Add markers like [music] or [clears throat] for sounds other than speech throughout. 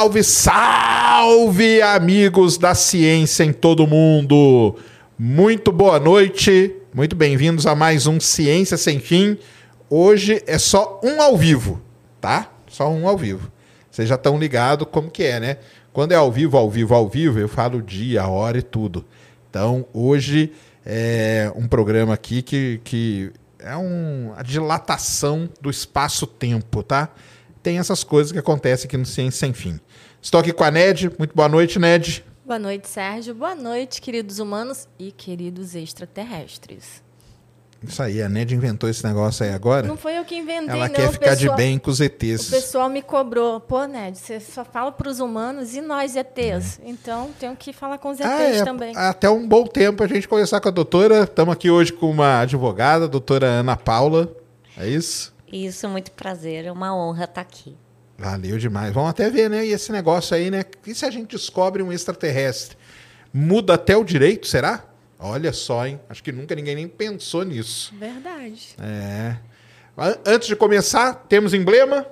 Salve, salve, amigos da ciência em todo mundo! Muito boa noite, muito bem-vindos a mais um Ciência Sem Fim. Hoje é só um ao vivo, tá? Só um ao vivo. Vocês já estão ligados como que é, né? Quando é ao vivo, ao vivo, ao vivo, eu falo o dia, a hora e tudo. Então, hoje é um programa aqui que, que é um, a dilatação do espaço-tempo, tá? Tem essas coisas que acontecem aqui no Ciência Sem Fim. Estou aqui com a Ned. Muito boa noite, Ned. Boa noite, Sérgio. Boa noite, queridos humanos e queridos extraterrestres. Isso aí, a Ned inventou esse negócio aí agora. Não foi eu que inventei, Ela não. quer o ficar pessoal- de bem com os ETs. O pessoal me cobrou. Pô, Ned, você só fala para os humanos e nós ETs. Então, tenho que falar com os ETs Ah, é, também. Até um bom tempo a gente conversar com a doutora. Estamos aqui hoje com uma advogada, a doutora Ana Paula. É isso? Isso, muito prazer. É uma honra estar aqui. Valeu demais. Vamos até ver, né? E esse negócio aí, né? E se a gente descobre um extraterrestre? Muda até o direito, será? Olha só, hein? Acho que nunca ninguém nem pensou nisso. Verdade. É. An- Antes de começar, temos emblema?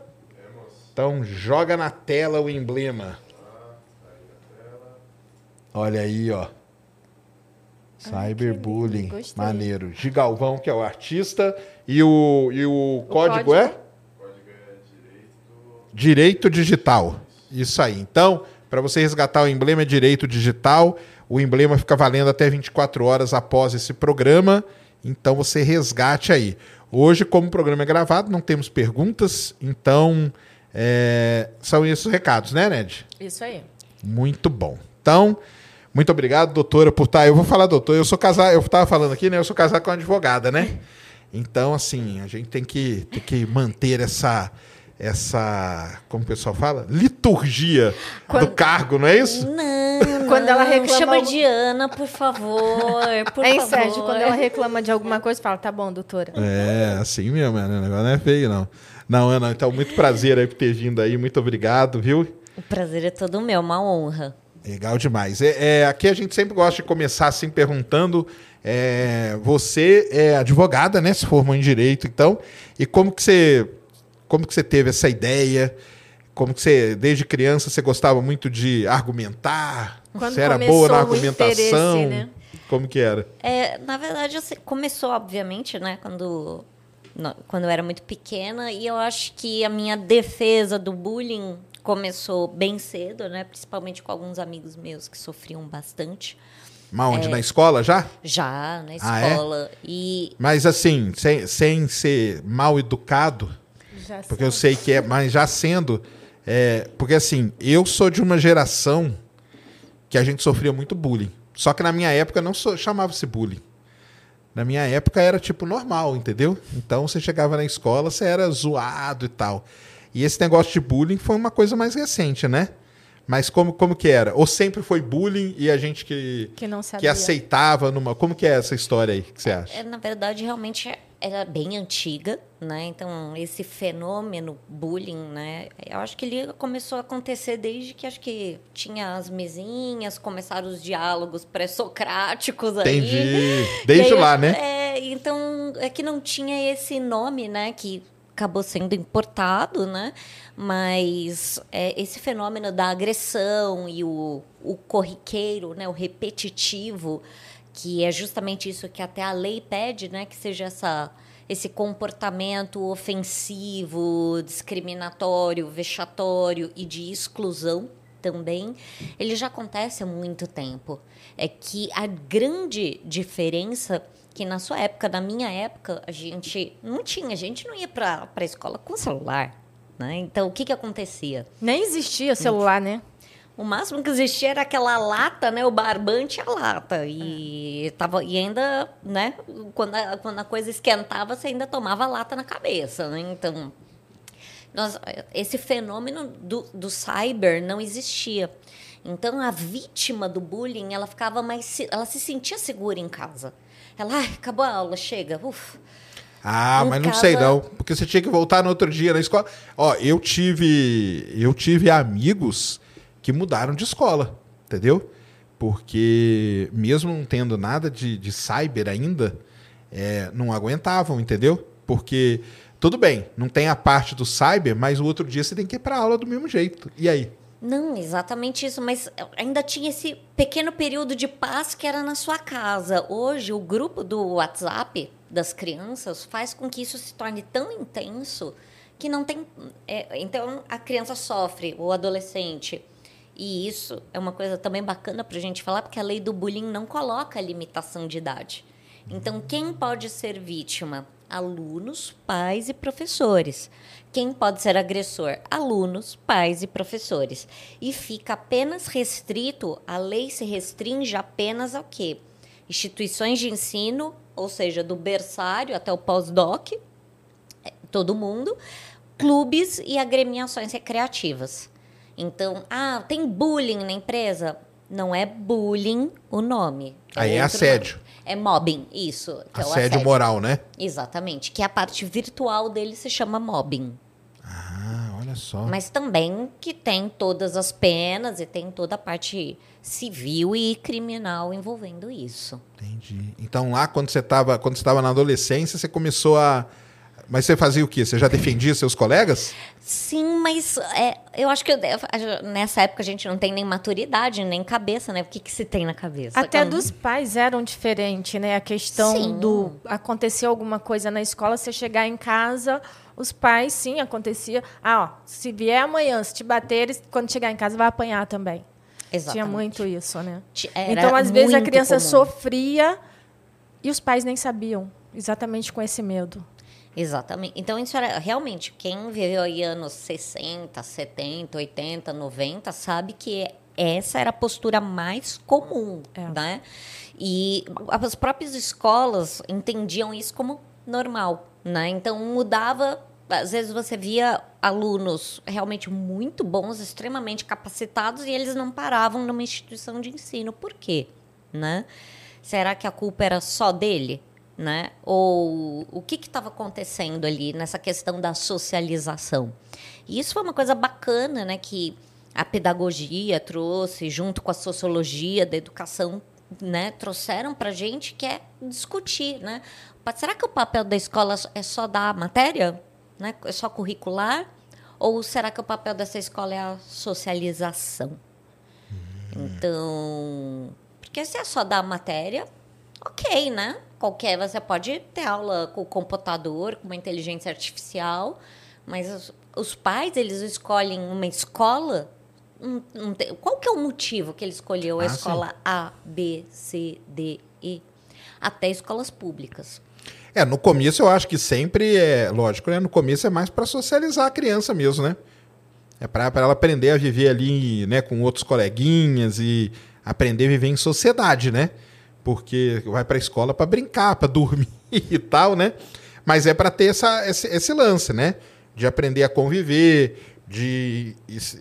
Então joga na tela o emblema. Olha aí, ó. Cyberbullying. Maneiro. Gigalvão, que é o artista. E o, e o, código, código? é? Direito digital. Isso aí. Então, para você resgatar o emblema é direito digital. O emblema fica valendo até 24 horas após esse programa. Então você resgate aí. Hoje, como o programa é gravado, não temos perguntas. Então, é, são esses os recados, né, Ned? Isso aí. Muito bom. Então, muito obrigado, doutora, por estar. Eu vou falar, doutor, eu sou casado, eu estava falando aqui, né? Eu sou casado com uma advogada, né? Então, assim, a gente tem que, tem que manter essa, essa, como o pessoal fala? Liturgia do Quando- cargo, não é isso? Não, Quando ela reclama Chama de Ana, por favor. [laughs] Por Hein, favor. Sérgio, quando ela reclama de alguma coisa, fala, tá bom, doutora. É, assim mesmo, né? o negócio não é feio, não. Não, Ana, então, muito prazer aí por ter vindo aí, muito obrigado, viu? O prazer é todo meu, uma honra. Legal demais. É, é, aqui a gente sempre gosta de começar assim perguntando: é, você é advogada, né? Se formou em direito, então, e como que você, como que você teve essa ideia? Como que você, desde criança, você gostava muito de argumentar? Quando você era boa na argumentação? né? Como que era? É, na verdade, assim, começou, obviamente, né, quando, quando eu era muito pequena, e eu acho que a minha defesa do bullying começou bem cedo, né, principalmente com alguns amigos meus que sofriam bastante, Mas onde? Na escola já? já na Ah, é? escola. E Mas assim, sem, sem ser mal educado, Já Porque eu sei que é, mas já sendo. é, porque assim, eu sou de uma geração que a gente sofria muito bullying. Só que na minha época não so- chamava-se bullying. Na minha época era tipo normal, entendeu? Então você chegava na escola, você era zoado e tal. E esse negócio de bullying foi uma coisa mais recente, né? Mas como, como que era? Ou sempre foi bullying e a gente que, Que não que aceitava numa. Como que é essa história aí? O que você acha? É, na verdade, realmente é- era bem antiga, né? Então, esse fenômeno bullying, né? Eu acho que ele começou a acontecer desde que acho que tinha as mesinhas, começaram os diálogos pré-socráticos aí. Entendi. Desde aí, lá, né? É, então, é que não tinha esse nome, né? Que acabou sendo importado, né? Mas é, esse fenômeno da agressão e o, o corriqueiro, né? O repetitivo, que é justamente isso que até a lei pede, né? Que seja essa, esse comportamento ofensivo, discriminatório, vexatório e de exclusão também, ele já acontece há muito tempo. É que a grande diferença que na sua época, na minha época, a gente não tinha, a gente não ia para a escola com celular. Né? Então, o que, que acontecia? Nem existia celular, né? O máximo que existia era aquela lata, né? O barbante e a lata. E, tava, e ainda, né? Quando a, quando a coisa esquentava, você ainda tomava lata na cabeça, né? Então, nós, esse fenômeno do, do cyber não existia. Então, a vítima do bullying, ela ficava mais... Ela se sentia segura em casa. Ela, ai, acabou a aula, chega. Uf, Ah, Em mas não sei não, porque você tinha que voltar no outro dia na escola. Ó, eu tive, eu tive amigos que mudaram de escola, entendeu? Porque mesmo não tendo nada de, de cyber ainda, é, não aguentavam, entendeu? Porque tudo bem, não tem a parte do cyber, mas o outro dia você tem que ir para aula do mesmo jeito. E aí? Não, exatamente isso, mas ainda tinha esse pequeno período de paz que era na sua casa. Hoje, o grupo do WhatsApp das crianças faz com que isso se torne tão intenso que não tem. É, então, a criança sofre, o adolescente. E isso é uma coisa também bacana para a gente falar, porque a lei do bullying não coloca limitação de idade. Então, quem pode ser vítima? Alunos, pais e professores. Quem pode ser agressor? Alunos, pais e professores. E fica apenas restrito, a lei se restringe apenas ao quê? Instituições de ensino, ou seja, do berçário até o pós-doc, é, todo mundo, clubes e agremiações recreativas. Então, ah, tem bullying na empresa? Não é bullying o nome. É Aí é assédio. É mobbing, isso. É assédio, é assédio moral, né? Exatamente. Que a parte virtual dele se chama mobbing. Ah, olha só. Mas também que tem todas as penas e tem toda a parte civil e criminal envolvendo isso. Entendi. Então lá quando você estava quando estava na adolescência, você começou a mas você fazia o quê? Você já defendia seus colegas? Sim, mas é, eu acho que eu, nessa época a gente não tem nem maturidade, nem cabeça, né? O que, que se tem na cabeça? Até dos pais eram diferente, né? A questão sim. do acontecer alguma coisa na escola, você chegar em casa, os pais, sim, acontecia. Ah, ó, se vier amanhã, se te bater, quando chegar em casa vai apanhar também. Exatamente. Tinha muito isso, né? Era então, às vezes, a criança comum. sofria e os pais nem sabiam, exatamente com esse medo. Exatamente. Então, isso era realmente, quem viveu aí anos 60, 70, 80, 90, sabe que essa era a postura mais comum, é. né? E as próprias escolas entendiam isso como normal, né? Então, mudava às vezes você via alunos realmente muito bons, extremamente capacitados, e eles não paravam numa instituição de ensino. Por quê? Né? Será que a culpa era só dele? Né? Ou o que estava acontecendo ali nessa questão da socialização. E isso foi uma coisa bacana, né? Que a pedagogia trouxe, junto com a sociologia da educação, né? Trouxeram para gente que é discutir, né? Será que o papel da escola é só dar matéria, né? É só curricular? Ou será que o papel dessa escola é a socialização? Hum. Então, porque se é só dar matéria, ok, né? Qualquer, você pode ter aula com o computador, com uma inteligência artificial, mas os, os pais, eles escolhem uma escola um, um, qual que é o motivo que ele escolheu a ah, escola sim. A, B, C, D, E? Até escolas públicas. É, no começo eu acho que sempre é, lógico, né? No começo é mais para socializar a criança mesmo, né? É para ela aprender a viver ali, né, com outros coleguinhas e aprender a viver em sociedade, né? Porque vai para a escola para brincar, para dormir [laughs] e tal, né? Mas é para ter essa, esse, esse, lance, né? De aprender a conviver, de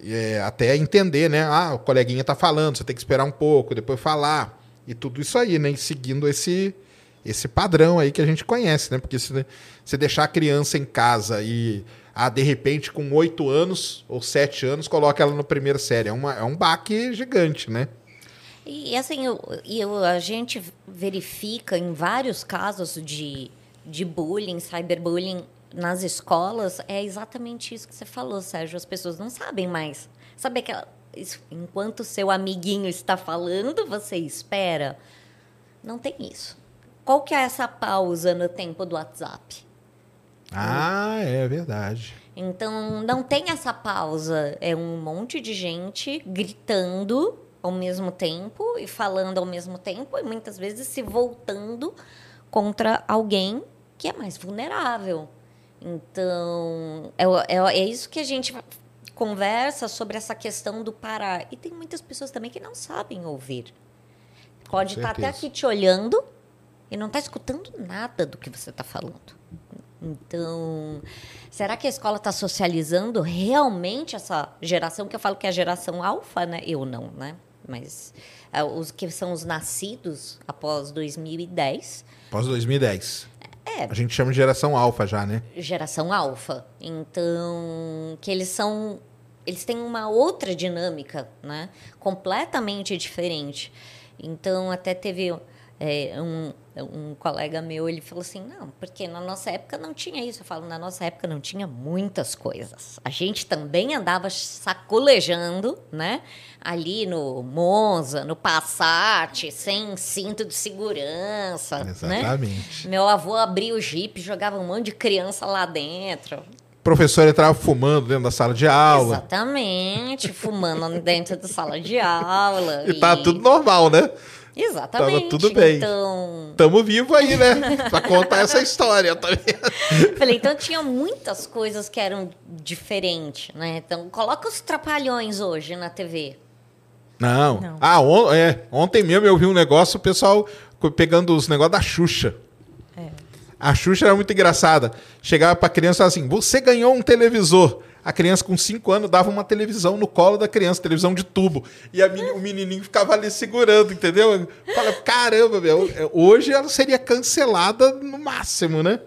é, até entender, né? Ah, o coleguinha tá falando, você tem que esperar um pouco, depois falar. E tudo isso aí, né? E seguindo esse, esse padrão aí que a gente conhece, né? Porque se você deixar a criança em casa e, ah, de repente, com oito anos ou sete anos, coloca ela no primeira série. É, uma, é um baque gigante, né? E assim, eu, eu, a gente verifica em vários casos de, de bullying, cyberbullying nas escolas, é exatamente isso que você falou, Sérgio. As pessoas não sabem mais. Sabe aquela. Enquanto seu amiguinho está falando, você espera. Não tem isso. Qual que é essa pausa no tempo do WhatsApp? Ah, é verdade. Então, não tem essa pausa. É um monte de gente gritando ao mesmo tempo e falando ao mesmo tempo e muitas vezes se voltando contra alguém que é mais vulnerável. Então, é, é, é isso que a gente conversa sobre essa questão do parar. E tem muitas pessoas também que não sabem ouvir. Pode estar até aqui te olhando e não está escutando nada do que você está falando. Então, será que a escola está socializando realmente essa geração que eu falo que é a geração alfa, né? Eu não, né? Mas uh, os que são os nascidos após 2010. Após 2010. É. A gente chama de geração alfa já, né? Geração alfa. Então, que eles são eles têm uma outra dinâmica, né? Completamente diferente. Então, até teve é, um, um colega meu, ele falou assim, não, porque na nossa época não tinha isso. Eu falo, na nossa época não tinha muitas coisas. A gente também andava sacolejando, né? Ali no Monza, no Passat, sem cinto de segurança, né? Exatamente. Né? Meu avô abria o jipe, jogava um monte de criança lá dentro professor entrava fumando dentro da sala de aula. Exatamente, fumando dentro da sala de aula. E, [laughs] e tá tudo normal, né? Exatamente. Tava tudo bem. Então... Tamo vivo aí, né? pra contar essa história. também. [laughs] Falei, então tinha muitas coisas que eram diferentes, né? Então, coloca os trapalhões hoje na TV. Não. Não. Ah, on é, ontem mesmo eu vi um negócio, o pessoal pegando os negócios da Xuxa. A Xuxa era muito engraçada. Chegava pra criança assim: você ganhou um televisor. A criança com 5 anos dava uma televisão no colo da criança, televisão de tubo. E a, o menininho ficava ali segurando, entendeu? Fala, caramba, meu, é, hoje ela seria cancelada no máximo, né?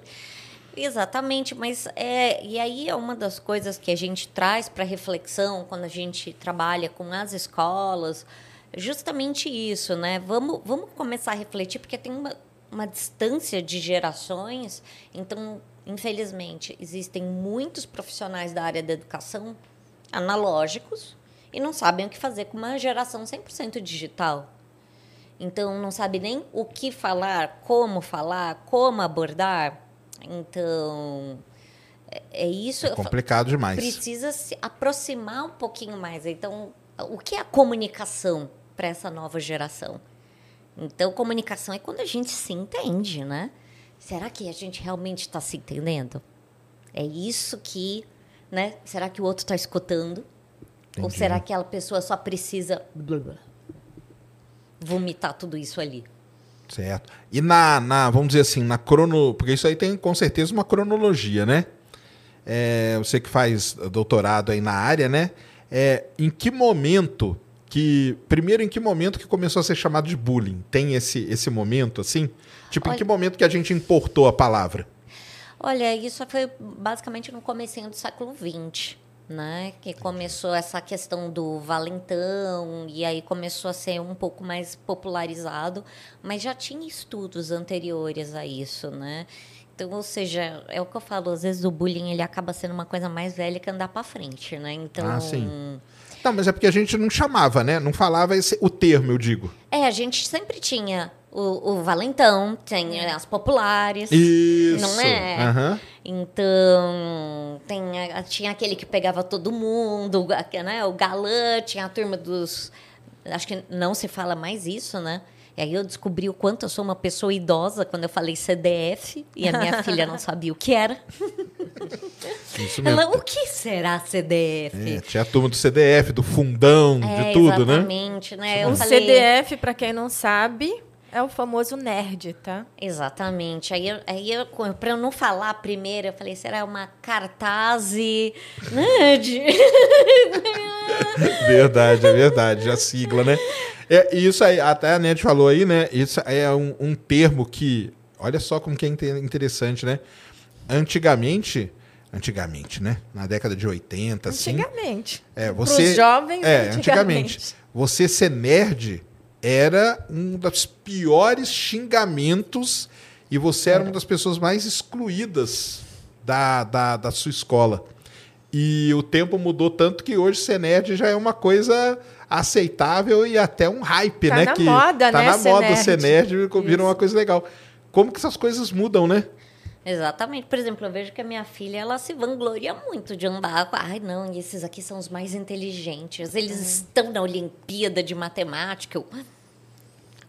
Exatamente, mas é, e aí é uma das coisas que a gente traz para reflexão quando a gente trabalha com as escolas, justamente isso, né? Vamos, vamos começar a refletir, porque tem uma, uma distância de gerações. Então, infelizmente, existem muitos profissionais da área da educação analógicos e não sabem o que fazer com uma geração 100% digital. Então, não sabe nem o que falar, como falar, como abordar. Então, é, é isso. É complicado demais. Precisa se aproximar um pouquinho mais. Então, o que é a comunicação para essa nova geração? Então, comunicação é quando a gente se entende, né? Será que a gente realmente está se entendendo? É isso que, né? Será que o outro está escutando? Entendi. Ou será que aquela pessoa só precisa vomitar tudo isso ali? Certo. E na, na, vamos dizer assim, na crono, porque isso aí tem com certeza uma cronologia, né? É, você que faz doutorado aí na área, né? É, em que momento que primeiro em que momento que começou a ser chamado de bullying? Tem esse esse momento assim? Tipo, Olha, em que momento que a gente importou a palavra? Olha, isso foi basicamente no comecinho do século XX, né? Que começou essa questão do valentão e aí começou a ser um pouco mais popularizado, mas já tinha estudos anteriores a isso, né? Então, ou seja, é o que eu falo, às vezes o bullying ele acaba sendo uma coisa mais velha que andar para frente, né? Então, ah, sim não, mas é porque a gente não chamava, né? Não falava esse, o termo, eu digo. É, a gente sempre tinha o, o valentão, tem as populares. Isso. Não é? Uhum. Então, tem, tinha aquele que pegava todo mundo, né? o galã, tinha a turma dos. Acho que não se fala mais isso, né? E aí eu descobri o quanto eu sou uma pessoa idosa quando eu falei CDF e a minha [laughs] filha não sabia o que era. Isso mesmo. Ela, o que será CDF? É, tinha a turma do CDF, do fundão, é, de tudo, né? Exatamente, né? O falei... CDF, para quem não sabe, é o famoso nerd, tá? Exatamente. Aí, eu, aí eu, pra eu não falar primeiro, eu falei, será uma cartaz nerd? [laughs] verdade, é verdade. A sigla, né? É, isso aí, até a Net falou aí, né? Isso é um, um termo que. Olha só como que é interessante, né? Antigamente. Antigamente, né? Na década de 80, assim. Antigamente. É, você. Pros jovens, é, antigamente. antigamente. Você ser nerd era um dos piores xingamentos e você era uma das pessoas mais excluídas da, da, da sua escola. E o tempo mudou tanto que hoje ser nerd já é uma coisa aceitável e até um hype, tá né? Na que moda, tá né? na moda nerd. ser nerd vira uma coisa legal. Como que essas coisas mudam, né? Exatamente. Por exemplo, eu vejo que a minha filha, ela se vangloria muito de andar com... Ai, não, esses aqui são os mais inteligentes. Eles uhum. estão na Olimpíada de Matemática. Eu...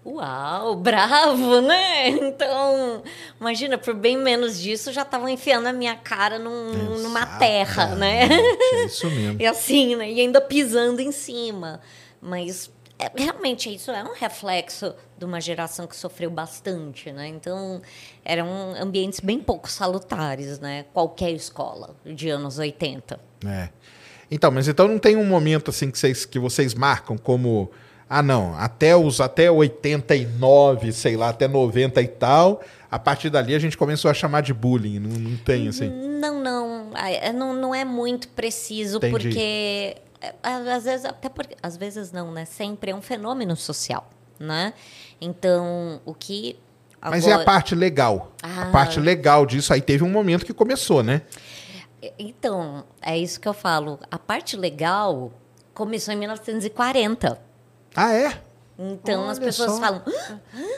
Uau, bravo, [laughs] né? Então, imagina, por bem menos disso, já estavam enfiando a minha cara num, numa terra, né? É isso [laughs] mesmo. e assim, né? E ainda pisando em cima. Mas é, realmente isso é um reflexo de uma geração que sofreu bastante, né? Então, eram ambientes bem pouco salutares, né? Qualquer escola de anos 80. É. Então, mas então não tem um momento assim que vocês, que vocês marcam como ah, não, até os até 89, sei lá, até 90 e tal. A partir dali a gente começou a chamar de bullying, não, não tem assim. Não, não, é, não, não é muito preciso Entendi. porque é, às vezes até porque às vezes não, né? Sempre é um fenômeno social, né? Então, o que Agora... Mas é a parte legal. Ah. A parte legal disso aí teve um momento que começou, né? Então, é isso que eu falo. A parte legal começou em 1940. Ah, é? Então Olha as pessoas só. falam.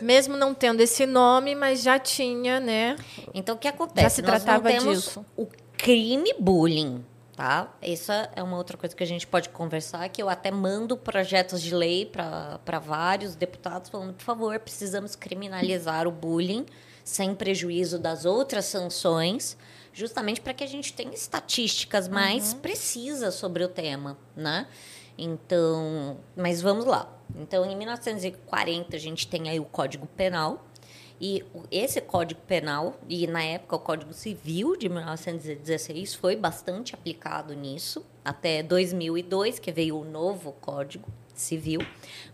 Mesmo não tendo esse nome, mas já tinha, né? Então o que acontece? Já se tratava disso. O crime bullying, tá? Essa é uma outra coisa que a gente pode conversar, que eu até mando projetos de lei para vários deputados falando, por favor, precisamos criminalizar o bullying sem prejuízo das outras sanções, justamente para que a gente tenha estatísticas mais uhum. precisas sobre o tema, né? Então, mas vamos lá. Então, em 1940 a gente tem aí o Código Penal, e esse Código Penal, e na época o Código Civil de 1916 foi bastante aplicado nisso, até 2002, que veio o novo Código Civil.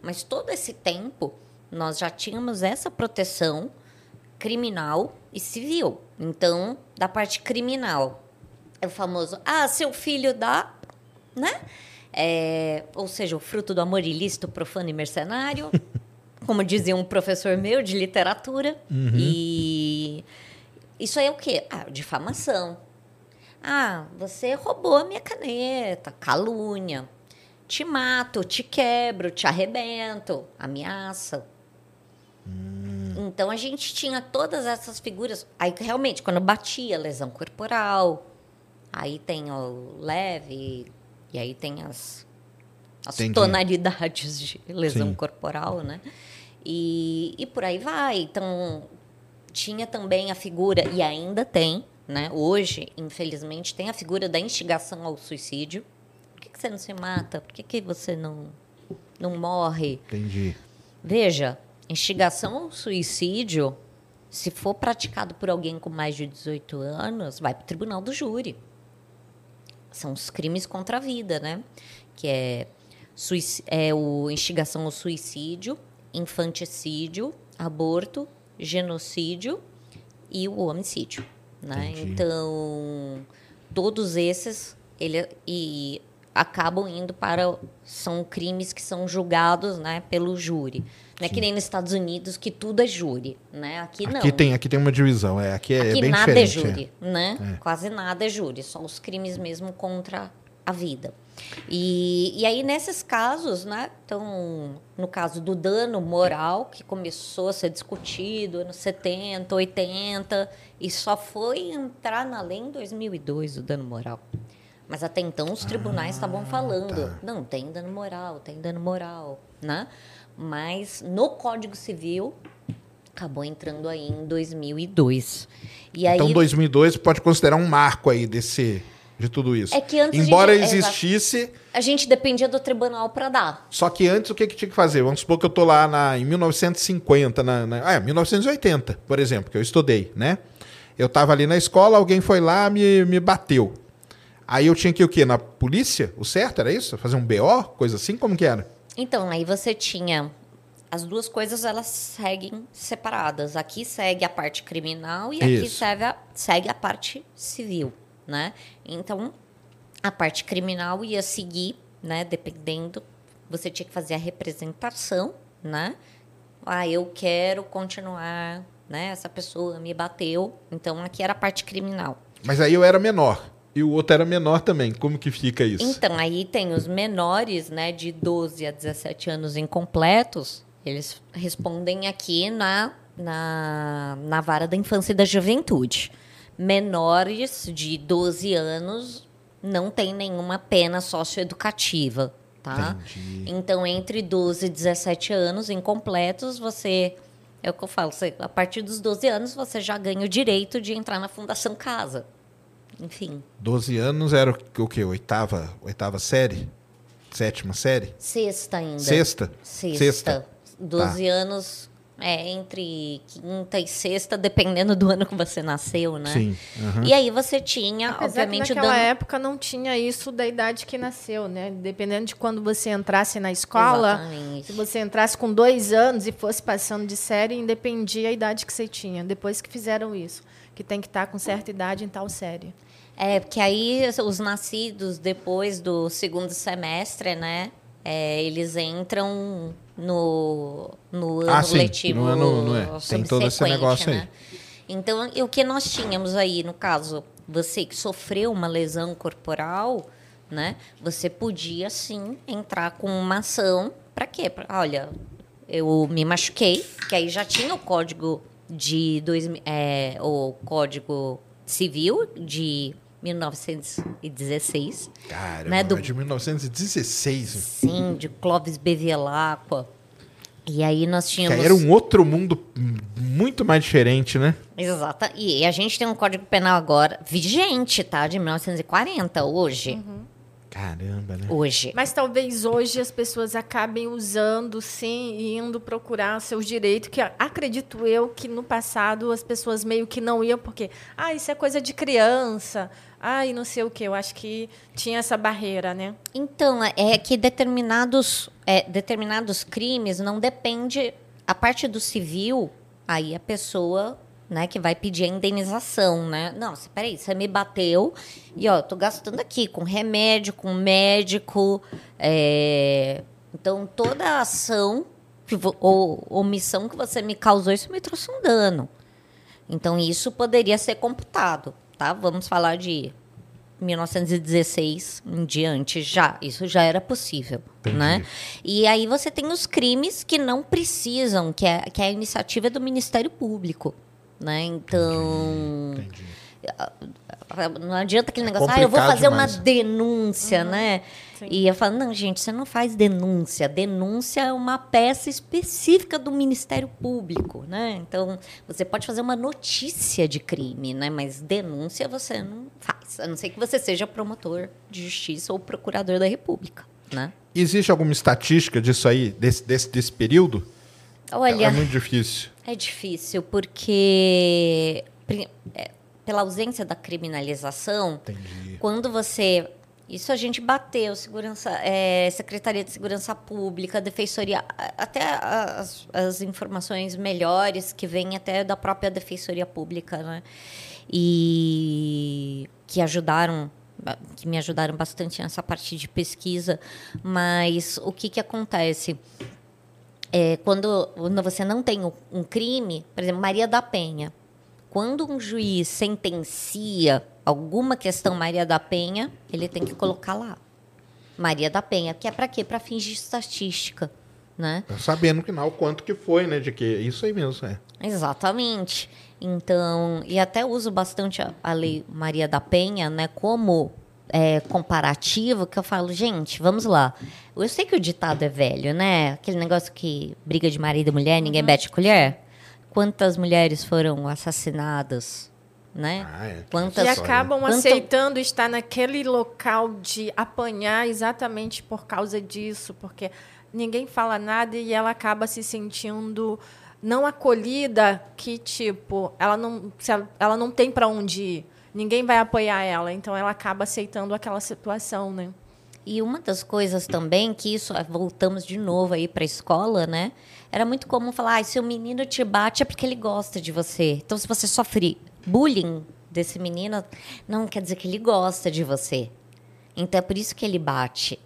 Mas todo esse tempo nós já tínhamos essa proteção criminal e civil. Então, da parte criminal, é o famoso, ah, seu filho dá, né? É, ou seja, o fruto do amor ilícito, profano e mercenário. [laughs] como dizia um professor meu de literatura. Uhum. E isso aí é o quê? Ah, difamação. Ah, você roubou a minha caneta, calúnia. Te mato, te quebro, te arrebento, ameaça. Hum. Então a gente tinha todas essas figuras. Aí realmente, quando batia, lesão corporal. Aí tem o leve, e aí tem as, as tonalidades de lesão Sim. corporal, né? E, e por aí vai. Então, tinha também a figura, e ainda tem, né? Hoje, infelizmente, tem a figura da instigação ao suicídio. Por que, que você não se mata? Por que, que você não, não morre? Entendi. Veja, instigação ao suicídio, se for praticado por alguém com mais de 18 anos, vai para o tribunal do júri. São os crimes contra a vida, né? Que é, é o instigação ao suicídio, infanticídio, aborto, genocídio e o homicídio. Né? Então, todos esses ele, e acabam indo para. São crimes que são julgados né, pelo júri. Não é que nem nos Estados Unidos que tudo é júri, né? Aqui não. Aqui tem, aqui tem uma divisão, é. Aqui é aqui bem nada é diferente. é júri, né? É. Quase nada é júri, só os crimes mesmo contra a vida. E, e aí, nesses casos, né? Então, no caso do dano moral, que começou a ser discutido nos 70, 80, e só foi entrar na lei em 2002 o dano moral. Mas até então os tribunais estavam ah, falando, tá. não, tem dano moral, tem dano moral, né? Mas no Código Civil acabou entrando aí em 2002. E então aí, 2002 pode considerar um marco aí desse de tudo isso. É que antes Embora gente, existisse. A gente dependia do tribunal para dar. Só que antes o que, que tinha que fazer? Vamos supor que eu tô lá na, em 1950, na, na, é, 1980, por exemplo, que eu estudei, né? Eu estava ali na escola, alguém foi lá me me bateu. Aí eu tinha que ir o quê? Na polícia? O certo era isso? Fazer um BO? Coisa assim? Como que era? Então, aí você tinha as duas coisas elas seguem separadas. Aqui segue a parte criminal e aqui segue a, segue a parte civil né? Então, a parte criminal ia seguir, né? Dependendo, você tinha que fazer a representação, né? Ah, eu quero continuar, né? Essa pessoa me bateu. Então, aqui era a parte criminal. Mas aí eu era menor. E o outro era menor também. Como que fica isso? Então, aí tem os menores, né, de 12 a 17 anos incompletos, eles respondem aqui na, na, na vara da infância e da juventude menores de 12 anos não tem nenhuma pena socioeducativa, tá? Entendi. Então, entre 12 e 17 anos incompletos, você é o que eu falo, você, a partir dos 12 anos você já ganha o direito de entrar na Fundação Casa. Enfim. 12 anos era o quê? Oitava, oitava série? Sétima série? Sexta ainda. Sexta? Sexta. Sexta. 12 tá. anos é, entre quinta e sexta, dependendo do [laughs] ano que você nasceu, né? Sim. Uhum. E aí você tinha, Apesar obviamente, que naquela dano... época não tinha isso da idade que nasceu, né? Dependendo de quando você entrasse na escola, Exatamente. se você entrasse com dois anos e fosse passando de série, independia a idade que você tinha. Depois que fizeram isso, que tem que estar com certa idade em tal série. É, porque aí os nascidos depois do segundo semestre, né? é, eles entram no, no Ah, ano sim, letivo. no ano- no é. Tem todo esse subsequente, negócio aí. né? Então, e o que nós tínhamos aí, no caso, você que sofreu uma lesão corporal, né? Você podia sim entrar com uma ação para quê? Pra, olha, eu me machuquei, que aí já tinha o código de dois, é, o código civil de 1916, Caramba, Né, do- é de 1916. sim, de Clóvis Bevilacqua. E aí nós tínhamos era um outro mundo muito mais diferente, né? Exata. E a gente tem um Código Penal agora vigente, tá? De 1940, hoje. Caramba, né? Hoje. Mas talvez hoje as pessoas acabem usando, sim, e indo procurar seus direitos, que acredito eu que no passado as pessoas meio que não iam, porque, ah, isso é coisa de criança, ah, e não sei o quê. Eu acho que tinha essa barreira, né? Então, é que determinados, é, determinados crimes não depende. A parte do civil, aí a pessoa né, que vai pedir a indenização, né? Não, peraí, você me bateu e ó, tô gastando aqui com remédio, com médico. é, Então, toda a ação ou omissão que você me causou, isso me trouxe um dano. Então, isso poderia ser computado, tá? Vamos falar de 1916 em diante já. Isso já era possível, né? E aí você tem os crimes que não precisam, que é, que é a iniciativa do Ministério Público, né? Então... Entendi. Não adianta aquele É negócio, ah, eu vou fazer uma demais. denúncia, né? Sim. E eu falo, não, gente, você não faz denúncia. Denúncia é uma peça específica do Ministério Público, né? Então, você pode fazer uma notícia de crime, né? Mas denúncia você não faz. A não ser que você seja promotor de justiça ou procurador da República, né? Existe alguma estatística disso aí, desse, desse, desse período? Olha, É muito difícil. É difícil porque é, pela ausência da criminalização, Entendi. quando você isso a gente bateu segurança é, secretaria de segurança pública defensoria até as, as informações melhores que vêm até da própria defensoria pública né e que ajudaram que me ajudaram bastante nessa parte de pesquisa mas o que que acontece é, quando, você não tem um, um crime, por exemplo, Maria da Penha, quando um juiz sentencia alguma questão Maria da Penha, ele tem que colocar lá. Maria da Penha, que é para quê? Para fins de estatística, né? Sabendo no final quanto que foi, né? De que isso aí mesmo, é. Exatamente. Então, e até uso bastante a, a lei Maria da Penha, né, como é, comparativo, que eu falo, gente, vamos lá. Eu sei que o ditado é velho, né? Aquele negócio que briga de marido e mulher, ninguém bate colher. Quantas mulheres foram assassinadas, né? Ah, é. Quantas- E acabam Quanto- aceitando estar naquele local de apanhar exatamente por causa disso, porque ninguém fala nada e ela acaba se sentindo não acolhida, que tipo, ela não, ela, ela não tem para onde ir. Ninguém vai apoiar ela, então ela acaba aceitando aquela situação, né? E uma das coisas também que isso, ah, voltamos de novo aí para a escola, né? Era muito comum falar, ah, se o menino te bate é porque ele gosta de você. Então, se você sofre bullying desse menino, não quer dizer que ele gosta de você. Então, é por isso que ele bate,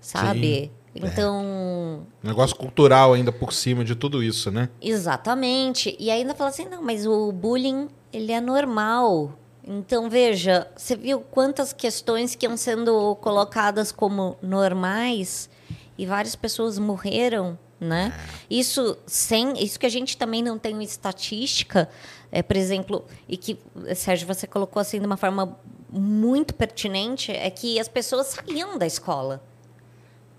sabe? Então, Negócio cultural ainda por cima de tudo isso, né? Exatamente. E ainda fala assim, não, mas o bullying, ele é normal. Então, veja, você viu quantas questões que iam sendo colocadas como normais e várias pessoas morreram, né? Isso sem, isso que a gente também não tem estatística, é, por exemplo, e que Sérgio você colocou assim de uma forma muito pertinente, é que as pessoas saíam da escola.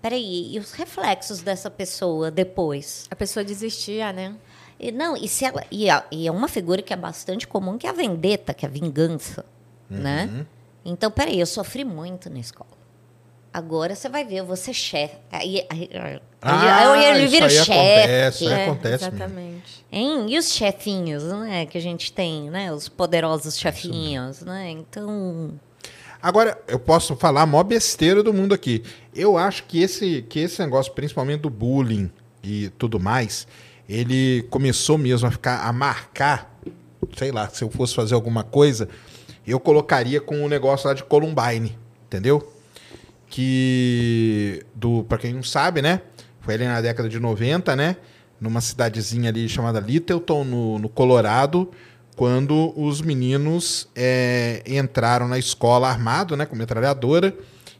Peraí, e os reflexos dessa pessoa depois? A pessoa desistia, né? E, não, e, se ela, e, a- e é uma figura que é bastante comum, que é a vendetta, que é a vingança, né? Então, peraí, eu sofri muito na escola. Agora você vai ver, eu vou ser chefe. Aí, aí, aí, Ah, aí ele isso vira aí chefe. acontece, é. Acontece mesmo. exatamente. Hein? E os chefinhos, né? Que a gente tem, né? Os poderosos chefinhos, né? Então, Agora, eu posso falar a maior besteira do mundo aqui. Eu acho que esse, que esse negócio, principalmente do bullying e tudo mais, ele começou mesmo a ficar, a marcar, sei lá, se eu fosse fazer alguma coisa, eu colocaria com o negócio lá de Columbine, entendeu? que do para quem não sabe, né? Foi ali na década de 90, né? Numa cidadezinha ali chamada Littleton, no, no Colorado, quando os meninos é, entraram na escola armado, né? Com metralhadora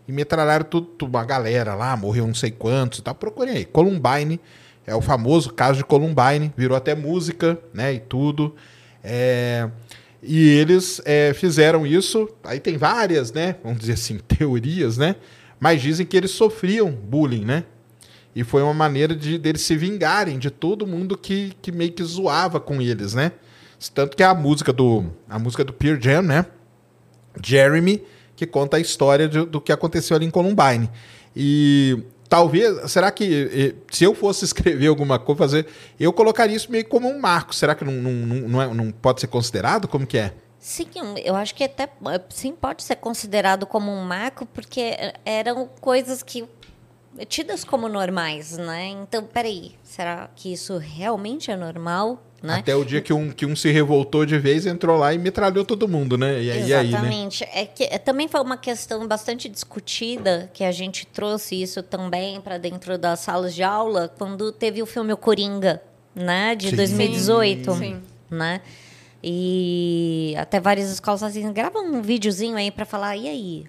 e metralharam tudo, uma galera lá, morreu não sei quantos e tal. Procurem aí. Columbine, é o famoso caso de Columbine, virou até música, né? E tudo. É, e eles é, fizeram isso. Aí tem várias, né? Vamos dizer assim, [laughs] teorias, né? Mas dizem que eles sofriam bullying, né? E foi uma maneira de deles se vingarem de todo mundo que, que meio que zoava com eles, né? Tanto que a música do a música do Pearl Jam, né? Jeremy, que conta a história de, do que aconteceu ali em Columbine. E talvez, será que se eu fosse escrever alguma coisa, fazer, eu colocaria isso meio como um marco. Será que não, não, não, é, não pode ser considerado? Como que é? Sim, eu acho que até sim pode ser considerado como um marco, porque eram coisas que tidas como normais, né? Então, peraí, será que isso realmente é normal? Né? Até o dia que um, que um se revoltou de vez, entrou lá e metralhou todo mundo, né? E aí, Exatamente. Aí, né? É que é, também foi uma questão bastante discutida, que a gente trouxe isso também para dentro das salas de aula, quando teve o filme O Coringa, né? De Sim. 2018. Sim. Né? E até várias escolas assim, grava um videozinho aí para falar, e aí?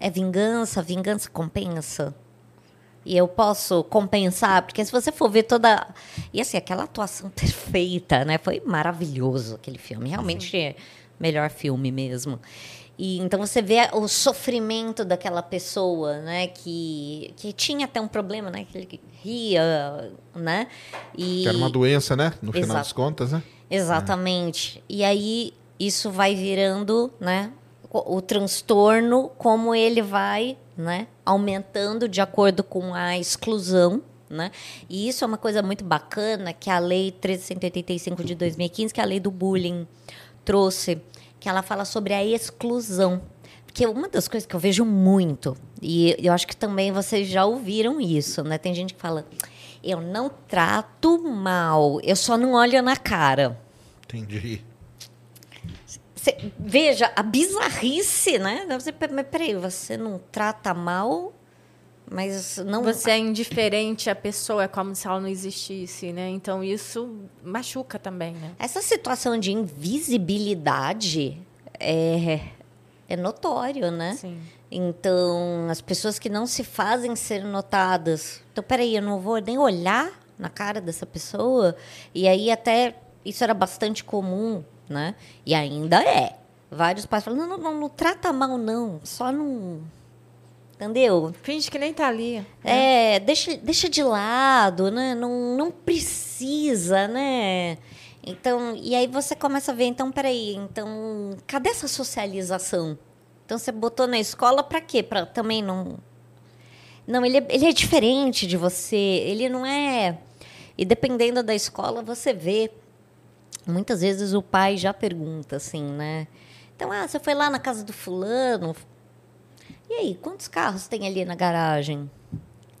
É vingança? Vingança compensa? E eu posso compensar, porque se você for ver toda. E assim, aquela atuação [laughs] perfeita, né? Foi maravilhoso aquele filme. Realmente é melhor filme mesmo. E então você vê o sofrimento daquela pessoa, né, que, que tinha até um problema, né, que ele ria, né? E que era uma doença, né, no final das contas, né? Exatamente. É. E aí isso vai virando, né, o, o transtorno, como ele vai, né, aumentando de acordo com a exclusão, né? E isso é uma coisa muito bacana que a lei 1385 de 2015, que é a lei do bullying trouxe, que ela fala sobre a exclusão. Porque uma das coisas que eu vejo muito, e eu acho que também vocês já ouviram isso, né? Tem gente que fala: "Eu não trato mal, eu só não olho na cara". Entendi. Cê, veja a bizarrice, né? Você, mas peraí, você não trata mal, mas não. Você é indiferente à pessoa, é como se ela não existisse, né? Então isso machuca também, né? Essa situação de invisibilidade é, é notório, né? Sim. Então, as pessoas que não se fazem ser notadas. Então, peraí, eu não vou nem olhar na cara dessa pessoa. E aí até isso era bastante comum, né? E ainda é. Vários pais falam, não, não, não, não trata mal, não. Só não... Entendeu? Finge que nem tá ali. Né? É, deixa, deixa de lado, né? Não, não precisa, né? Então, e aí você começa a ver, então, peraí, então, cadê essa socialização? Então, você botou na escola para quê? Para também não... Não, ele é, ele é diferente de você, ele não é... E dependendo da escola, você vê muitas vezes o pai já pergunta assim, né? Então, ah, você foi lá na casa do fulano. E aí, quantos carros tem ali na garagem?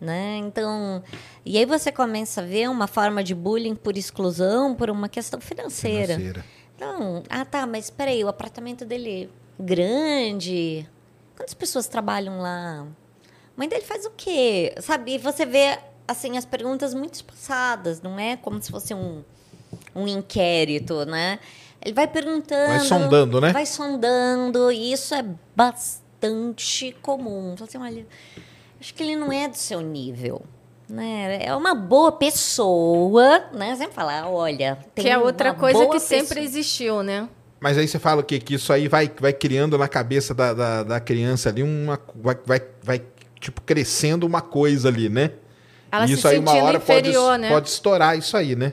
Né? Então, e aí você começa a ver uma forma de bullying por exclusão, por uma questão financeira. financeira. Então, ah, tá, mas espera aí, o apartamento dele é grande. Quantas pessoas trabalham lá? A mãe dele faz o quê? Sabe? E você vê assim as perguntas muito espaçadas, não é como se fosse um um inquérito, né? Ele vai perguntando. Vai sondando, né? Vai sondando, e isso é bastante comum. Fala assim, olha, acho que ele não é do seu nível. Né? É uma boa pessoa, né? Sempre falar, olha. que é outra coisa que pessoa. sempre existiu, né? Mas aí você fala o quê? Que isso aí vai, vai criando na cabeça da, da, da criança ali uma. Vai, vai, vai, tipo, crescendo uma coisa ali, né? Ela e isso aí uma hora inferior, pode, né? pode estourar isso aí, né?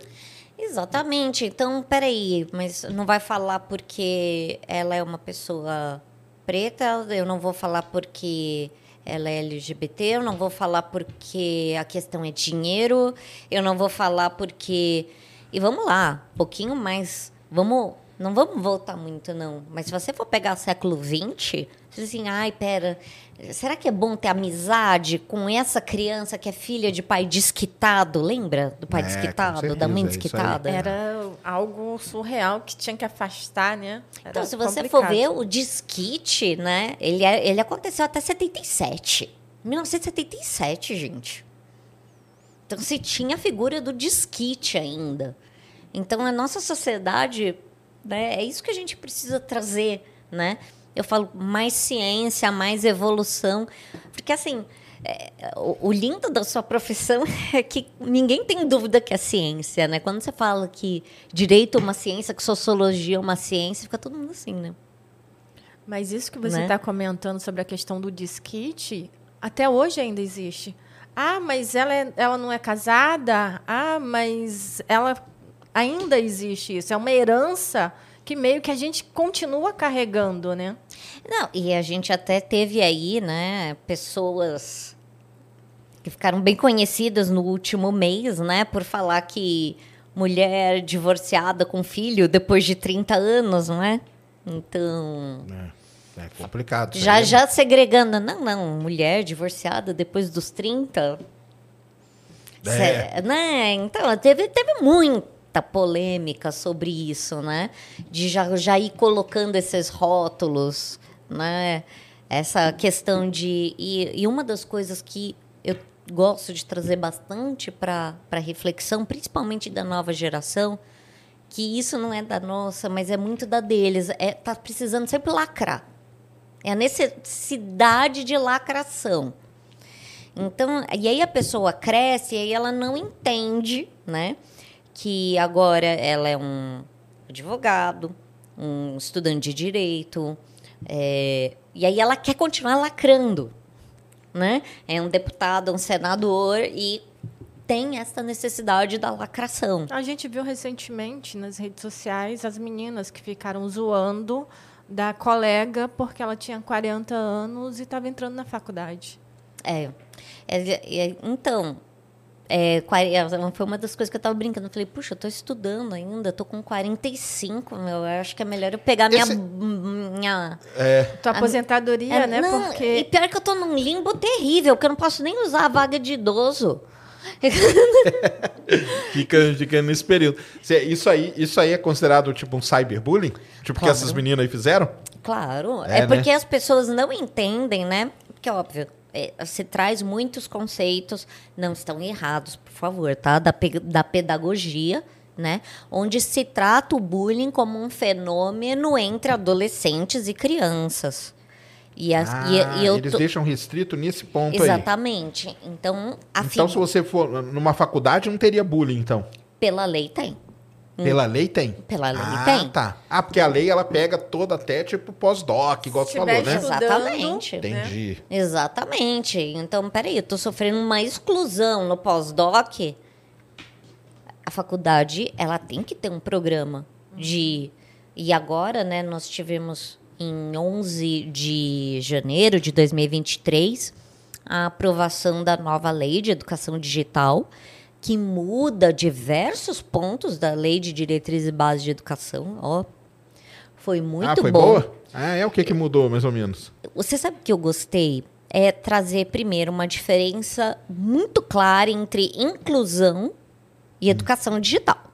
Exatamente. Então, peraí, mas não vai falar porque ela é uma pessoa preta, eu não vou falar porque ela é LGBT, eu não vou falar porque a questão é dinheiro, eu não vou falar porque. E vamos lá, um pouquinho mais. Vamos. Não vamos voltar muito, não. Mas se você for pegar século XX, diz assim, ai, pera, Será que é bom ter amizade com essa criança que é filha de pai desquitado? Lembra do pai é, desquitado, certeza, da mãe desquitada? Era algo surreal que tinha que afastar, né? Era então, se você complicado. for ver o desquite, né? Ele, é, ele aconteceu até 77. 1977, gente. Então se tinha a figura do disquite ainda. Então a nossa sociedade, né, é isso que a gente precisa trazer, né? Eu falo mais ciência, mais evolução, porque assim, é, o, o, lindo da sua profissão [laughs] é que ninguém tem dúvida que é ciência, né? Quando você fala que direito é uma ciência, que sociologia é uma ciência, fica todo mundo assim, né? Mas isso que você está né? Tá comentando sobre a questão do disquite, até hoje ainda existe. Ah, mas ela, é, ela não é casada? Ah, mas ela ainda existe isso. É uma herança que meio que a gente continua carregando, né? Não, e a gente até teve aí, né, pessoas que ficaram bem conhecidas no último mês, né, por falar que mulher divorciada com filho depois de 30 anos, não é? Então. É, é complicado. Já, aí, já segregando. Não, não, mulher divorciada depois dos 30. É. né? Então, teve, teve muita polêmica sobre isso, né? De já, já ir colocando esses rótulos né? Essa questão de. E, e uma das coisas que eu gosto de trazer bastante para reflexão, principalmente da nova geração, que isso não é da nossa, mas é muito da deles. É, tá precisando sempre lacrar. É a necessidade de lacração. Então, e aí a pessoa cresce e aí ela não entende, né? Que agora ela é um advogado, um estudante de direito, é, e aí ela quer continuar lacrando. Né? É um deputado, um senador e tem essa necessidade da lacração. A gente viu recentemente nas redes sociais as meninas que ficaram zoando da colega porque ela tinha 40 anos e estava entrando na faculdade. É. é, é então, é, é, foi uma das coisas que eu estava brincando. Eu falei, puxa, eu estou estudando ainda, estou com 45, meu. Eu acho que é melhor eu pegar Esse... minha. minha é. Tua aposentadoria, é, né? Não, Porque... E pior que eu estou num limbo terrível, que eu não posso nem usar a vaga de idoso. [laughs] fica, fica nesse período. Isso aí, isso aí é considerado tipo um cyberbullying? Tipo claro. que essas meninas aí fizeram? Claro. É, é porque né? as pessoas não entendem, né? Porque, óbvio, é, se traz muitos conceitos, não estão errados, por favor, tá? Da, pe da pedagogia, né? Onde se trata o bullying como um fenômeno entre adolescentes e crianças. E, as, ah, e, e eles tô... deixam restrito nesse ponto Exatamente. aí. Exatamente. Então, então se você for numa faculdade, não teria bullying, então? Pela lei tem. Pela lei tem? Pela lei ah, tem. tá. Ah, porque a lei ela pega toda até tipo pós-doc, igual você falou, né? Exatamente. Entendi. Né? Exatamente. Então, peraí, eu tô sofrendo uma exclusão no pós-doc. A faculdade, ela tem que ter um programa de... E agora, né, nós tivemos em 11 de janeiro de 2023 a aprovação da nova lei de educação digital, que muda diversos pontos da Lei de Diretrizes e Bases de Educação. Ó, foi muito ah, foi bom. boa? Ah, é o que, que mudou, mais ou menos? Você sabe que eu gostei? É trazer, primeiro, uma diferença muito clara entre inclusão e hum. educação digital.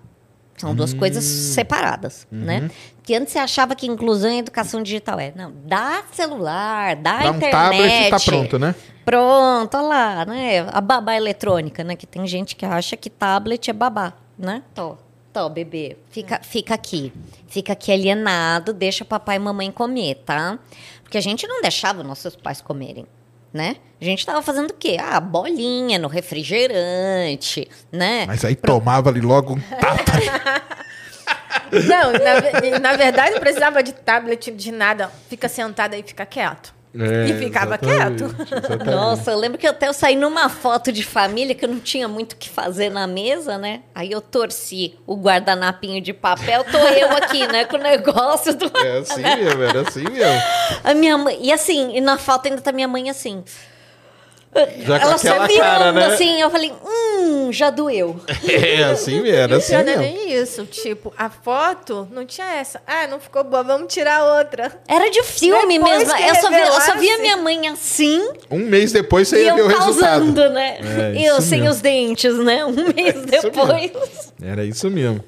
São duas hum. coisas separadas, uhum. né? Que antes você achava que inclusão e educação digital é. Não, dá celular, dá, dá internet. Um tablet tá pronto, né? Pronto, olha lá, né? A babá eletrônica, né? Que tem gente que acha que tablet é babá, né? Tô, tô, bebê, fica, fica aqui. Fica aqui alienado, deixa papai e mamãe comer, tá? Porque a gente não deixava nossos pais comerem, né? A gente tava fazendo o quê? Ah, bolinha no refrigerante, né? Mas aí tomava ali logo um tapa. [laughs] não, na, na verdade não precisava de tablet, de nada. Fica sentado aí, fica quieto. É, e ficava quieto. Exatamente. Nossa, eu lembro que até eu saí numa foto de família que eu não tinha muito o que fazer na mesa, né? Aí eu torci o guardanapinho de papel, tô eu aqui, né? Com o negócio do. É assim [laughs] mesmo, era assim mesmo. A minha mãe. E assim, e na foto ainda tá minha mãe assim. Já ela só cara, né? assim, eu falei, hum, já doeu. [laughs] É, assim mesmo, era assim mesmo. Não é nem isso, tipo, a foto não tinha essa. Ah, não ficou boa, vamos tirar outra. Era de filme depois mesmo. Eu só, vi, eu só via minha mãe assim. Um mês depois você ia ver o resultado. né? É, [laughs] eu sem mesmo. os dentes, né? Um [laughs] mês depois. Era isso mesmo.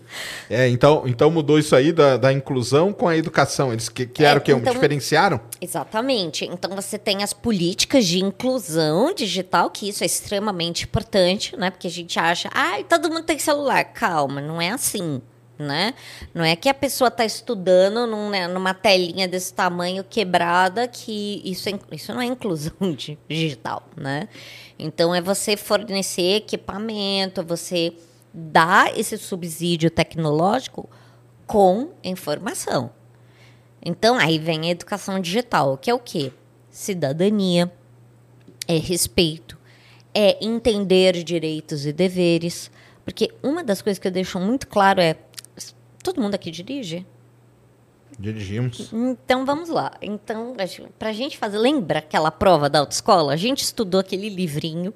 É, então, então mudou isso aí da, da inclusão com a educação. Eles que, que era o que? então- Diferenciaram? Exatamente. Então você tem as políticas de inclusão digital, que isso é extremamente importante, né? Porque a gente acha, ai, todo mundo tem celular. Calma, não é assim. Né? Não é que a pessoa está estudando num, né, numa telinha desse tamanho quebrada que isso, é, isso não é inclusão [laughs] de- digital, né? Então é você fornecer equipamento, você dar esse subsídio tecnológico com informação. Então, aí vem a educação digital, que é o quê? Cidadania, é respeito, é entender direitos e deveres. Porque uma das coisas que eu deixo muito claro é: todo mundo aqui dirige? Dirigimos. Então vamos lá. Então, para a gente fazer, lembra aquela prova da autoescola? A gente estudou aquele livrinho,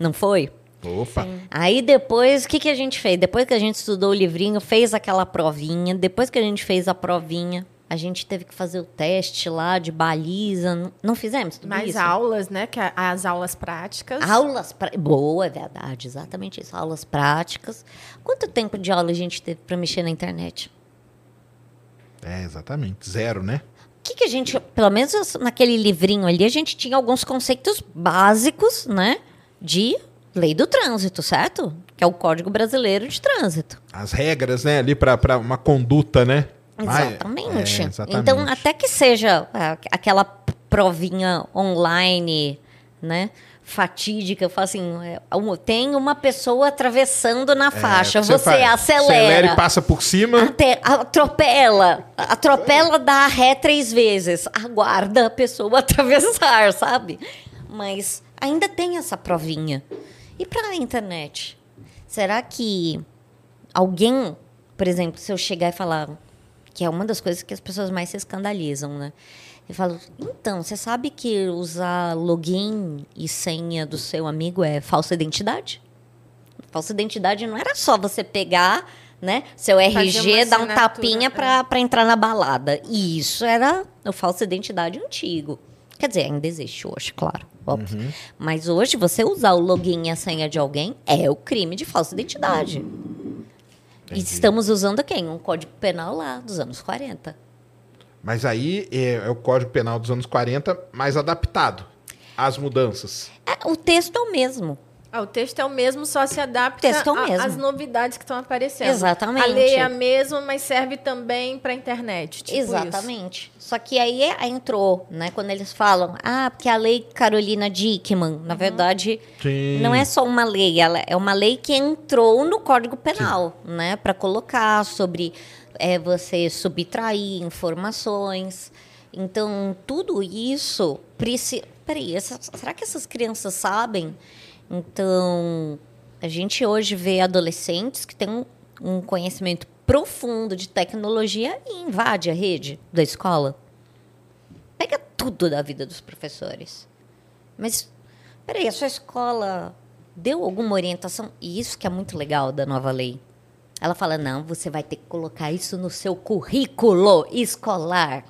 não foi? Opa. Aí depois, o que, que a gente fez? Depois que a gente estudou o livrinho, fez aquela provinha. Depois que a gente fez a provinha, a gente teve que fazer o teste lá de baliza. Não- fizemos tudo Mais isso? aulas, né? Que é as aulas práticas. Aulas pra... Boa, é verdade, exatamente isso. Aulas práticas. Quanto tempo de aula a gente teve para mexer na internet? É, exatamente. Zero, né? O que, que a gente, pelo menos naquele livrinho ali, a gente tinha alguns conceitos básicos, né? De lei do trânsito, certo? Que é o Código Brasileiro de Trânsito. As regras, né? Ali para uma conduta, né? Ah, é- Exatamente. é, exatamente. Então, até que seja ah, aquela provinha online, né? Fatídica, eu falo assim, é, tem uma pessoa atravessando na faixa, É, você, faz- acelera. Acelera e passa por cima. Até, atropela. Atropela, dá ré três vezes. Aguarda a pessoa [laughs] atravessar, sabe? Mas ainda tem essa provinha. E para a internet? Será que alguém, por exemplo, se eu chegar e falar, que é uma das coisas que as pessoas mais se escandalizam, né? Eu falo, então, você sabe que usar login e senha do seu amigo é falsa identidade? Falsa identidade não era só você pegar, né, seu RG, dar um tapinha é. pra para entrar na balada. E isso era o falsa identidade antigo. Quer dizer, ainda existe hoje, claro, óbvio. Uhum. Mas hoje você usar o login e a senha de alguém é o crime de falsa identidade. E Entendi. estamos usando quem? Um código penal lá dos anos 40. Mas aí é, é o Código Penal dos anos 40, mais adaptado às mudanças. É, o texto é o mesmo. Ah, o texto é o mesmo, só se adapta é às novidades que estão aparecendo. Exatamente. A lei é a mesma, mas serve também para a internet. Tipo Exatamente. Só que aí é- entrou, né? Quando eles falam, ah, porque a lei Carolina Dickman, na verdade, Sim. não é só uma lei, ela é uma lei que entrou no Código Penal, né? Para colocar sobre é, você subtrair informações. Então, tudo isso precisa. Peraí, essa- será que essas crianças sabem? Então, a gente hoje vê adolescentes que têm um, conhecimento profundo de tecnologia e invade a rede da escola. Pega tudo da vida dos professores. Mas, peraí, a sua escola deu alguma orientação? E isso que é muito legal da nova lei. Ela fala, não, você vai ter que colocar isso no seu currículo escolar.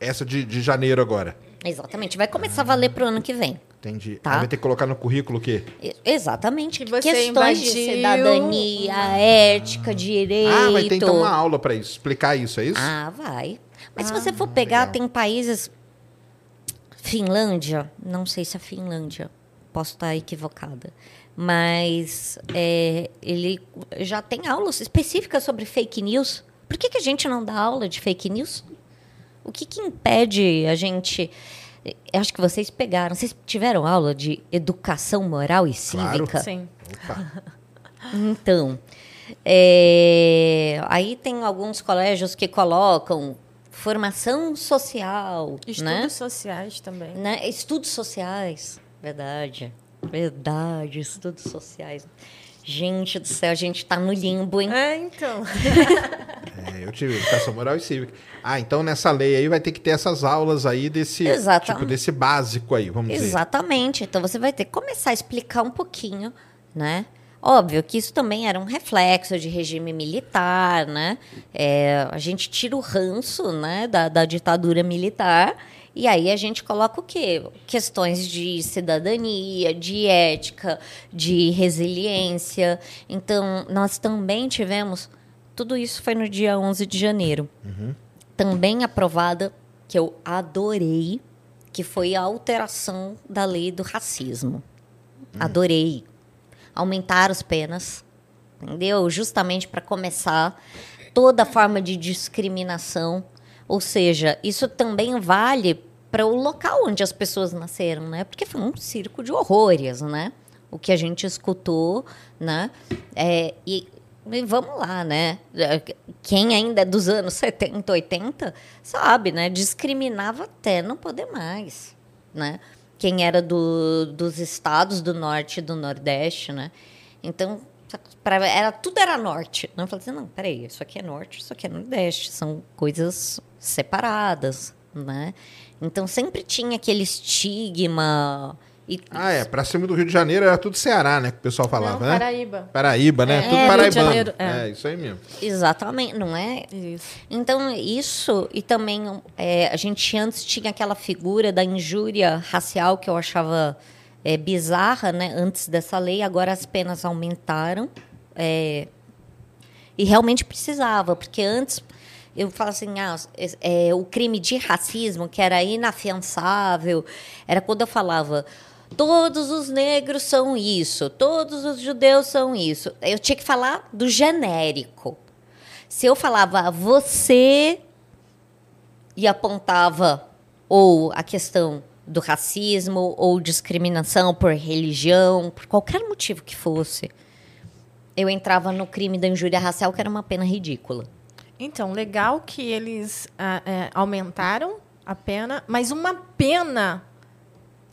Essa de, de janeiro agora. Exatamente, vai começar a valer pro ano que vem. Entendi. Tá. Aí vai ter que colocar no currículo o quê? Exatamente. Que você Questões de invadiu cidadania, ética, direito. Ah, vai ter então uma aula para isso, explicar isso, é isso? Ah, vai. Mas se Ah, você for pegar, legal. tem países. Finlândia, não sei se é Finlândia, posso estar equivocada. Mas é, ele já tem aulas específicas sobre fake news. Por que, que a gente não dá aula de fake news? O que, que impede a gente. Eu acho que vocês pegaram. Vocês tiveram aula de educação moral e Claro. cívica? Sim. Opa. [laughs] Então, é, aí tem alguns colégios que colocam formação social, Estudos né? sociais também. né? Estudos sociais, verdade, verdade, estudos sociais. Gente do céu, a gente tá no limbo, hein? É, então. [laughs] É, eu tive educação moral e cívica. Ah, então nessa lei aí vai ter que ter essas aulas aí desse Exatamente. tipo desse básico aí, vamos dizer. Exatamente. Então você vai ter que começar a explicar um pouquinho, né? Óbvio que isso também era um reflexo de regime militar, né? É, a gente tira o ranço né, da, da ditadura militar e aí a gente coloca o quê? Questões de cidadania, de ética, de resiliência. Então, nós também tivemos. Tudo isso foi no dia 11 de janeiro. Uhum. Também aprovada, que eu adorei, que foi a alteração da lei do racismo. Uhum. Adorei. Aumentar as penas, entendeu? Justamente para começar toda forma de discriminação. Ou seja, isso também vale para o local onde as pessoas nasceram, né? Porque foi um circo de horrores, né? O que a gente escutou, né? É, e, e vamos lá, né? Quem ainda é dos anos [laughs] 70, 80, sabe, né? Discriminava até não poder mais, né? Quem era do, dos estados do norte e do nordeste, né? Então, pra, era, tudo era norte. Né? Eu falei assim, não, peraí, isso aqui é norte, isso aqui é nordeste. São coisas separadas, né? Então sempre tinha aquele estigma. E... Ah, é. Pra cima do Rio de Janeiro era tudo Ceará, né? Que o pessoal falava, não, né? Paraíba. Paraíba, né? É, tudo paraibano. Janeiro, é. é. isso aí mesmo. Exatamente, não é? Isso. Então, isso, e também é, a gente antes tinha aquela figura da injúria racial que eu achava é, bizarra, né? Antes dessa lei, agora as penas aumentaram. É, e realmente precisava, porque antes eu falo assim, ah, é, o crime de racismo, que era inafiançável, era quando eu falava todos os negros são isso, todos os judeus são isso. Eu tinha que falar do genérico. Se eu falava você e apontava ou a questão do racismo ou discriminação por religião, por qualquer motivo que fosse, eu entrava no crime da injúria racial, que era uma pena ridícula. Então, legal que eles ah, é, aumentaram a pena, mas uma pena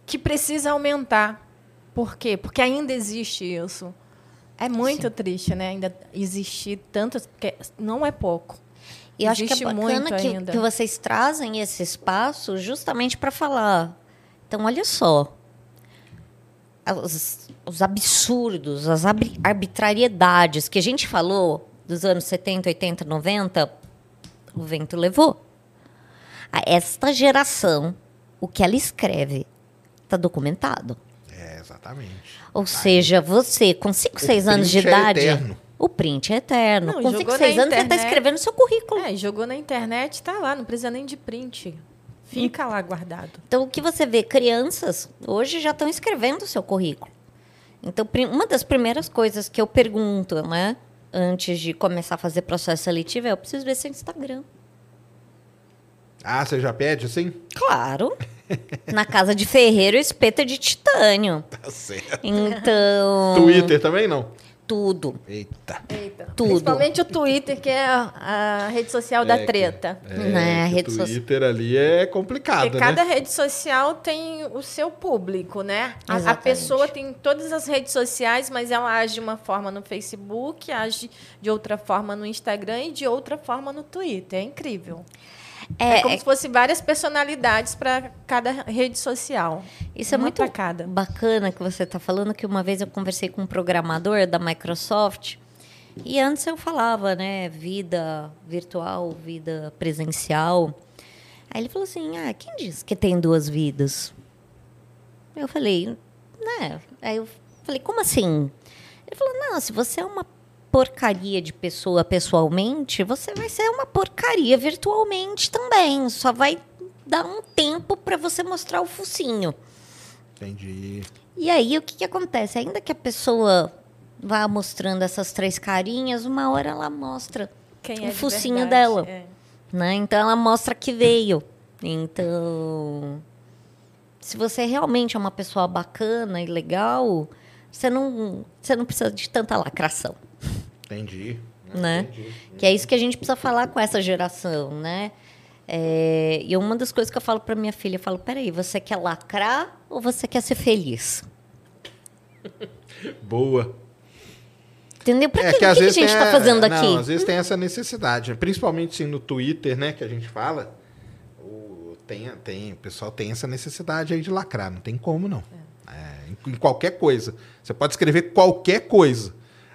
que precisa aumentar. Por quê? Porque ainda existe isso. É muito Sim. triste, né? Ainda existir tantas. Porque não é pouco. E acho que é bacana que, que, vocês trazem esse espaço justamente para falar. Então, olha só. Os, os absurdos, as arbitrariedades que a gente falou dos anos 70, 80, 90, o vento levou. A esta geração, o que ela escreve está documentado. É, exatamente. Ou seja, você, com 5, 6 anos de é idade. É eterno. O print é eterno. Não, com 5, 6 anos, internet, você está escrevendo seu currículo. É, jogou na internet, está lá, não precisa nem de print. Fica lá guardado. Então, o que você vê, crianças hoje já estão escrevendo o seu currículo. Então, uma das primeiras coisas que eu pergunto, né? antes de começar a fazer processo seletivo, é eu preciso ver seu Instagram. Ah, você já pede assim? Claro. [laughs] Na casa de ferreiro, espeto é de titânio. Tá certo. Então. Twitter também não? Tudo. Eita. Eita. Tudo. Principalmente o Twitter, que é a, rede social é, da treta. É, né? a rede o Twitter so... ali é complicado, Porque né? cada rede social tem o seu público, né? A, a, pessoa tem todas as redes sociais, mas ela age de uma forma no Facebook, age de outra forma no Instagram e de outra forma no Twitter. É incrível. É, é como é... se fosse várias personalidades para cada rede social. Isso é muito bacana que você está falando, que uma vez eu conversei com um programador da Microsoft e antes eu falava, né, vida virtual, vida presencial. Aí ele falou assim, ah, quem diz que tem duas vidas? Eu falei, né? Aí eu falei, como assim? Ele falou, não, se você é uma porcaria de pessoa pessoalmente, você vai ser uma porcaria virtualmente também. Só vai dar um tempo para você mostrar o focinho. Entendi. E aí o que, que acontece? Ainda que a pessoa vá mostrando essas três carinhas, uma hora ela mostra Quem o é focinho de dela. É. Né? Então ela mostra que veio. Então, se você realmente é uma pessoa bacana e legal, você não, você não precisa de tanta lacração. Entendi. Né? Entendi. Que é isso que a gente precisa falar com essa geração, né? É, e uma das coisas que eu falo para minha filha, eu falo, peraí, você quer lacrar ou você quer ser feliz? [laughs] Boa. Entendeu? Pra é, que, que, a, que a gente está fazendo aqui? Não, às vezes tem essa necessidade, principalmente sim, no Twitter, né, que a gente fala, o, tem, tem, o pessoal tem essa necessidade aí de lacrar, não tem como não. É. É, em, em qualquer coisa. Você pode escrever qualquer coisa.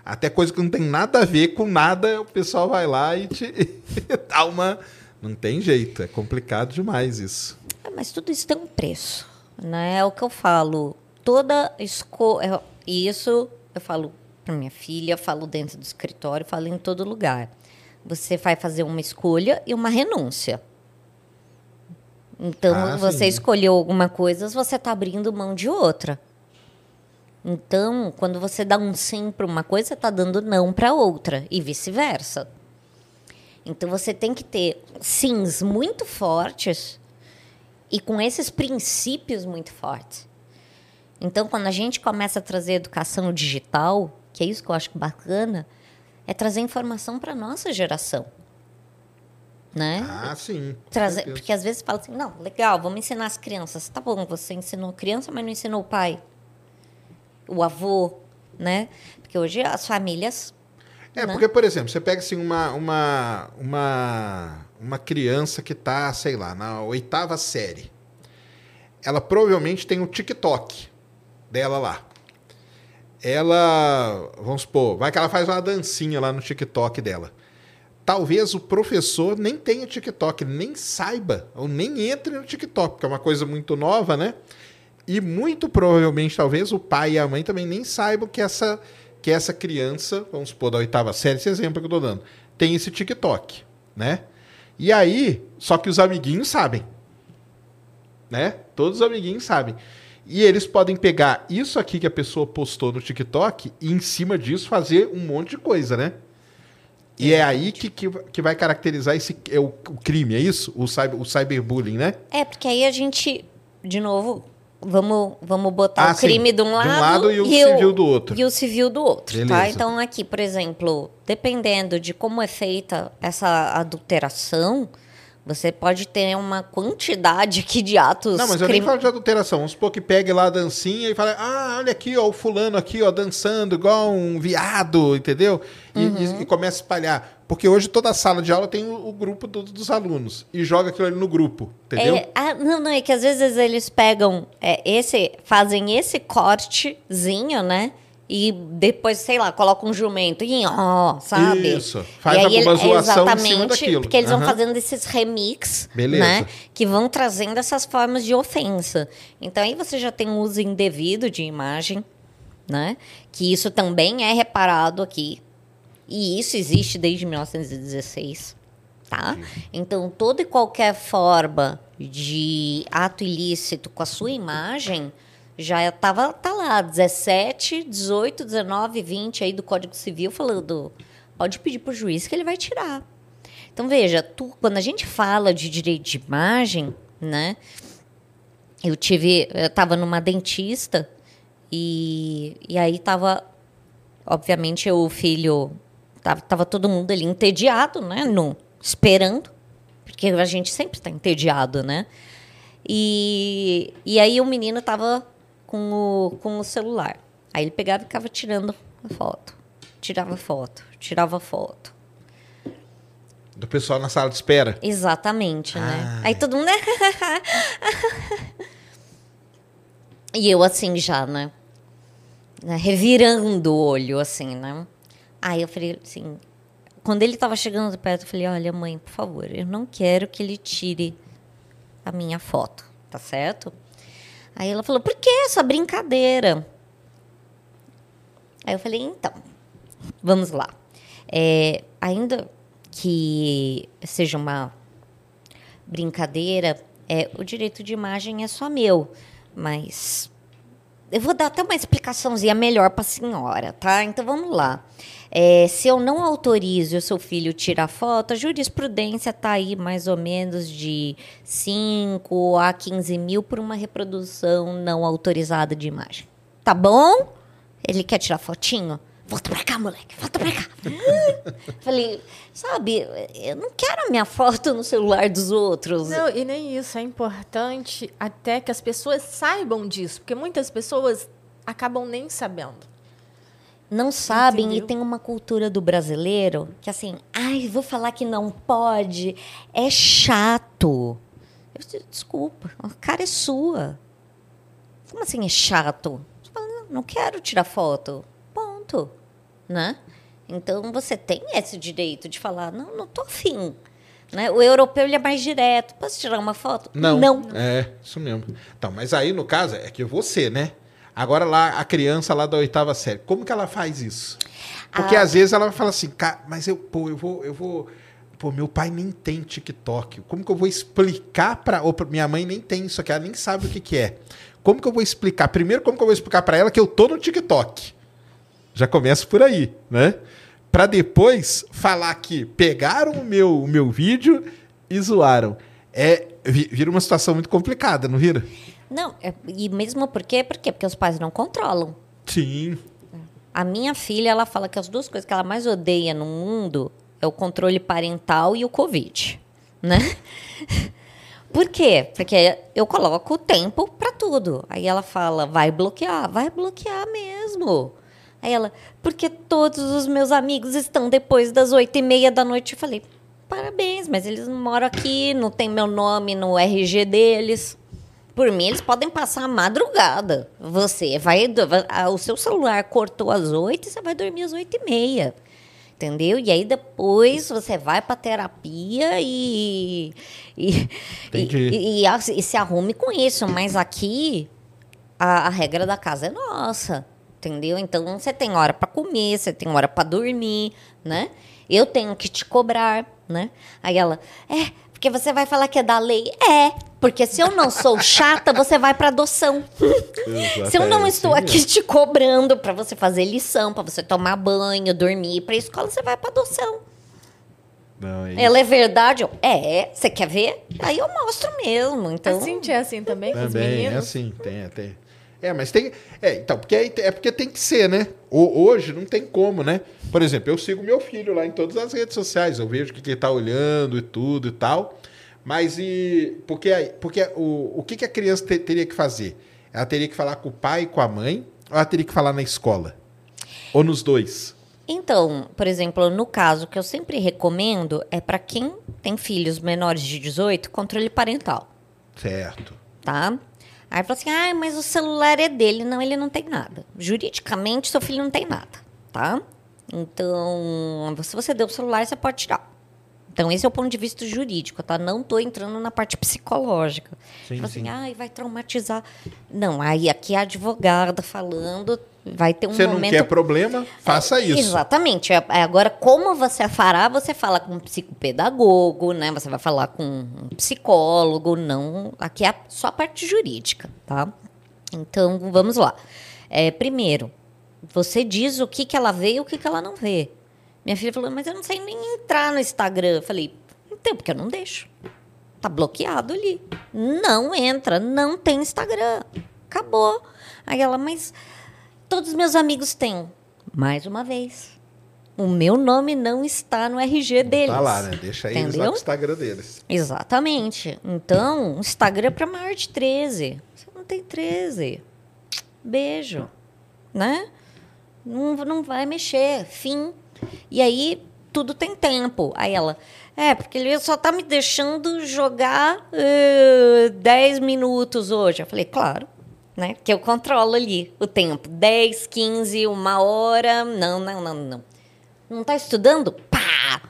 Até coisa que não tem nada a ver com nada, o pessoal vai lá e te [laughs] dá uma. Não tem jeito, é complicado demais isso. É, mas tudo isso tem um preço. Né? É o que eu falo. Toda escolha. Isso eu falo para minha filha, falo dentro do escritório, falo em todo lugar. Você vai fazer uma escolha e uma renúncia. Então, ah, você sim. escolheu alguma coisa, você está abrindo mão de outra. Então, quando você dá um sim para uma coisa, você está dando não para outra e vice-versa. Então, você tem que ter sims muito fortes e com esses princípios muito fortes. Então, quando a gente começa a trazer educação digital, que é isso que eu acho bacana, é trazer informação para nossa geração né? Ah, sim. Trazer, porque às vezes fala assim, não, legal, vamos ensinar as crianças. Tá bom, você ensinou criança, mas não ensinou o pai, o avô, né? Porque hoje as famílias... É, né? porque, por exemplo, você pega assim uma, uma, uma, uma criança que está, sei lá, na oitava série. Ela provavelmente tem o TikTok dela lá. Ela, vamos supor, vai que ela faz uma dancinha lá no TikTok dela talvez o professor nem tenha TikTok, nem saiba, ou nem entre no TikTok, porque é uma coisa muito nova, né? E muito provavelmente, talvez, o pai e a mãe também nem saibam que essa, que essa criança, vamos supor, da oitava série, esse exemplo que eu tô dando, tem esse TikTok, né? E aí, só que os amiguinhos sabem, né? Todos os amiguinhos sabem. E eles podem pegar isso aqui que a pessoa postou no TikTok e, em cima disso, fazer um monte de coisa, né? E é aí que, que, que vai caracterizar esse, é o, o crime, é isso? O, cyber, o cyberbullying, né? É, porque aí a gente, de novo, vamos, vamos botar ah, o crime sim. de um lado, de um lado e o e civil o, do outro. E o civil do outro, tá? Beleza. tá? Então aqui, por exemplo, dependendo de como é feita essa adulteração, você pode ter uma quantidade aqui de atos. Não, mas eu nem falo de adulteração. Vamos supor que pegue lá a dancinha e fale: ah, olha aqui, ó, o fulano aqui, ó, dançando igual um viado, entendeu? E, uhum. e, e começa a espalhar. Porque hoje toda a sala de aula tem o, o grupo do, dos alunos e joga aquilo ali no grupo, entendeu? É, ah, não, não, é que às vezes eles pegam é, esse, fazem esse cortezinho, né? E depois, sei lá, coloca um jumento e ó, sabe? Isso. Faz e alguma zoação exatamente, em cima daquilo. Porque eles uhum. vão fazendo esses remix, Beleza. né? Que vão trazendo essas formas de ofensa. Então aí você já tem um uso indevido de imagem, né? Que isso também é reparado aqui. E isso existe desde 1916, tá? Então toda e qualquer forma de ato ilícito com a sua imagem já estava tá lá 17, 18, 19, 20 aí do Código Civil falando, pode pedir para o juiz que ele vai tirar. Então veja, tu, quando a gente fala de direito de imagem, né? Eu tive, eu estava numa dentista e, e aí estava, obviamente, o filho tava, tava todo mundo ali entediado, né? No, esperando, porque a gente sempre está entediado, né? E, e aí o menino estava com o, com o celular. Aí ele pegava e ficava tirando a foto. Tirava foto, tirava foto. Do pessoal na sala de espera? Exatamente, né? Aí todo mundo. [laughs] E eu assim já, né? né? Revirando o olho, assim, né? Aí eu falei assim. Quando ele estava chegando perto, eu falei: Olha, mãe, por favor, eu não quero que ele tire a minha foto, tá certo? Aí ela falou: por que essa brincadeira? Aí eu falei: então, vamos lá. É, ainda que seja uma brincadeira, é, o direito de imagem é só meu, mas eu vou dar até uma explicaçãozinha melhor para a senhora, tá? Então vamos lá. É, se eu não autorizo o seu filho tirar foto, a jurisprudência está aí mais ou menos de 5 a 15 mil por uma reprodução não autorizada de imagem. Tá bom? Ele quer tirar fotinho? Volta pra cá, moleque, volta pra cá. [laughs] Falei, sabe, eu não quero a minha foto no celular dos outros. Não, e nem isso. É importante até que as pessoas saibam disso, porque muitas pessoas acabam nem sabendo não sabem Entendeu? e tem uma cultura do brasileiro que assim, ai, vou falar que não pode, é chato. Eu disse, desculpa, a cara é sua. Como assim é chato? Você fala, não, não quero tirar foto. Ponto. né? Então você tem esse direito de falar, não, não tô afim. Né? O europeu ele é mais direto. Posso tirar uma foto? Não. Não. É, isso mesmo. Então, mas aí, no caso, é que você, né? Agora lá, a criança lá da oitava série, como que ela faz isso? Porque ah. às vezes ela fala assim, mas eu, pô, eu vou, eu vou. Pô, meu pai nem tem TikTok. Como que eu vou explicar para minha mãe nem tem isso aqui, ela nem sabe o que, que é. Como que eu vou explicar? Primeiro, como que eu vou explicar para ela que eu tô no TikTok? Já começa por aí, né? Para depois falar que pegaram o meu, o meu vídeo e zoaram. É, vira uma situação muito complicada, não vira? Não, é, e mesmo porque, por quê? Porque os pais não controlam. Sim. A minha filha, ela fala que as duas coisas que ela mais odeia no mundo é o controle parental e o Covid, né? [laughs] Por quê? Porque eu coloco o tempo para tudo. Aí ela fala, vai bloquear, vai bloquear mesmo. Aí ela, porque todos os meus amigos estão depois das oito e meia da noite. Eu falei, parabéns, mas eles não moram aqui, não tem meu nome no RG deles. Por mim, eles podem passar a madrugada. Você vai. O seu celular cortou às oito e você vai dormir às oito e meia. Entendeu? E aí depois você vai para terapia e e, e, e, e, se arrume com isso. Mas aqui a, a regra da casa é nossa. Entendeu? Então você tem hora para comer, você tem hora para dormir, né? Eu tenho que te cobrar, né? Aí ela, é, porque você vai falar que é da lei. É, porque se eu não sou chata, você vai para adoção. se eu não estou aqui te cobrando para você fazer lição, para você tomar banho, dormir, para escola, você vai para adoção. Não, é Ela é verdade? é. Você quer ver? Aí eu mostro mesmo. Então... A Cintia é assim também, também com os meninos? é assim, tem, tem. É, mas tem. É, então, porque é, é porque tem que ser, né? O, hoje não tem como, né? Por exemplo, eu sigo meu filho lá em todas as redes sociais, eu vejo o que, que ele tá olhando e tudo e tal. Mas e. Porque, porque o, o que, que a criança te, teria que fazer? Ela teria que falar com o pai e com a mãe, ou ela teria que falar na escola? Ou nos dois? Então, por exemplo, no caso que eu sempre recomendo é para quem tem filhos menores de 18, controle parental. Certo. Tá? Aí falou assim: ah, mas o celular é dele. Não, ele não tem nada. Juridicamente, seu filho não tem nada, tá? Então, se você deu o celular, você pode tirar. Então, esse é o ponto de vista jurídico, tá? Não estou entrando na parte psicológica. Sim, assim, ai, vai traumatizar. Não, aí aqui a advogada falando, vai ter um você momento... Não quer problema, faça é, isso. Exatamente. É, é, agora, como você fará, você fala com um psicopedagogo, né? Você vai falar com um psicólogo, não... Aqui é só a parte jurídica, tá? Então, vamos lá. É, primeiro, você diz o que, que ela vê e o que, que ela não vê. Minha filha falou, mas eu não sei nem entrar no Instagram. Eu falei, então, porque eu não deixo. Tá bloqueado ali. Não entra, não tem Instagram. Acabou. Aí ela, mas todos os meus amigos têm. Mais uma vez. O meu nome não está no RG deles. Tá lá, né? Deixa aí Entendeu? lá no Instagram deles. Exatamente. Então, Instagram é para maior de 13. Você não tem 13. Beijo. Né? Não, não vai mexer. Fim. E aí, tudo tem tempo. Aí ela, é, porque ele só tá me deixando jogar uh, 10 minutos hoje. Eu falei, claro, né? Que eu controlo ali o tempo. 10, 15, uma hora. Não, não, não, não. Não tá estudando? Pá!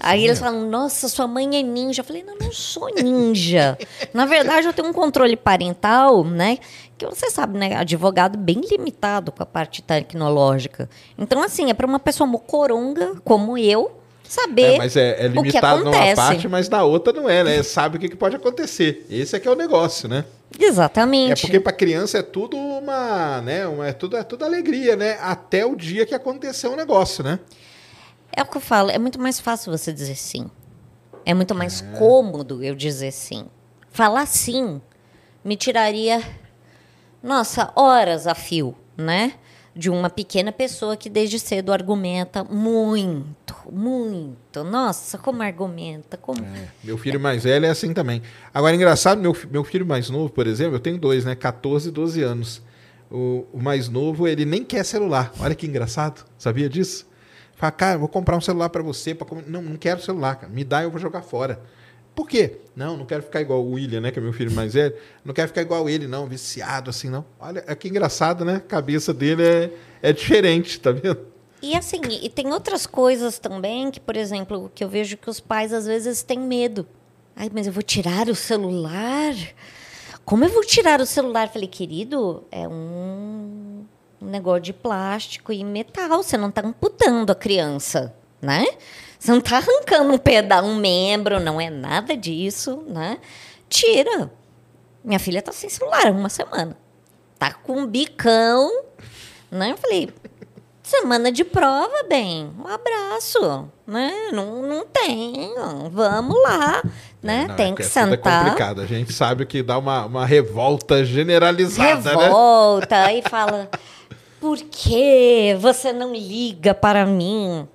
Aí eles falam, nossa, sua mãe é ninja. Eu falei, não, não sou ninja. Na verdade, eu tenho um controle parental, né? Que você sabe, né? Advogado bem limitado com a parte tecnológica. Então, assim, é para uma pessoa mocoronga como eu saber. É, mas é, é limitado numa parte, mas na outra não é, né? Sabe o que, que pode acontecer. Esse é que é o negócio, né? Exatamente. É porque para criança é tudo uma, né? Uma, é tudo é tudo alegria, né? Até o dia que aconteceu o negócio, né? É o que eu falo, é muito mais fácil você dizer sim. É muito mais é. cômodo eu dizer sim. Falar sim me tiraria, nossa, horas a fio, né? De uma pequena pessoa que desde cedo argumenta muito, muito. Nossa, como argumenta. Como... É, meu filho mais velho é assim também. Agora, engraçado, meu, meu filho mais novo, por exemplo, eu tenho dois, né? 14 e 12 anos. O, o mais novo, ele nem quer celular. Olha que engraçado. Sabia disso? Fala, cara, vou comprar um celular para você. Pra... Não, não quero celular, cara. Me dá, eu vou jogar fora. Por quê? Não, não quero ficar igual o William, né? Que é meu filho mais velho. Não quero ficar igual ele, não, viciado assim, não. Olha, é que engraçado, né? A cabeça dele é, é diferente, tá vendo? E assim, e tem outras coisas também que, por exemplo, que eu vejo que os pais às vezes têm medo. Ai, mas eu vou tirar o celular? Como eu vou tirar o celular? Falei, querido, é um, negócio de plástico e metal. Você não está amputando a criança, né? Você não está arrancando um pedaço, um membro, não é nada disso, né? Tira. Minha filha está sem celular há uma semana. Tá com um bicão, né? Eu falei, semana de prova, bem, um abraço, né? Não, não tem, vamos lá, né? Não, tem é que, que é sentar. É complicado, a gente sabe que dá uma, uma revolta generalizada, né? revolta, né? e fala, por que você não liga para mim?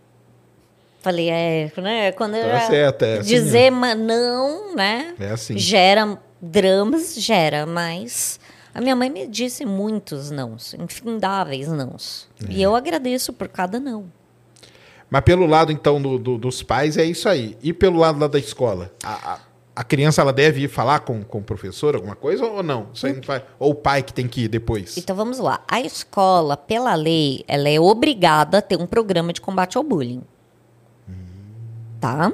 Falei, é, né? Quando tá certo, é assim dizer assim não, né? É assim. Gera dramas, gera, mas a minha mãe me disse muitos nãos, infindáveis nãos. É. E eu agradeço por cada não. Mas pelo lado, então, do, do, dos pais, é isso aí. E pelo lado lá da escola? A, a, a, criança ela deve ir falar com, com o professor alguma coisa ou não? Isso aí não faz, ou o pai que tem que ir depois? Então vamos lá. A escola, pela lei, ela é obrigada a ter um programa de combate ao bullying tá?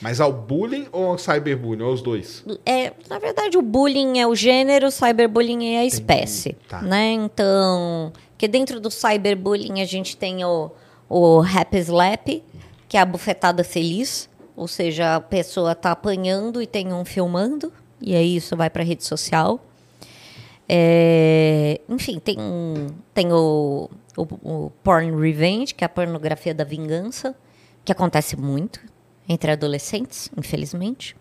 Mas ao bullying ou ao cyberbullying? Ou os dois? É, na verdade, o bullying é o gênero, o cyberbullying é a espécie. Tá. Né? Então, que dentro do cyberbullying a gente tem o, o happy slap, que é a bufetada feliz. Ou seja, a pessoa tá apanhando e tem um filmando. E aí isso vai para rede social. É, enfim, tem, tem o, o, o porn revenge, que é a pornografia da vingança que acontece muito entre adolescentes, infelizmente,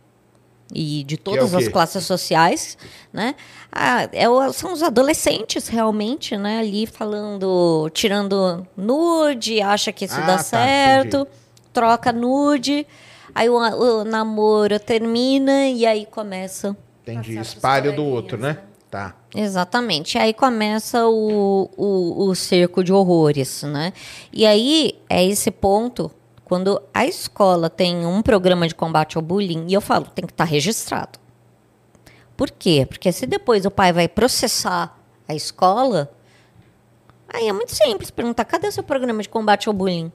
e de é todas é as classes sociais, né? Ah, é o, são os adolescentes realmente, né? Ali falando, tirando nude, acha que isso ah, dá tá, certo, entendi. troca nude, aí o, o, namoro termina e aí começa. Entendi, espalha do outro, né? Tá. Exatamente. Aí começa o, o, o cerco de horrores, né? E aí é esse ponto quando a escola tem um programa de combate ao bullying, e eu falo, tem que estar tá registrado. Por quê? Porque se depois o pai vai processar a escola, aí é muito simples perguntar: cadê o seu programa de combate ao bullying?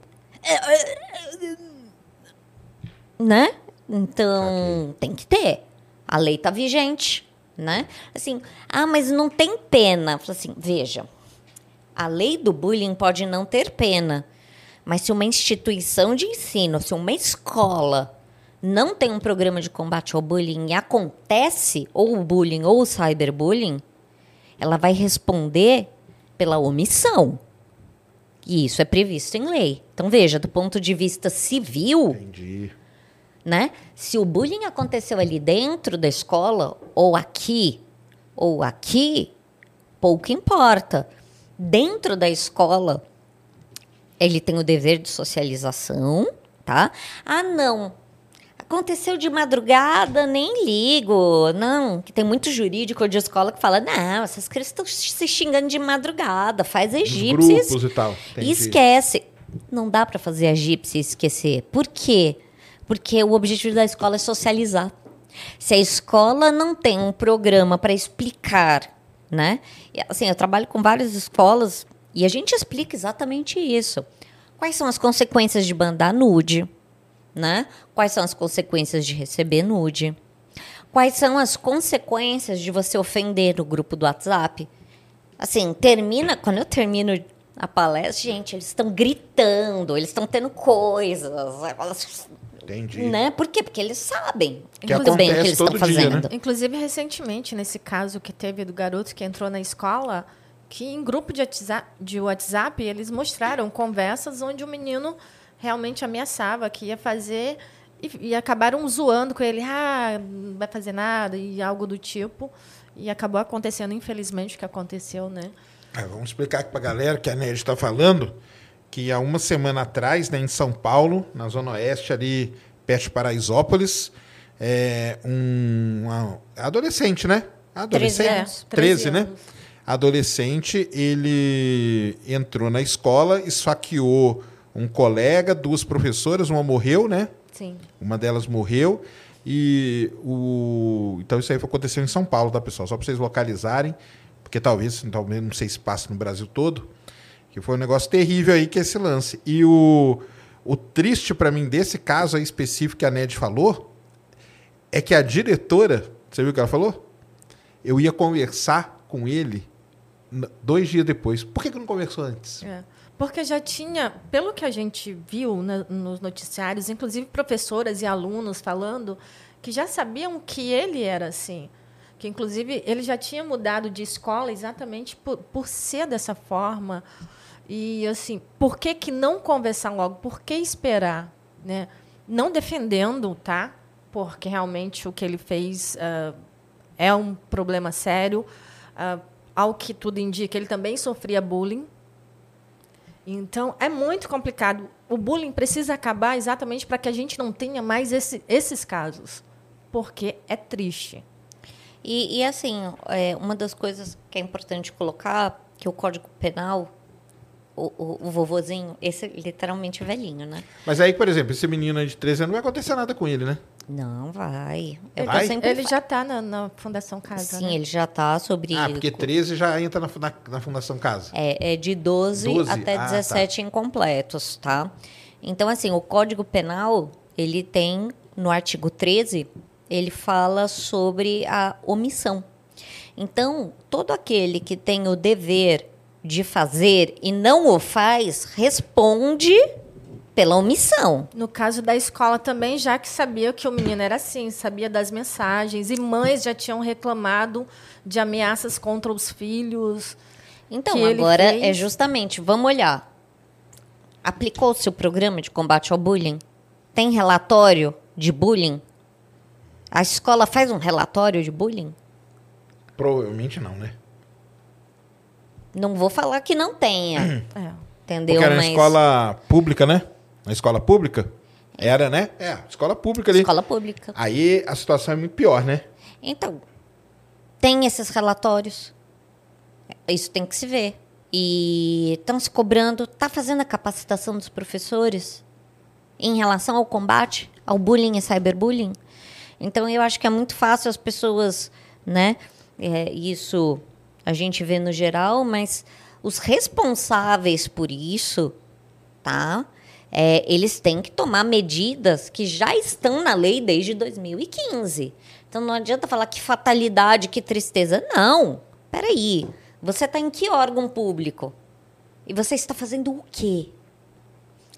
Né? Então, tem que ter. A lei está vigente, né? Assim, ah, mas não tem pena. Assim, veja, a lei do bullying pode não ter pena, mas se uma instituição de ensino, se uma escola não tem um programa de combate ao bullying e acontece ou o bullying ou o cyberbullying, ela vai responder pela omissão. E isso é previsto em lei. Então veja, do ponto de vista civil, Entendi. né? Se o bullying aconteceu ali dentro da escola ou aqui ou aqui, pouco importa. Dentro da escola, ele tem o dever de socialização, tá? Ah, não. Aconteceu de madrugada, nem ligo. Não, que tem muito jurídico de escola que fala: não, essas crianças estão se xingando de madrugada, faz egípcios. Grupos e tal. Entendi. Esquece. Não dá para fazer egípcia e esquecer. Por quê? Porque o objetivo da escola é socializar. Se a escola não tem um programa para explicar, né? Assim, eu trabalho com várias escolas e a gente explica exatamente isso. Quais são as consequências de mandar nude? Né? Quais são as consequências de receber nude? Quais são as consequências de você ofender o grupo do WhatsApp? Assim, termina. Quando eu termino a palestra, gente, eles estão gritando, eles estão tendo coisas. Entendi. Né? Por quê? Porque eles sabem que muito bem o que eles estão fazendo. Né? Inclusive, recentemente, nesse caso que teve do garoto que entrou na escola, que em grupo de WhatsApp, de WhatsApp eles mostraram conversas onde o menino realmente ameaçava que ia fazer e, e, acabaram zoando com ele, ah, não vai fazer nada e algo do tipo. E acabou acontecendo, infelizmente, o que aconteceu, né? É, vamos explicar aqui para a galera que a Nery está falando que há uma semana atrás, né, em São Paulo, na Zona Oeste, ali perto de Paraisópolis, é, um uma, adolescente, né? Adolescente? 13, é, 13, 13 né? Adolescente, ele entrou na escola, esfaqueou um colega, duas professoras, uma morreu, né? Sim. Uma delas morreu. E o. Então isso aí aconteceu em São Paulo, tá, pessoal? Só para vocês localizarem, porque talvez, talvez, não sei se passa no Brasil todo. Que foi um negócio terrível aí que é esse lance. E o, o triste para mim desse caso aí específico que a Ned falou é que a diretora, você viu o que ela falou? Eu ia conversar com ele dois dias depois. Por que, que não conversou antes? É. Porque já tinha, pelo que a gente viu na, nos noticiários, inclusive professoras e alunos falando que já sabiam que ele era assim. Que, inclusive, ele já tinha mudado de escola exatamente por, por ser dessa forma. E, assim, por que, que não conversar logo? Por que esperar? Né? Não defendendo, tá? Porque realmente o que ele fez uh, é um problema sério. Uh, ao que tudo indica, ele também sofria bullying. Então, é muito complicado. O bullying precisa acabar exatamente para que a gente não tenha mais esse, esses casos, porque é triste. E, e assim, é, uma das coisas que é importante colocar, que o Código Penal, o, o, o vovozinho, esse literalmente é velhinho, né? Mas aí, por exemplo, esse menino de 13 anos não vai acontecer nada com ele, né? Não, vai. Ele, vai? ele já está na, na, Fundação Casa. Sim, né? ele já está sobre. Ah, porque 13 já entra na, na, na Fundação Casa. É, é de 12, 12? até ah, 17 tá. incompletos, tá? Então, assim, o Código Penal, ele tem, no artigo 13, ele fala sobre a omissão. Então, todo aquele que tem o dever de fazer e não o faz, responde pela omissão. No caso da escola também, já que sabia que o menino era assim, sabia das mensagens, e mães já tinham reclamado de ameaças contra os filhos. Então, agora fez... é justamente, vamos olhar. Aplicou-se o programa de combate ao bullying? Tem relatório de bullying? A escola faz um relatório de bullying? Provavelmente não, né? Não vou falar que não tenha. [clears throat] é. Entendeu? Porque era Mas... escola pública, né? Na escola pública? Era, né? É, escola pública ali. Escola pública. Aí a situação é muito pior, né? Então, tem esses relatórios. Isso tem que se ver. E estão se cobrando, está fazendo a capacitação dos professores em relação ao combate ao bullying e cyberbullying. Então, eu acho que é muito fácil as pessoas, né? É, isso a gente vê no geral, mas os responsáveis por isso, tá? É, eles têm que tomar medidas que já estão na lei desde 2015. Então não adianta falar que fatalidade, que tristeza. Não. Peraí. Você está em que órgão público? E você está fazendo o quê?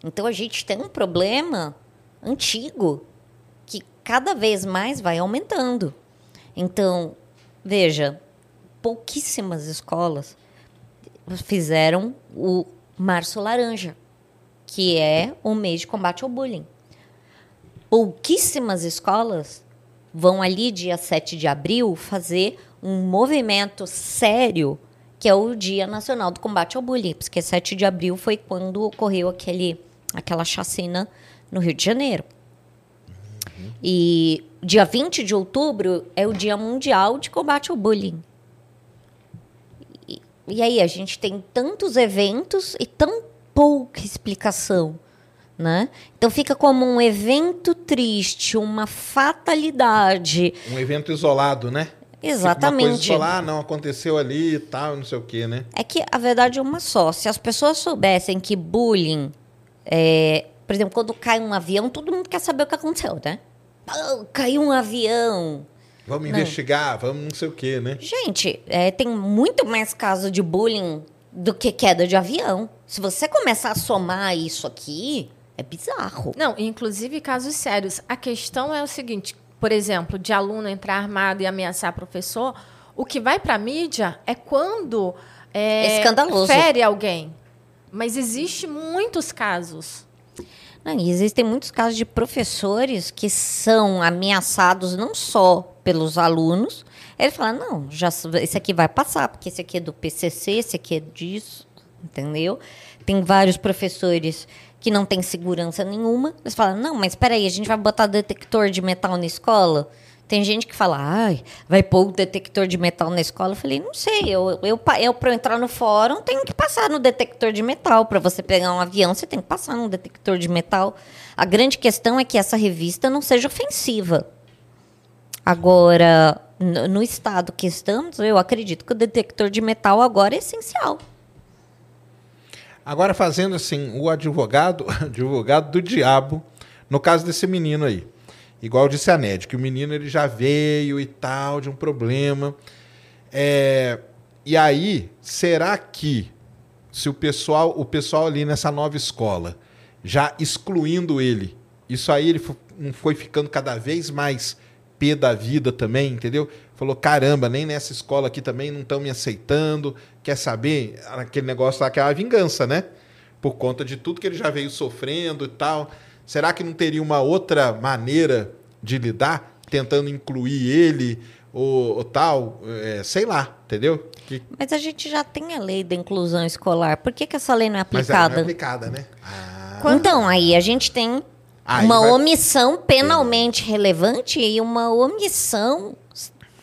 Então a gente tem um problema antigo que cada vez mais vai aumentando. Então, veja, pouquíssimas escolas fizeram o Março Laranja que é o mês de combate ao bullying. Pouquíssimas escolas vão ali, dia 7 de abril, fazer um movimento sério, que é o Dia Nacional do Combate ao Bullying, porque 7 de abril foi quando ocorreu aquele, aquela chacina no Rio de Janeiro. Uhum. E dia 20 de outubro é o Dia Mundial de Combate ao Bullying. E, e aí, a gente tem tantos eventos e tão pouca explicação. Né? Então fica como um evento triste, uma fatalidade. Um evento isolado, né? Exatamente. Uma coisa isolada, ah, não aconteceu ali e tal, não sei o quê, né? É que a verdade é uma só. Se as pessoas soubessem que bullying, é, por exemplo, quando cai um avião, todo mundo quer saber o que aconteceu, né? Oh, caiu um avião. Vamos não. investigar, vamos não sei o quê, né? Gente, é, tem muito mais caso de bullying do que queda de avião. Se você começar a somar isso aqui, é bizarro. Não, inclusive casos sérios. A questão é o seguinte, por exemplo, de aluno entrar armado e ameaçar professor, o que vai para a mídia é quando é, Escandaloso. fere alguém. Mas existe muitos casos. Não, existem muitos casos de professores que são ameaçados não só pelos alunos, ele fala, não, já, esse aqui vai passar, porque esse aqui é do PCC, esse aqui é disso, entendeu? Tem vários professores que não têm segurança nenhuma. Eles falam, não, mas espera aí, a gente vai botar detector de metal na escola? Tem gente que fala, ai, vai pôr o detector de metal na escola. Eu falei, não sei, eu, eu, eu para entrar no fórum tenho que passar no detector de metal. Para você pegar um avião, você tem que passar no detector de metal. A grande questão é que essa revista não seja ofensiva. Agora, no estado que estamos, eu acredito que o detector de metal agora é essencial. Agora fazendo assim, o advogado, [laughs] advogado do diabo, no caso desse menino aí. Igual disse a Ned, que o menino ele já veio e tal, de um problema. É, e aí, será que se o pessoal, o pessoal ali nessa nova escola, já excluindo ele, isso aí ele não foi ficando cada vez mais pé da vida também, entendeu? Falou, caramba, nem nessa escola aqui também não estão me aceitando. Quer saber? Aquele negócio lá que é a vingança, né? Por conta de tudo que ele já veio sofrendo e tal. Será que não teria uma outra maneira de lidar, tentando incluir ele ou, ou tal? É, sei lá, entendeu? Que... Mas a gente já tem a lei da inclusão escolar. Por que, que essa lei não é aplicada? Mas ela não é aplicada, né? Ah. Então, aí a gente tem aí uma vai... omissão penalmente é. relevante e uma omissão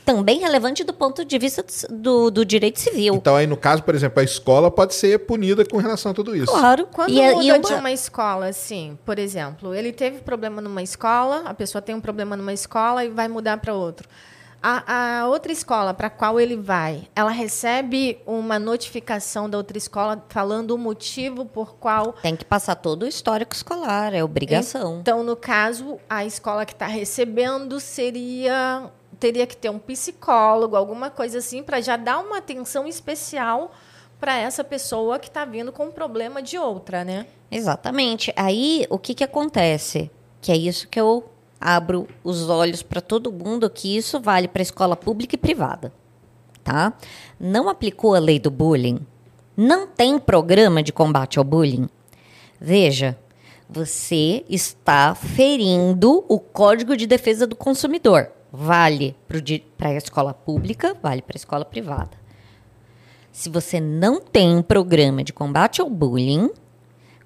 também relevante do ponto de vista do, do, direito civil. Então, aí, no caso, por exemplo, a escola pode ser punida com relação a tudo isso. Claro. Quando e, muda e uma... de uma escola, assim, por exemplo, ele teve problema numa escola, a pessoa tem um problema numa escola e vai mudar para outro. A, a, outra escola para a qual ele vai, ela recebe uma notificação da outra escola falando o motivo por qual. Tem que passar todo o histórico escolar, é obrigação. Então, no caso, a escola que está recebendo seria teria que ter um psicólogo, alguma coisa assim, para já dar uma atenção especial para essa pessoa que está vindo com um problema de outra, né? Exatamente. Aí, o que, que acontece? Que é isso que eu abro os olhos para todo mundo, que isso vale para escola pública e privada, tá? Não aplicou a lei do bullying? Não tem programa de combate ao bullying? Veja, você está ferindo o Código de Defesa do Consumidor vale para a escola pública, vale para a escola privada. Se você não tem um programa de combate ao bullying,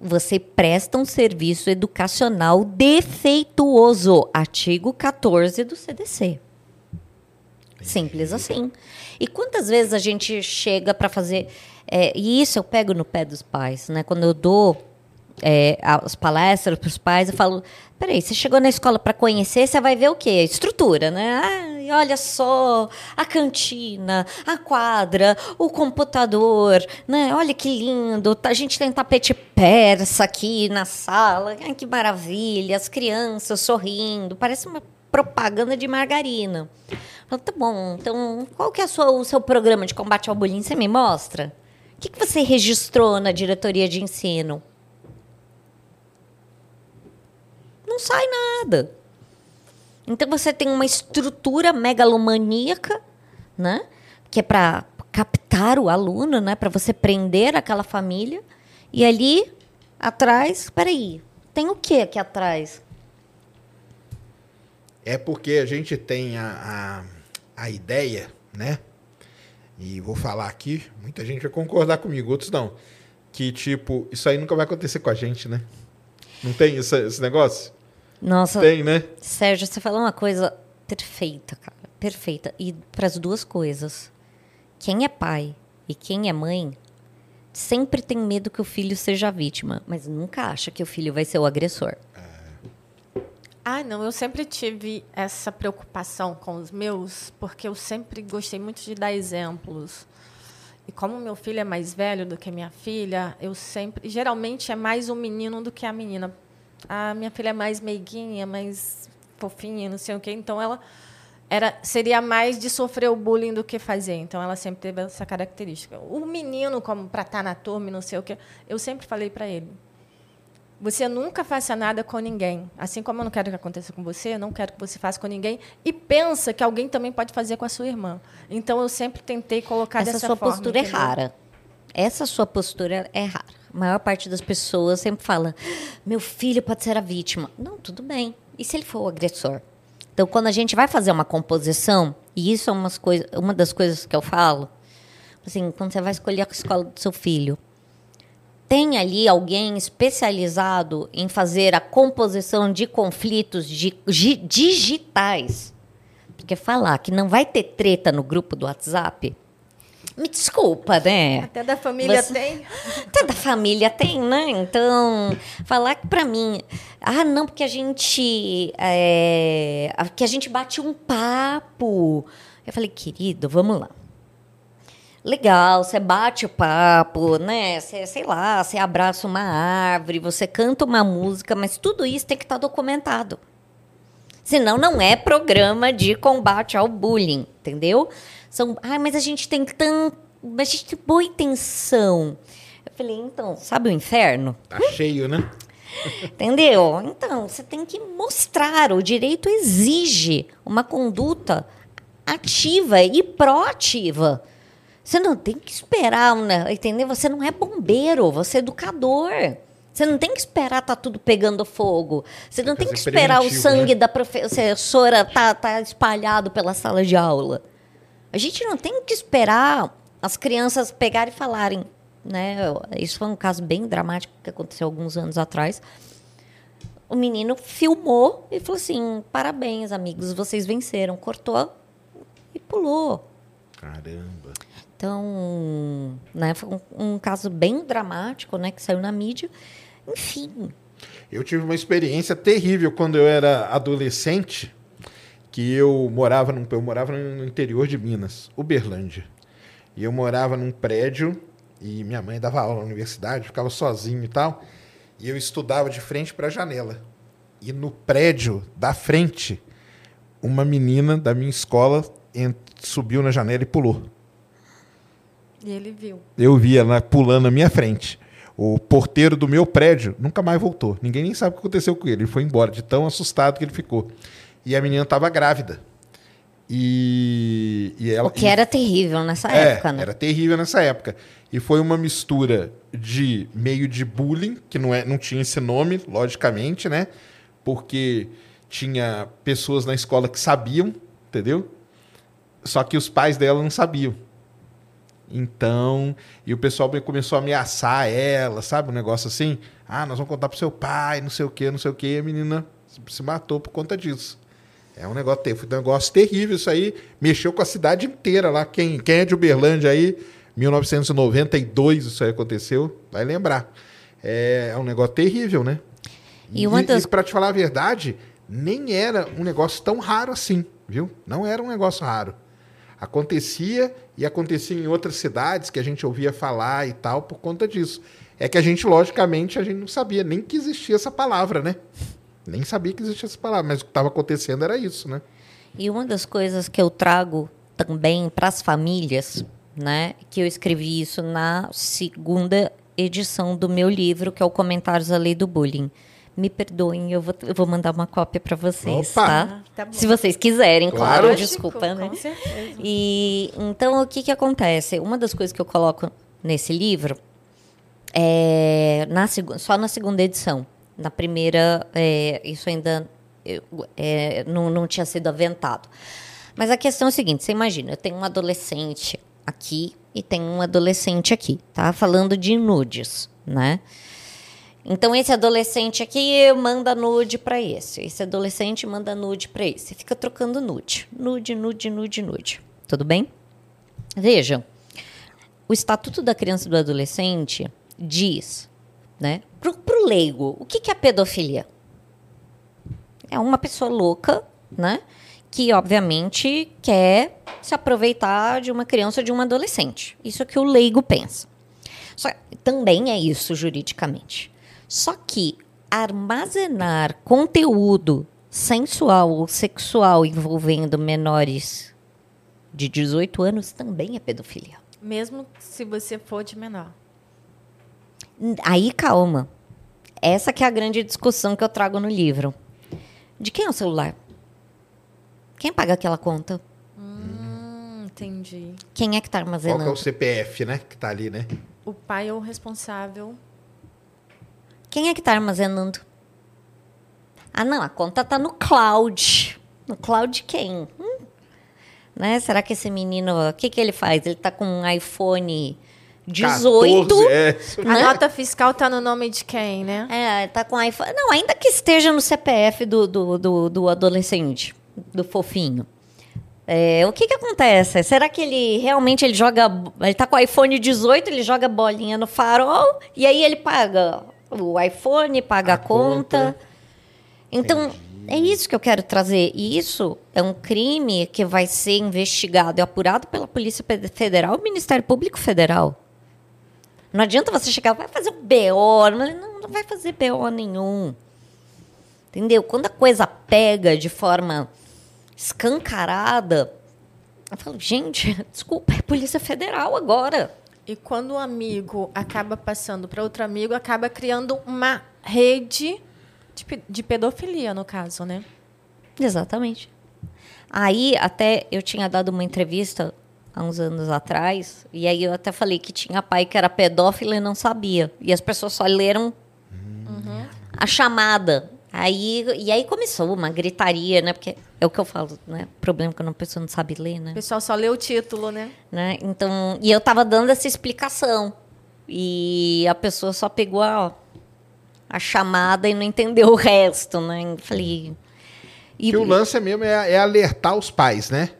você presta um serviço educacional defeituoso. Artigo 14 do CDC. Simples assim. E quantas vezes a gente chega para fazer. É, e isso eu pego no pé dos pais, né? Quando eu dou é, as palestras para os pais, eu falo: peraí, você chegou na escola para conhecer, você vai ver o quê? Estrutura, né? Ai, olha só, a cantina, a quadra, o computador, né? Olha que lindo, a gente tem tapete persa aqui na sala, ai, que maravilha, as crianças sorrindo, parece uma propaganda de margarina. Falo, tá bom, então qual que é sua, o seu programa de combate ao bullying? Você me mostra? O que, que você registrou na diretoria de ensino? não sai nada. Então você tem uma estrutura megalomaníaca, né? Que é para captar o aluno, né? Para você prender aquela família. E ali atrás, peraí, tem o que aqui atrás? É porque a gente tem a, a, a ideia, né? E vou falar aqui, muita gente vai concordar comigo, outros não. Que, tipo, isso aí nunca vai acontecer com a gente, né? Não tem esse, esse negócio? Nossa. Tem, né? Sérgio, você falou uma coisa perfeita, cara. Perfeita. E para as duas coisas. Quem é pai e quem é mãe sempre tem medo que o filho seja a vítima, mas nunca acha que o filho vai ser o agressor. Ah, não, eu sempre tive essa preocupação com os meus, porque eu sempre gostei muito de dar exemplos. E como meu filho é mais velho do que minha filha, eu sempre, geralmente é mais o menino do que a menina, a minha filha é mais meiguinha, mais fofinha, não sei o quê. Então ela era seria mais de sofrer o bullying do que fazer. Então ela sempre teve essa característica. O menino, como para estar tá na turma, não sei o quê, eu sempre falei para ele: você nunca faça nada com ninguém. Assim como eu não quero que aconteça com você, eu não quero que você faça com ninguém. E pensa que alguém também pode fazer com a sua irmã. Então eu sempre tentei colocar Essa dessa forma. Essa sua postura é rara. Essa sua postura é rara. Maior parte das pessoas sempre fala: meu filho pode ser a vítima. Não, tudo bem. E se ele for o agressor? Então, quando a gente vai fazer uma composição, e isso é umas coisa, uma das coisas que eu falo, assim, quando você vai escolher a escola do seu filho, tem ali alguém especializado em fazer a composição de conflitos de, de, digitais. Porque falar que não vai ter treta no grupo do WhatsApp me desculpa, né? Até da família Você... tem. Até da família tem, né? Então, falar que para mim, ah, não, porque a gente é, que a gente bate um papo. Eu falei, querido, vamos lá. legal, você bate o papo, né? Você, sei lá, você abraça uma árvore, você canta uma música, mas tudo isso tem que estar tá documentado. Senão não é programa de combate ao bullying, entendeu? São, ah, mas a gente tem tão, a gente tem boa intenção. Eu falei, então, sabe o inferno? Tá cheio, né? [laughs] Entendeu? Então, você tem que mostrar. O direito exige uma conduta ativa e proativa. Você não tem que esperar, né? entendeu? Você não é bombeiro, você é educador. Você não tem que esperar tá tudo pegando fogo. Você não tem que esperar o sangue né? da professora tá, tá espalhado pela sala de aula. A gente não tem que esperar as crianças pegarem e falarem, né? Isso foi um caso bem dramático que aconteceu alguns anos atrás. O menino filmou e falou assim: "Parabéns, amigos, vocês venceram". Cortou e pulou. Caramba. Então, né, foi um, um, caso bem dramático, né, que saiu na mídia. Enfim. Eu tive uma experiência terrível quando eu era adolescente, que eu morava num, eu morava no interior de Minas, Uberlândia. E eu morava num prédio e minha mãe dava aula na universidade, ficava sozinho e tal. E eu estudava de frente para a janela. E no prédio da frente, uma menina da minha escola subiu na janela e pulou. E ele viu. Eu vi ela pulando na minha frente. O porteiro do meu prédio nunca mais voltou. Ninguém nem sabe o que aconteceu com ele. Ele foi embora, de tão assustado que ele ficou. E a menina estava grávida. E, e ela, o que era terrível nessa é, época, né? Era terrível nessa época. E foi uma mistura de meio de bullying, que não, é, não tinha esse nome, logicamente, né? Porque tinha pessoas na escola que sabiam, entendeu? Só que os pais dela não sabiam. Então, e o pessoal começou a ameaçar ela, sabe? Um negócio assim. Ah, nós vamos contar pro seu pai, não sei o quê, não sei o quê. E a menina se matou por conta disso. É um negócio, foi um negócio terrível isso aí. Mexeu com a cidade inteira lá. Quem, quem é de Uberlândia aí, 1992 isso aí aconteceu, vai lembrar. É, é um negócio terrível, né? E, uma das... e para te falar a verdade, nem era um negócio tão raro assim, viu? Não era um negócio raro. Acontecia e acontecia em outras cidades que a gente ouvia falar e tal por conta disso. É que a gente, logicamente, a gente não sabia nem que existia essa palavra, né? Nem sabia que existia essa palavra, mas o que estava acontecendo era isso, né? E uma das coisas que eu trago também para as famílias, né, que eu escrevi isso na segunda edição do meu livro, que é o Comentários à Lei do Bullying me perdoem, eu vou, eu vou mandar uma cópia para vocês, Opa. tá? Ah, tá Se vocês quiserem, claro, claro desculpa, né? Com certeza. E então o que que acontece? Uma das coisas que eu coloco nesse livro é na só na segunda edição. Na primeira, é, isso ainda é, não, não tinha sido aventado. Mas a questão é a seguinte: você imagina, eu tenho um adolescente aqui e tem um adolescente aqui, tá? Falando de nudes, né? Então esse adolescente aqui manda nude para esse, esse adolescente manda nude para esse, fica trocando nude, nude, nude, nude, nude. Tudo bem? Vejam, o Estatuto da Criança e do Adolescente diz, né, pro, pro leigo, o que, que é pedofilia? É uma pessoa louca, né, que obviamente quer se aproveitar de uma criança ou de um adolescente. Isso é o que o leigo pensa. Só, também é isso juridicamente. Só que armazenar conteúdo sensual ou sexual envolvendo menores de 18 anos também é pedofilia. Mesmo se você for de menor. Aí calma. Essa que é a grande discussão que eu trago no livro. De quem é o celular? Quem paga aquela conta? Hum, entendi. Quem é que está armazenando? Qual é o CPF, né? Que está ali, né? O pai é o responsável quem é que está armazenando? Ah, não, a conta está no cloud. No cloud quem? Hum? Né? Será que esse menino, o que, que ele faz? Ele está com um iPhone 18. 14, é. Né? A nota fiscal está no nome de quem, né? É, tá com iPhone. Não, ainda que esteja no CPF do, do, do, do adolescente, do fofinho. É, o que que acontece? Será que ele realmente ele joga. Ele tá com o iPhone 18, ele joga bolinha no farol e aí ele paga o iPhone, paga a, a conta. conta. Então, Entendi. É isso que eu quero trazer. E isso é um crime que vai ser investigado e apurado pela Polícia Federal e Ministério Público Federal. Não adianta você chegar, vai fazer um BO. Não, não vai fazer BO nenhum. Entendeu? Quando a coisa pega de forma escancarada, eu falo, gente, desculpa, é Polícia Federal agora. E quando o amigo acaba passando para outro amigo, acaba criando uma rede de, de pedofilia, no caso, né? Exatamente. Aí, até eu tinha dado uma entrevista há uns anos atrás, e aí eu até falei que tinha pai que era pedófilo e não sabia. E as pessoas só leram uhum. a chamada. Aí, e aí começou uma gritaria, né? Porque é o que eu falo, né? Problema que a pessoa não sabe ler, né? O pessoal só lê o título, né? né? Então, e eu tava dando essa explicação. E a pessoa só pegou a, a chamada e não entendeu o resto, né? Falei. E, que o lance é mesmo é, é alertar os pais, né?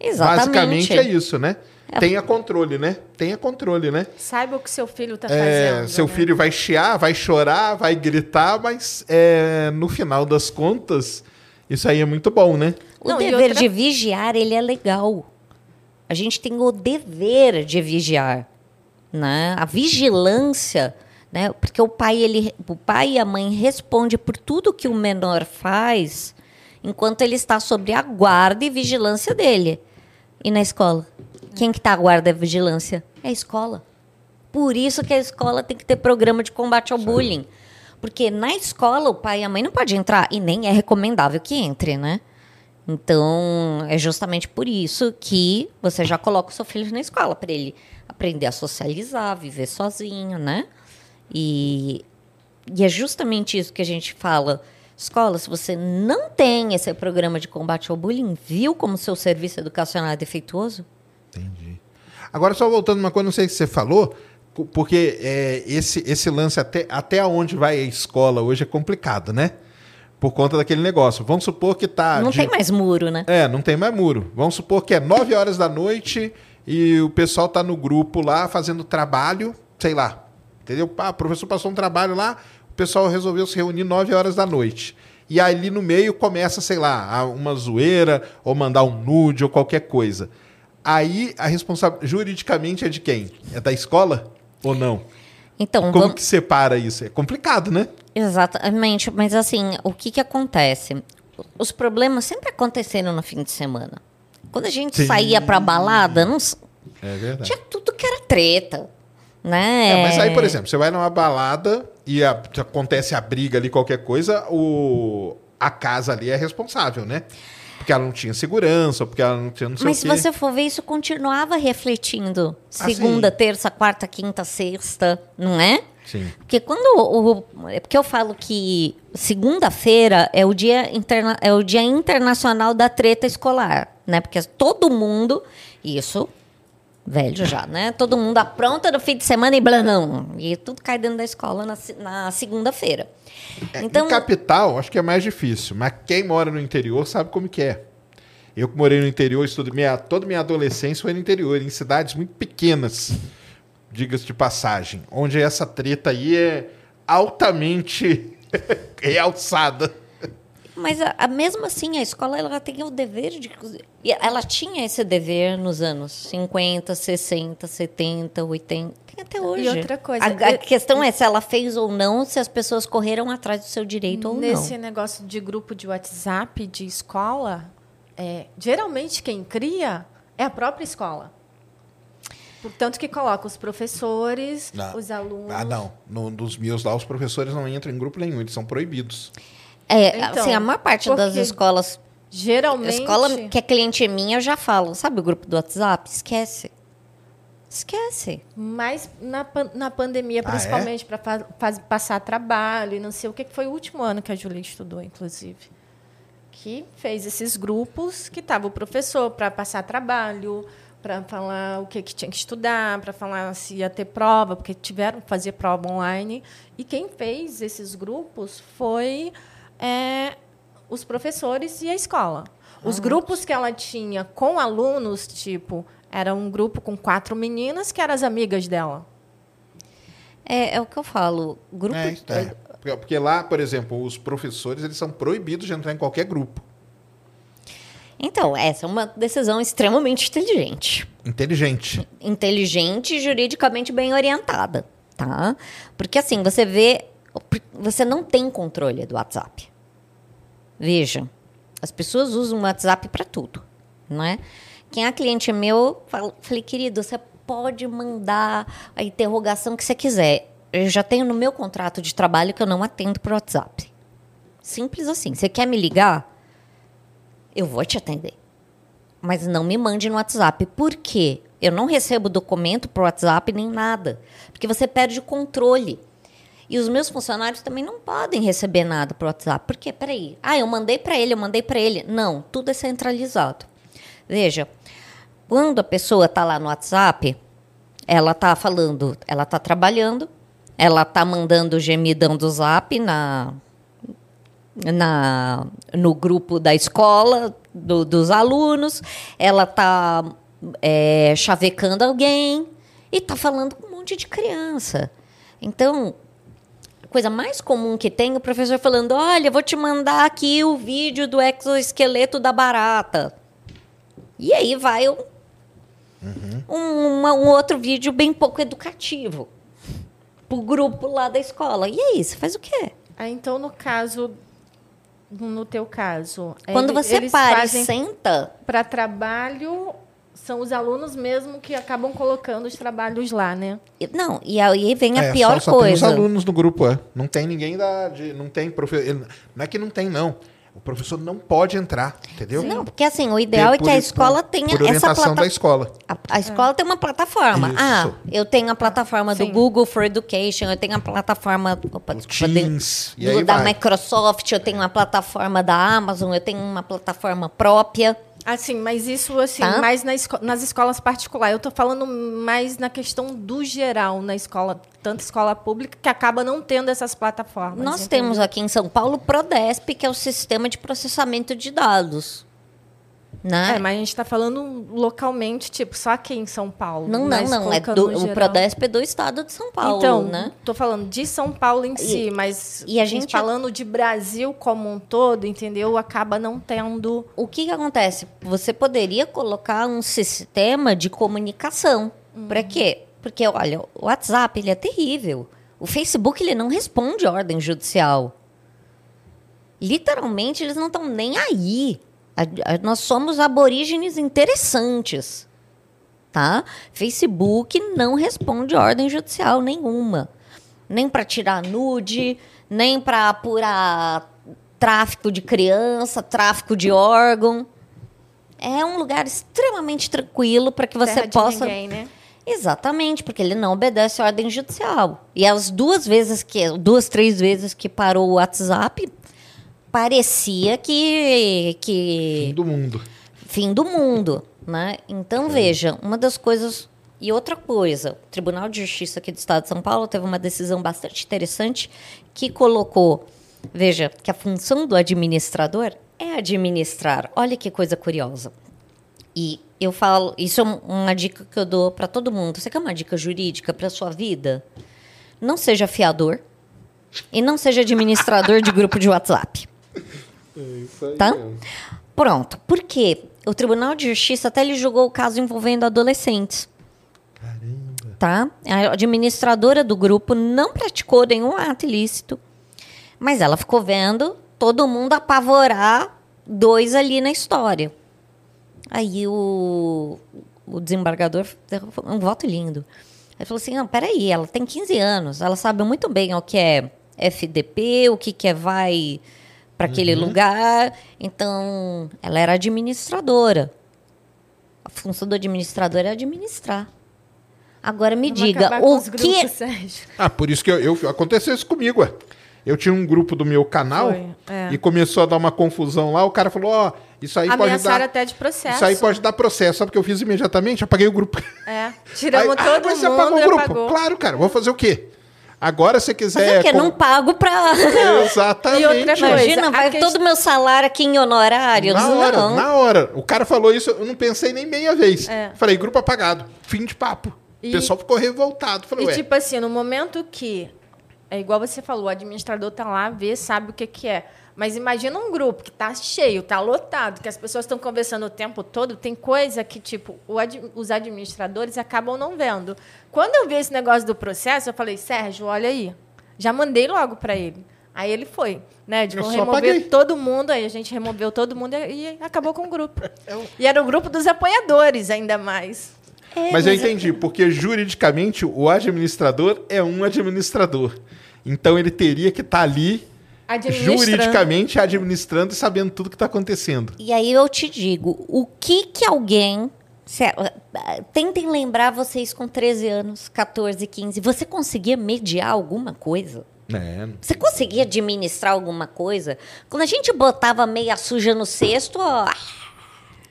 Exatamente. Basicamente é isso, né? É. Tenha controle, né? Tenha controle, né? Saiba o que seu filho está é, fazendo. Seu né? filho vai chiar, vai chorar, vai gritar, mas é, no final das contas, isso aí é muito bom, né? O Não, dever outra... de vigiar, ele é legal. A gente tem o dever de vigiar. Né? A vigilância, né? porque o pai, ele, o pai e a mãe respondem por tudo que o menor faz enquanto ele está sob a guarda e vigilância dele. E na escola? Quem que está a guarda e vigilância? É a escola. Por isso que a escola tem que ter programa de combate ao Sim. bullying. Porque na escola o pai e a mãe não podem entrar e nem é recomendável que entre, né? Então, é justamente por isso que você já coloca o seu filho na escola para ele aprender a socializar, viver sozinho, né? E, e é justamente isso que a gente fala. Escola, se você não tem esse programa de combate ao bullying, viu como seu serviço educacional é defeituoso? Entendi. Agora, só voltando uma coisa, não sei se você falou, porque é, esse, esse lance até, até onde vai a escola hoje é complicado, né? Por conta daquele negócio. Vamos supor que tá. Não de... tem mais muro, né? É, não tem mais muro. Vamos supor que é 9 horas da noite e o pessoal tá no grupo lá fazendo trabalho, sei lá. Entendeu? Ah, o professor passou um trabalho lá, o pessoal resolveu se reunir 9 horas da noite. E ali no meio começa, sei lá, uma zoeira, ou mandar um nude, ou qualquer coisa. Aí a responsabilidade juridicamente é de quem? É da escola ou não? Então, como vamos... que separa isso? É complicado, né? Exatamente, mas assim, o que que acontece? Os problemas sempre aconteceram no fim de semana. Quando a gente Sim. saía pra balada, não... é verdade. tinha tudo que era treta. Né? É, mas aí, por exemplo, você vai numa balada e a, acontece a briga ali, qualquer coisa, o, a casa ali é responsável, né? Porque ela não tinha segurança, porque ela não tinha não sei Mas se você for ver, isso continuava refletindo. Ah, Segunda, ah, terça, quarta, quinta, sexta, não é? Sim. Porque quando o, é porque eu falo que segunda-feira é o dia interna, é o dia internacional da treta escolar, né? Porque todo mundo isso velho já, né? Todo mundo apronta no fim de semana e blanão. E tudo cai dentro da escola na, na segunda-feira. É, então, capital, acho que é mais difícil. Mas quem mora no interior sabe como que é. Eu que morei no interior, estudo minha, toda minha adolescência foi no interior, em cidades muito pequenas, diga-se de passagem, onde essa treta aí é altamente [laughs] realçada. Mas a, a, mesmo assim, a escola ela tem o dever de. Ela tinha esse dever nos anos 50, 60, 70, 80. Tem até hoje. E outra coisa. A, a questão é se ela fez ou não, se as pessoas correram atrás do seu direito ou não. Nesse negócio de grupo de WhatsApp, de escola, é, geralmente quem cria é a própria escola. Portanto, que coloca os professores, não. os alunos. Ah, não. No, nos meus lá, os professores não entram em grupo nenhum, eles são proibidos. É, então, assim, a maior parte das escolas. Geralmente. Escola que é cliente minha, eu já falo. Sabe o grupo do WhatsApp? Esquece. Esquece. Mas na, na pandemia, ah, principalmente, é? para passar trabalho e não sei o que, foi o último ano que a Julia estudou, inclusive. Que fez esses grupos que estava o professor para passar trabalho, para falar o que, que tinha que estudar, para falar se ia ter prova, porque tiveram que fazer prova online. E quem fez esses grupos foi é, os professores e a escola. Os ah, grupos que ela tinha com alunos, tipo, era um grupo com quatro meninas que eram as amigas dela. É, é o que eu falo. Grupo, é, é. Porque, porque lá, por exemplo, os professores eles são proibidos de entrar em qualquer grupo. Então, essa é uma decisão extremamente inteligente. Inteligente. Inteligente e juridicamente bem orientada, tá? Porque assim, você vê, você não tem controle do WhatsApp. Veja, as pessoas usam o WhatsApp para tudo, não é? Quem é cliente meu, falei, querido, você pode mandar a interrogação que você quiser. Eu já tenho no meu contrato de trabalho que eu não atendo por WhatsApp. Simples assim. Você quer me ligar? Eu vou te atender. Mas não me mande no WhatsApp. Por quê? Eu não recebo documento por WhatsApp nem nada. Porque você perde o controle. E os meus funcionários também não podem receber nada por WhatsApp. Por quê? Peraí. Ah, eu mandei para ele, eu mandei para ele. Não, tudo é centralizado. Veja, quando a pessoa está lá no WhatsApp, ela está falando, ela está trabalhando, ela está mandando o gemidão do zap na, na, no grupo da escola, do, dos alunos, ela está é, chavecando alguém e está falando com um monte de criança. Então, coisa mais comum que tem o professor falando: olha, vou te mandar aqui o vídeo do exoesqueleto da barata. E aí vai um, uhum. um, uma, um outro vídeo bem pouco educativo pro grupo lá da escola. E aí, você faz o quê? Ah, então, no caso no teu caso? Quando você para e senta. Para trabalho, são os alunos mesmo que acabam colocando os trabalhos lá, né? Não, e aí vem a é, pior só, só coisa. Tem os alunos no grupo, é. Não tem ninguém da. De, não tem professor. Não é que não tem, não. O professor não pode entrar, entendeu? Não, porque assim, o ideal por, é que a escola por, tenha por essa plataforma. da escola. A, a escola é. tem uma plataforma. Isso. Ah, eu tenho a plataforma Sim. do Google for Education, eu tenho a plataforma opa, desculpa, Teams, de, do, da vai. Microsoft, eu tenho uma plataforma da Amazon, eu tenho uma plataforma própria. Assim, mas isso assim, tá? mais na esco nas escolas particulares. Eu estou falando mais na questão do geral na escola, tanto escola pública, que acaba não tendo essas plataformas. Nós entendeu? temos aqui em São Paulo o Prodesp, que é o sistema de processamento de dados. Né? É, mas a gente está falando localmente, tipo, só aqui em São Paulo. Não, não, não. É do, o Prodesp é do estado de São Paulo, então, né? Tô falando de São Paulo em si, mas e a gente falando de Brasil como um todo, entendeu? Acaba não tendo. O que, que acontece? Você poderia colocar um sistema de comunicação. Uhum. Para quê? Porque, olha, o WhatsApp ele é terrível. O Facebook ele não responde ordem judicial. Literalmente, eles não estão nem aí. A, a, nós somos aborígenes interessantes. Tá? Facebook não responde ordem judicial nenhuma. Nem para tirar nude, nem para apurar tráfico de criança, tráfico de órgão. É um lugar extremamente tranquilo para que você Terra possa. Ninguém, né? Exatamente, porque ele não obedece à ordem judicial. E as duas vezes que, duas, três vezes que parou o WhatsApp, parecia que, que. Fim do mundo. Fim do mundo. Né? Então, é. veja, uma das coisas. E outra coisa, o Tribunal de Justiça aqui do Estado de São Paulo teve uma decisão bastante interessante que colocou, veja, que a função do administrador é administrar. Olha que coisa curiosa. E eu falo, isso é uma dica que eu dou para todo mundo. Você quer uma dica jurídica para sua vida? Não seja fiador e não seja administrador de grupo de WhatsApp. É isso aí. Tá? Pronto. Por quê? O Tribunal de Justiça até ele julgou o caso envolvendo adolescentes. Caramba. Tá? A administradora do grupo não praticou nenhum ato ilícito, mas ela ficou vendo todo mundo apavorar dois ali na história. Aí o, o desembargador um voto lindo. Ele falou assim: não, peraí, ela tem 15 anos, ela sabe muito bem o que é FDP, o que, que é vai para aquele uhum. lugar. Então, ela era administradora. A função do administrador é administrar. Agora me Vamos diga, o que. Grupos, ah, por isso que eu, eu, aconteceu isso comigo, ué. Eu tinha um grupo do meu canal é. e começou a dar uma confusão lá. O cara falou: Ó, oh, isso aí pode dar. até de processo. Isso aí pode dar processo. Sabe o que eu fiz imediatamente? Apaguei o grupo. É. Tiramos aí, todo ah, mas mundo. Você apagou o grupo? Apagou. Claro, cara. Vou fazer o quê? Agora, se quiser. Mas é com... não pago pra. [laughs] Exatamente. E outra coisa, Imagina, vai que... todo o meu salário aqui em honorário. Na hora, não. na hora. O cara falou isso, eu não pensei nem meia vez. É. Falei, grupo apagado. Fim de papo. E... O pessoal ficou revoltado. Falei, e Ué. tipo assim, no momento que É igual você falou, o administrador tá lá, vê, sabe o que, que é. Mas imagina um grupo que tá cheio, tá lotado, que as pessoas estão conversando o tempo todo, tem coisa que, tipo, ad, os administradores acabam não vendo. Quando eu vi esse negócio do processo, eu falei, Sérgio, olha aí. Já mandei logo para ele. Aí ele foi, né? De remover todo mundo, aí a gente removeu todo mundo e, acabou com o grupo. Eu... [laughs] E era o grupo dos apoiadores, ainda mais. É, mas, mas eu entendi, porque juridicamente o administrador é um administrador. Então ele teria que estar tá ali juridicamente administrando e sabendo tudo que está acontecendo. E aí eu te digo, o que que alguém Tentem lembrar vocês com 13 anos, 14, 15. Você conseguia mediar alguma coisa? É. Você conseguia administrar alguma coisa? Quando a gente botava meia suja no cesto, ó,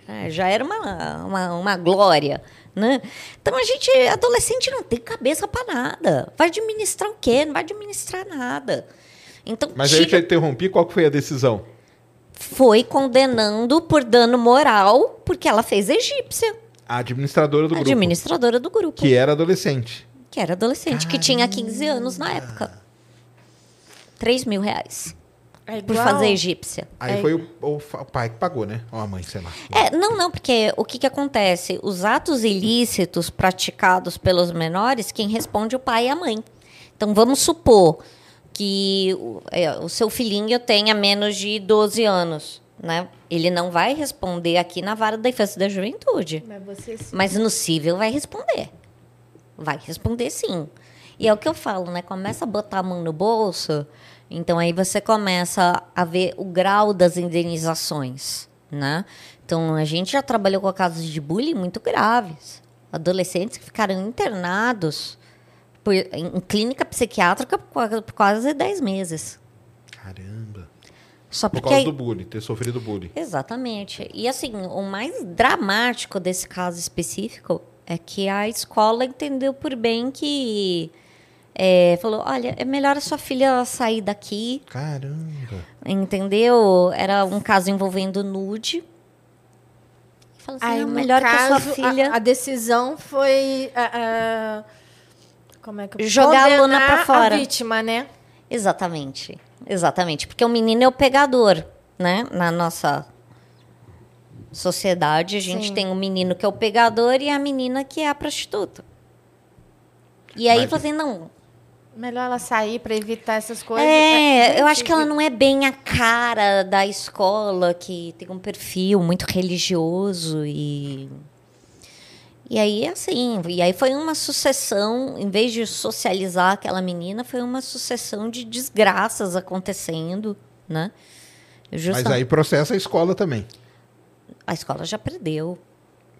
é, já era uma, uma, uma glória. Né? Então a gente, adolescente, não tem cabeça para nada. Vai administrar o quê? Não vai administrar nada. Então, Mas tira... aí eu te interrompi, qual foi a decisão? Foi condenando por dano moral, porque ela fez egípcia. A administradora do a grupo. Administradora do grupo. Que era adolescente. Que era adolescente, Caramba. que tinha 15 anos na época. 3 mil reais. É por fazer egípcia. Aí é. foi o, o, o, pai que pagou, né? Ou a mãe, sei lá. É, não, não, porque o que, que acontece? Os atos ilícitos praticados pelos menores, quem responde é o pai e a mãe. Então vamos supor que o, é, o seu filhinho tenha menos de 12 anos. Né? Ele não vai responder aqui na vara da infância e da juventude. Mas, Mas no cível vai responder. Vai responder sim. E é o que eu falo, né? Começa a botar a mão no bolso então aí você começa a ver o grau das indenizações, né? Então a gente já trabalhou com casos de bullying muito graves. Adolescentes que ficaram internados por, em clínica psiquiátrica por, por quase 10 meses. Caramba. Só porque, por causa do bullying, ter sofrido bullying. Exatamente. E assim, o mais dramático desse caso específico é que a escola entendeu por bem que é, falou: olha, é melhor a sua filha sair daqui. Caramba. Entendeu? Era um caso envolvendo nude. Falou assim: Aí, melhor caso, que a sua filha. A, a decisão foi. Uh, uh, como é que eu Jogar a luna pra fora. A vítima, né? Exatamente. Exatamente. Porque o menino é o pegador, né? Na nossa sociedade, a gente Sim. tem o menino que é o pegador e a menina que é a prostituta. E aí, falou assim: não, Melhor ela sair para evitar essas coisas. É, eu acho que ela não é bem a cara da escola, que tem um perfil muito religioso e. E aí, assim, e aí foi uma sucessão, em vez de socializar aquela menina, foi uma sucessão de desgraças acontecendo, né? Mas aí processa a escola também. A escola já perdeu.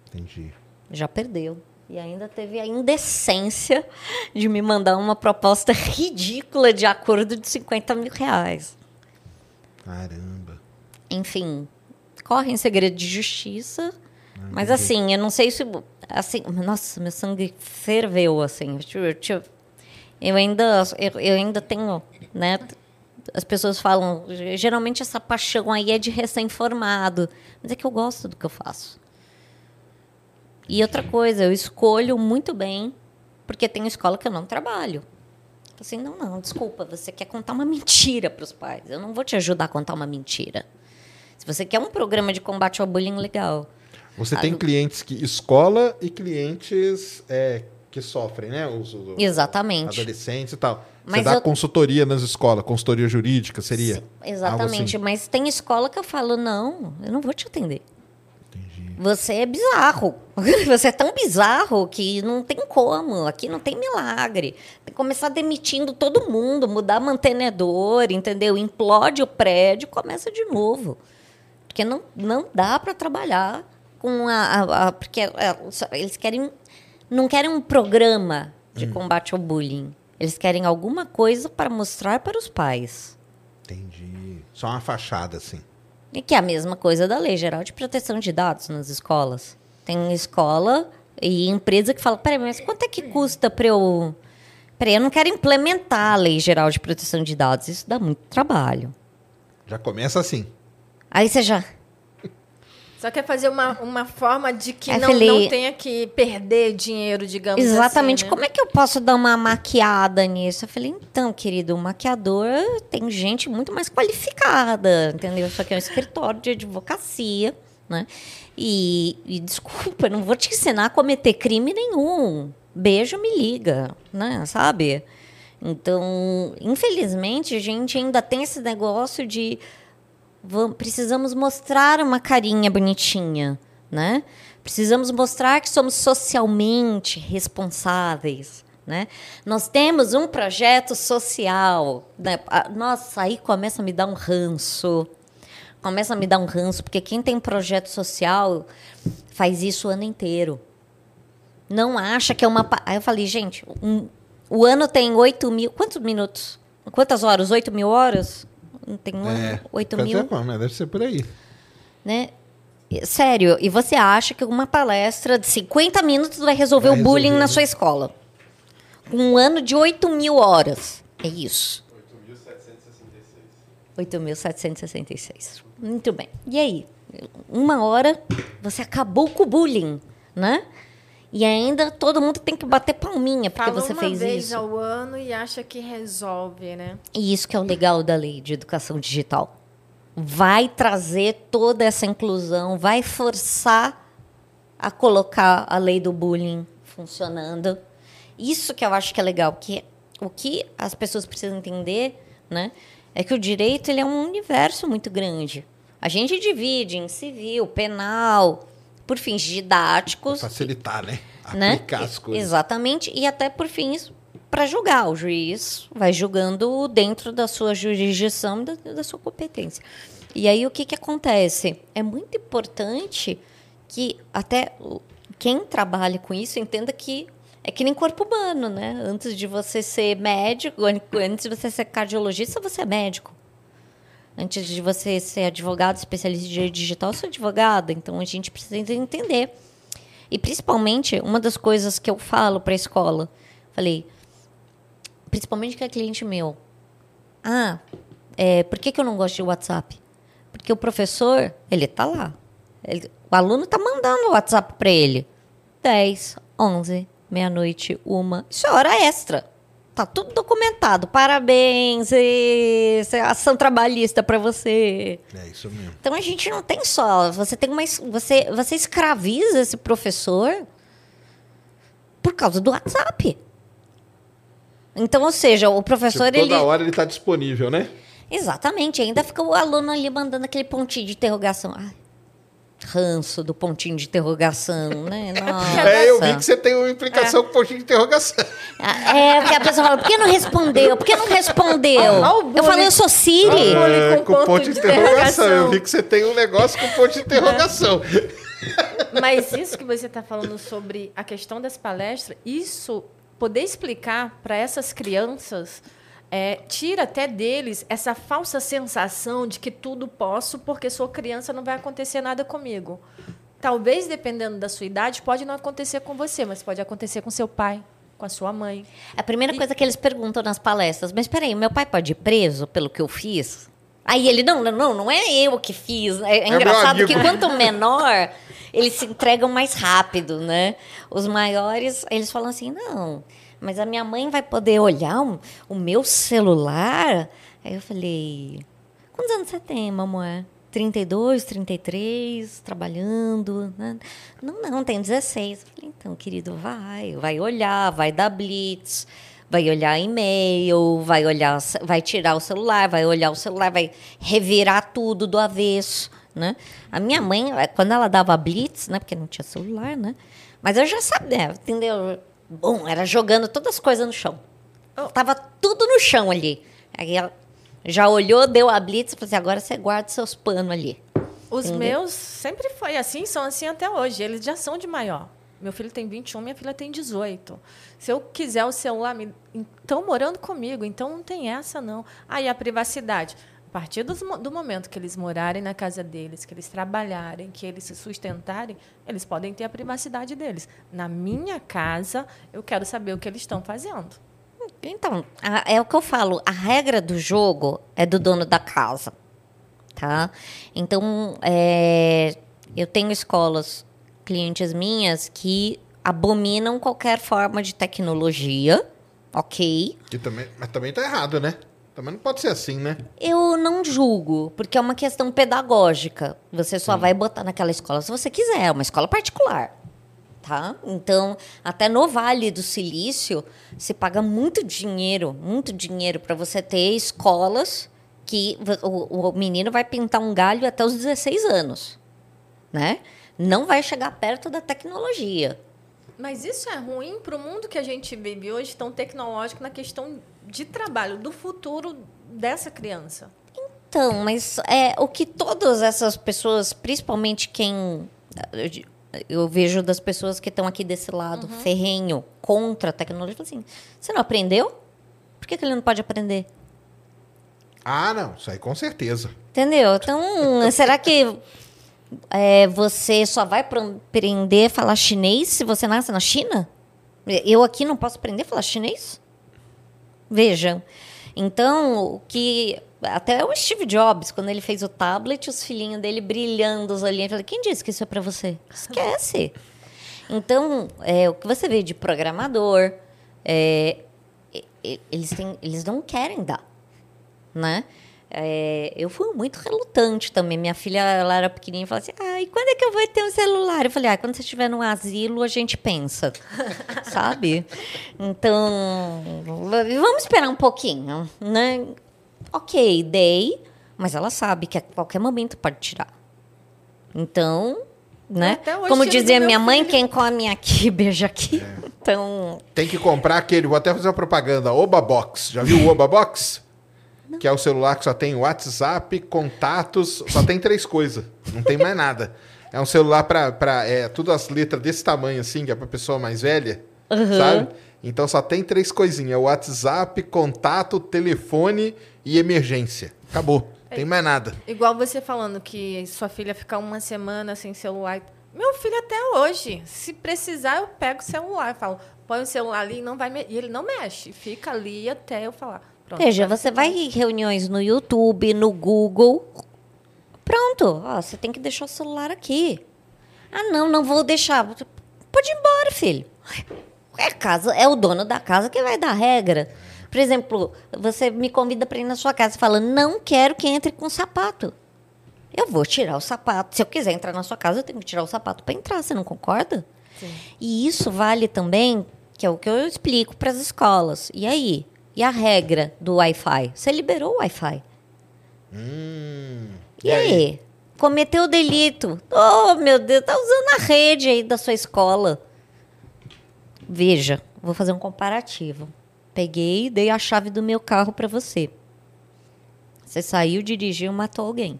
Entendi. Já perdeu. E ainda teve a indecência de me mandar uma proposta [laughs] ridícula de acordo de 50 mil reais. Caramba. Enfim, corre em segredo de justiça. Ah, mas assim, eu não sei se. Assim, nossa, meu sangue ferveu, assim. Eu, eu ainda, eu, eu ainda tenho, né? As pessoas falam, geralmente essa paixão aí é de recém-formado. Mas é que eu gosto do que eu faço. E outra coisa, eu escolho muito bem, porque tem escola que eu não trabalho. Assim, não, não, desculpa, você quer contar uma mentira para os pais. Eu não vou te ajudar a contar uma mentira. Se você quer um programa de combate ao bullying legal. Você tem clientes que escola e clientes é, que sofrem, né? Os, os, Exatamente. Adolescentes e tal. Mas você dá eu... consultoria nas escolas, consultoria jurídica, seria? Sim, exatamente. Assim. Mas tem escola que eu falo, não, eu não vou te atender. Você é bizarro. [laughs] Você é tão bizarro que não tem como. Aqui não tem milagre. Tem que começar demitindo todo mundo, mudar mantenedor, entendeu? Implode o prédio, começa de novo. Porque não, não dá para trabalhar com a, a, a porque é, eles querem não querem um programa de hum. combate ao bullying. Eles querem alguma coisa para mostrar para os pais. Entendi. Só uma fachada assim. E que é a mesma coisa da Lei Geral de Proteção de Dados nas escolas. Tem escola e empresa que fala: peraí, mas quanto é que custa para eu. Peraí, eu não quero implementar a Lei Geral de Proteção de Dados. Isso dá muito trabalho. Já começa assim. Aí você já. Só quer fazer uma, uma forma de que não, falei, não tenha que perder dinheiro, digamos Exatamente. Assim, né? Como é que eu posso dar uma maquiada nisso? Eu falei, então, querido, o maquiador tem gente muito mais qualificada, entendeu? Só que é um escritório de advocacia, né? E, e desculpa, não vou te ensinar a cometer crime nenhum. Beijo, me liga, né? Sabe? Então, infelizmente, a gente ainda tem esse negócio de precisamos mostrar uma carinha bonitinha, né? Precisamos mostrar que somos socialmente responsáveis, né? Nós temos um projeto social, né? Nossa, aí começa a me dar um ranço. Começa a me dar um ranço, porque quem tem projeto social faz isso o ano inteiro. Não acha que é uma. Aí eu falei, gente, um, o ano tem 8 mil. Quantos minutos? Quantas horas? 8 mil horas? Não tem um é, ano? 8 mil? Tempo, mas deve ser por aí. Né? Sério, e você acha que uma palestra de 50 minutos vai resolver vai o bullying resolver, na né? sua escola? Um ano de 8 mil horas. É isso. 8.766. Muito bem. E aí? Uma hora, você acabou com o bullying, né? E ainda todo mundo tem que bater palminha porque Fala você uma fez vez isso. ao ano e acha que resolve, né? E isso que é o legal da lei de educação digital. Vai trazer toda essa inclusão, vai forçar a colocar a lei do bullying funcionando. Isso que eu acho que é legal, porque o que as pessoas precisam entender, né, é que o direito ele é um universo muito grande. A gente divide em civil, penal, por fins didáticos. Pra facilitar, né? né? Aplicar né? as coisas. Exatamente. E até por fins para julgar. O juiz vai julgando dentro da sua jurisdição da, da sua competência. E aí o que, que acontece? É muito importante que até quem trabalha com isso entenda que é que nem corpo humano, né? Antes de você ser médico, antes de você ser cardiologista, você é médico. Antes de você ser advogado, especialista em direito digital, eu sou advogada. Então a gente precisa entender. E principalmente, uma das coisas que eu falo para a escola, falei, principalmente que é cliente meu. Ah, é, por que, que eu não gosto de WhatsApp? Porque o professor, ele tá lá. Ele, o aluno tá mandando o WhatsApp para ele. 10, 11, meia-noite, uma. Isso é hora extra. Tá tudo documentado. Parabéns, ação trabalhista para você. É isso mesmo. Então a gente não tem só, você tem uma você você escraviza esse professor por causa do WhatsApp. Então, ou seja, o professor tipo, toda ele hora ele está disponível, né? Exatamente. Ainda fica o aluno ali mandando aquele pontinho de interrogação. Ai, ranço do pontinho de interrogação, né? Nossa. [laughs] É, eu vi que você tem uma implicação é. com o pontinho de interrogação. Ah, é, porque a pessoa fala, por que não respondeu? Por que não respondeu? eu falei, eu sou Siri. É, com, com ponto de, de interrogação. Eu vi que você tem um negócio com ponto de interrogação. Mas isso que você está falando sobre a questão das palestras, isso poder explicar para essas crianças é, tira até deles essa falsa sensação de que tudo posso porque sou criança, não vai acontecer nada comigo. Talvez, dependendo da sua idade, pode não acontecer com você, mas pode acontecer com seu pai, com a sua mãe. A primeira e... coisa que eles perguntam nas palestras, mas peraí, meu pai pode ir preso pelo que eu fiz? Aí ele, não, não, não, não é eu que fiz. É, é engraçado que quanto menor, eles se entregam mais rápido, né? Os maiores, eles falam assim, não, mas a minha mãe vai poder olhar o, o meu celular? Aí eu falei, quantos anos você tem, mamãe? 32, 33, trabalhando. Né? Não, não, tem 16. Eu falei, então, querido, vai, vai olhar, vai dar blitz, vai olhar e-mail, vai olhar, vai tirar o celular, vai olhar o celular, vai revirar tudo do avesso, né? A minha mãe, quando ela dava blitz, né, porque não tinha celular, né? Mas eu já sabia, entendeu? Bom, era jogando todas as coisas no chão. Oh. Tava tudo no chão ali. Aí ela já olhou, deu a blitz e falou assim: agora você guarda seus panos ali. Os Entendeu? meus sempre foi assim, são assim até hoje. Eles já são de maior. Meu filho tem 21, minha filha tem 18. Se eu quiser o celular, estão morando comigo, então não tem essa, não. Aí a privacidade partir do, do momento que eles morarem na casa deles, que eles trabalharem, que eles se sustentarem, eles podem ter a privacidade deles. Na minha casa, eu quero saber o que eles estão fazendo. Então, a, é o que eu falo. A regra do jogo é do dono da casa, tá? Então, é, eu tenho escolas, clientes minhas, que abominam qualquer forma de tecnologia, ok? Que também, mas também tá errado, né? Também não pode ser assim, né? Eu não julgo, porque é uma questão pedagógica. Você só vai botar naquela escola se você quiser, é uma escola particular. Tá? Então, até no Vale do Silício, se paga muito dinheiro, muito dinheiro para você ter escolas que o, o menino vai pintar um galho até os 16 anos, né? Não vai chegar perto da tecnologia. Mas isso é ruim para o mundo que a gente vive hoje, tão tecnológico na questão de trabalho, do futuro dessa criança. Então, mas é o que todas essas pessoas, principalmente quem eu vejo das pessoas que estão aqui desse lado, uhum. ferrenho, contra a tecnologia, assim, você não aprendeu? Por que, que ele não pode aprender? Ah, não, isso aí com certeza. Entendeu? Então, [laughs] será que é, você só vai aprender a falar chinês se você nasce na China? Eu aqui não posso aprender a falar chinês? Veja. Então, o que. Até o Steve Jobs, quando ele fez o tablet, os filhinhos dele brilhando os olhinhos. Eu falei, quem disse que isso é para você? Esquece. Então, é, o que você vê de programador, é, eles, têm, eles não querem dar, né? É, eu fui muito relutante também. Minha filha, ela era pequenininha e falava assim: ah, e quando é que eu vou ter um celular? Eu falei: ah, quando você estiver no asilo, a gente pensa. [laughs] Sabe? Então, vamos esperar um pouquinho, né? Ok, dei, mas ela sabe que a qualquer momento pode tirar. Então, né? Como dizia minha mãe, filho. quem come aqui, [laughs] beija aqui. É. Então. Tem que comprar aquele, vou até fazer uma propaganda, Oba Box. Já viu o Oba Box? que é o celular que só tem WhatsApp, contatos, só tem três coisas, não tem mais nada. É um celular para é, tudo as letras desse tamanho assim, que é para pessoa mais velha, uhum. sabe? Então só tem três coisinhas: WhatsApp, contato, telefone e emergência. Acabou. Não tem mais nada. Igual você falando que sua filha fica uma semana sem celular. Meu filho até hoje, se precisar, eu pego o celular, falo, põe o celular ali e não vai me... e ele não mexe, fica ali até eu falar. Pronto, Veja, você vai em reuniões no YouTube, no Google. Pronto, ó, você tem que deixar o celular aqui. Ah, não, não vou deixar. Pode ir embora, filho. É casa, é o dono da casa que vai dar regra. Por exemplo, você me convida para ir na sua casa e fala: "Não quero que entre com sapato". Eu vou tirar o sapato. Se eu quiser entrar na sua casa, eu tenho que tirar o sapato para entrar, você não concorda? Sim. E isso vale também, que é o que eu explico para as escolas. E aí, e a regra do Wi-Fi? Você liberou o Wi-Fi. Hum, e, e aí? aí? Cometeu o delito. Oh, meu Deus, tá usando a rede aí da sua escola. Veja, vou fazer um comparativo. Peguei e dei a chave do meu carro para você. Você saiu, dirigiu e matou alguém.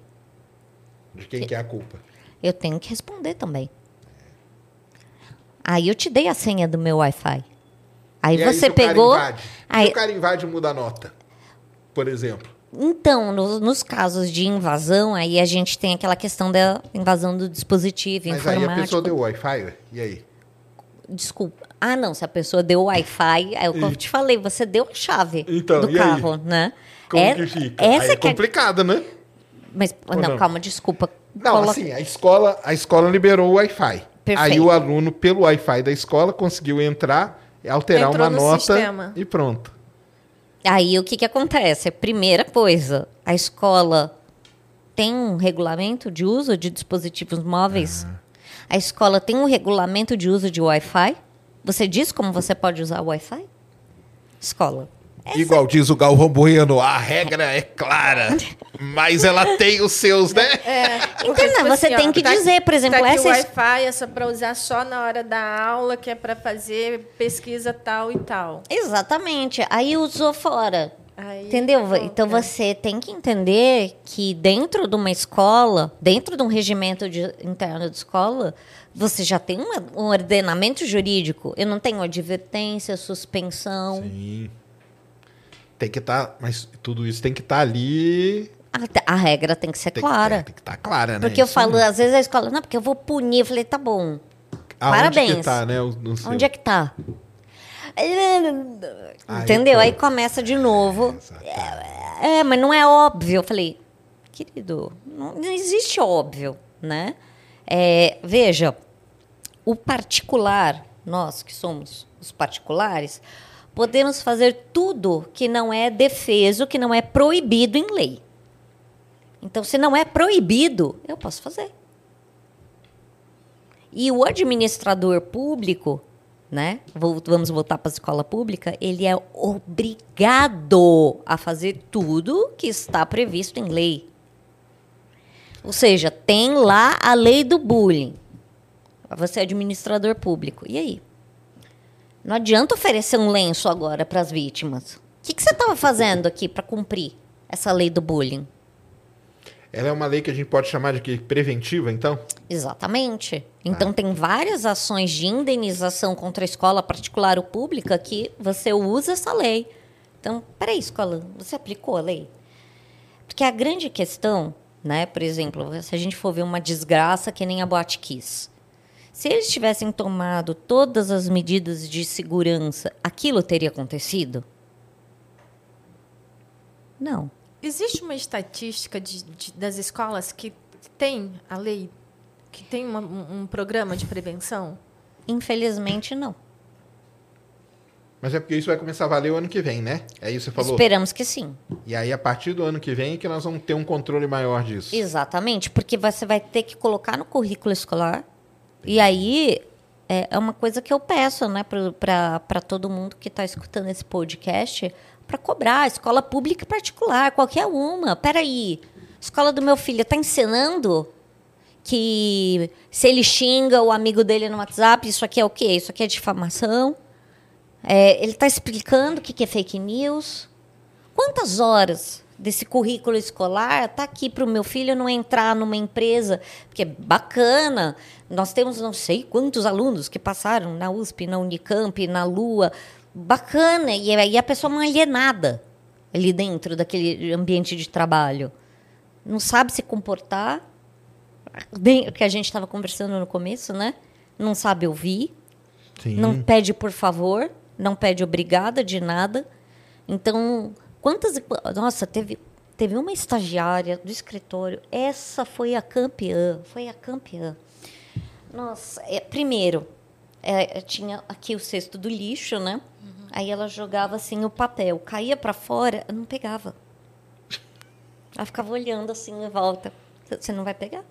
De quem que é a culpa? Eu tenho que responder também. Aí eu te dei a senha do meu Wi-Fi. Aí e você aí, pegou. O invade, aí... Se o cara invade, muda a nota, por exemplo. Então, no, nos casos de invasão, aí a gente tem aquela questão da invasão do dispositivo Mas informático. aí a pessoa deu Wi-Fi, e aí? Desculpa. Ah, não, se a pessoa deu Wi-Fi, é o que eu te falei, você deu a chave então, do carro, aí? né? Como é, que fica? Essa aí é complicada, é... né? Mas, não, não, calma, desculpa. Não, Coloca... assim, a escola, a escola liberou o Wi-Fi. Aí o aluno, pelo Wi-Fi da escola, conseguiu entrar é alterar Entrou uma nota sistema. e pronto. Aí o que, que acontece? Primeira coisa, a escola tem um regulamento de uso de dispositivos móveis. Ah. A escola tem um regulamento de uso de Wi-Fi. Você diz como você pode usar o Wi-Fi? Escola. Essa... Igual diz o Galvão Bueno, a regra é clara, [laughs] mas ela tem os seus, né? É, então, tipo não, você assim, tem ó, que tá, dizer, por exemplo, tá essa... o Wi-Fi é só para usar só na hora da aula, que é para fazer pesquisa tal e tal. Exatamente. Aí usou fora. Aí, Entendeu? Volta. Então você tem que entender que dentro de uma escola, dentro de um regimento de, interno de escola, você já tem um, ordenamento jurídico. Eu não tenho advertência, suspensão. Sim. Tem que estar, tá, mas tudo isso tem que estar tá ali. A, a, regra tem que ser tem clara. Que, tem que estar tá clara, né? Porque eu falo, às vezes a escola, não, porque eu vou punir. Eu falei, tá bom. Aonde Parabéns. Onde que tá, né? Onde é que tá? Entendeu? Aí começa de novo. É, é, mas não é óbvio. Eu falei, querido, não, não existe óbvio, né? É, veja, o particular, nós que somos os particulares, podemos fazer tudo que não é defeso, que não é proibido em lei. Então, se não é proibido, eu posso fazer. E o administrador público, né? Vamos voltar para a escola pública, ele é obrigado a fazer tudo que está previsto em lei. Ou seja, tem lá a lei do bullying. Você é administrador público. E aí? Não adianta oferecer um lenço agora para as vítimas. O que, que você estava fazendo aqui para cumprir essa lei do bullying? Ela é uma lei que a gente pode chamar de que preventiva, então? Exatamente. Então ah. tem várias ações de indenização contra a escola particular ou pública que você usa essa lei. Então, peraí, escola, você aplicou a lei? Porque a grande questão, né, por exemplo, se a gente for ver uma desgraça que nem a Boate Kiss, se eles tivessem tomado todas as medidas de segurança, aquilo teria acontecido? Não. Existe uma estatística de, de, das escolas que tem a lei, que tem uma, um, programa de prevenção? Infelizmente, não. Mas é porque isso vai começar a valer o ano que vem, né? É isso que você falou? Esperamos que sim. E aí, a partir do ano que vem, é que nós vamos ter um controle maior disso. Exatamente, porque você vai ter que colocar no currículo escolar. E aí, é, é uma coisa que eu peço né, para todo mundo que está escutando esse podcast para cobrar, escola pública e particular, qualquer uma. Peraí, escola do meu filho está ensinando que se ele xinga o amigo dele no WhatsApp, isso aqui é o quê? Isso aqui é difamação. É, ele está explicando o que é fake news. Quantas horas desse currículo escolar está aqui para o meu filho não entrar numa empresa? Porque é bacana. Nós temos não sei quantos alunos que passaram na USP, na Unicamp, na Lua, bacana. E aí a pessoa não alienada ali dentro daquele ambiente de trabalho. Não sabe se comportar. Bem, o que a gente estava conversando no começo, né? Não sabe ouvir. Sim. Não pede por favor. Não pede obrigada de nada. Então, quantas. Nossa, teve, teve uma estagiária do escritório. Essa foi a campeã. Foi a campeã. Nossa, é, primeiro, é, tinha aqui o cesto do lixo, né? Uhum. Aí ela jogava assim o papel, caía para fora, não pegava. Ela ficava olhando assim em volta. Você não vai pegar?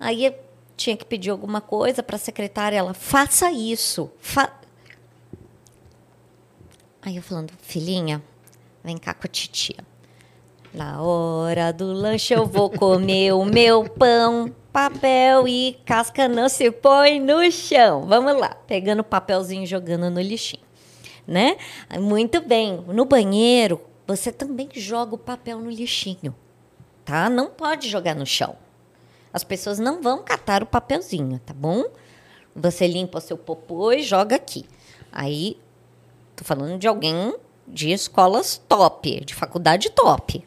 Aí tinha que pedir alguma coisa para a secretária, ela faça isso. Fa... Aí eu falando, filhinha, vem cá com a titia. Na hora do lanche eu vou comer o meu pão papel e casca não se põe no chão. Vamos lá, pegando o papelzinho jogando no lixinho, né? Muito bem. No banheiro, você também joga o papel no lixinho, tá? Não pode jogar no chão. As pessoas não vão catar o papelzinho, tá bom? Você limpa o seu popô e joga aqui. Aí, tô falando de alguém de escolas top, de faculdade top,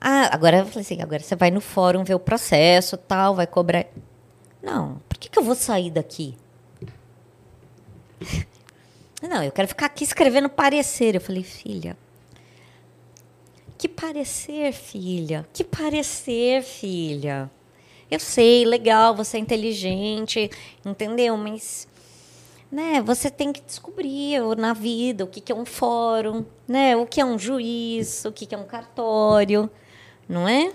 ah, agora eu falei assim, agora você vai no fórum ver o processo, tal, vai cobrar. Não, por que, que eu vou sair daqui? [laughs] Não, eu quero ficar aqui escrevendo parecer. Eu falei, filha, que parecer, filha? Que parecer, filha? Eu sei, legal, você é inteligente, entendeu? Mas né, você tem que descobrir na vida o que, que é um fórum, né, o que é um juiz, o que, que é um cartório não é?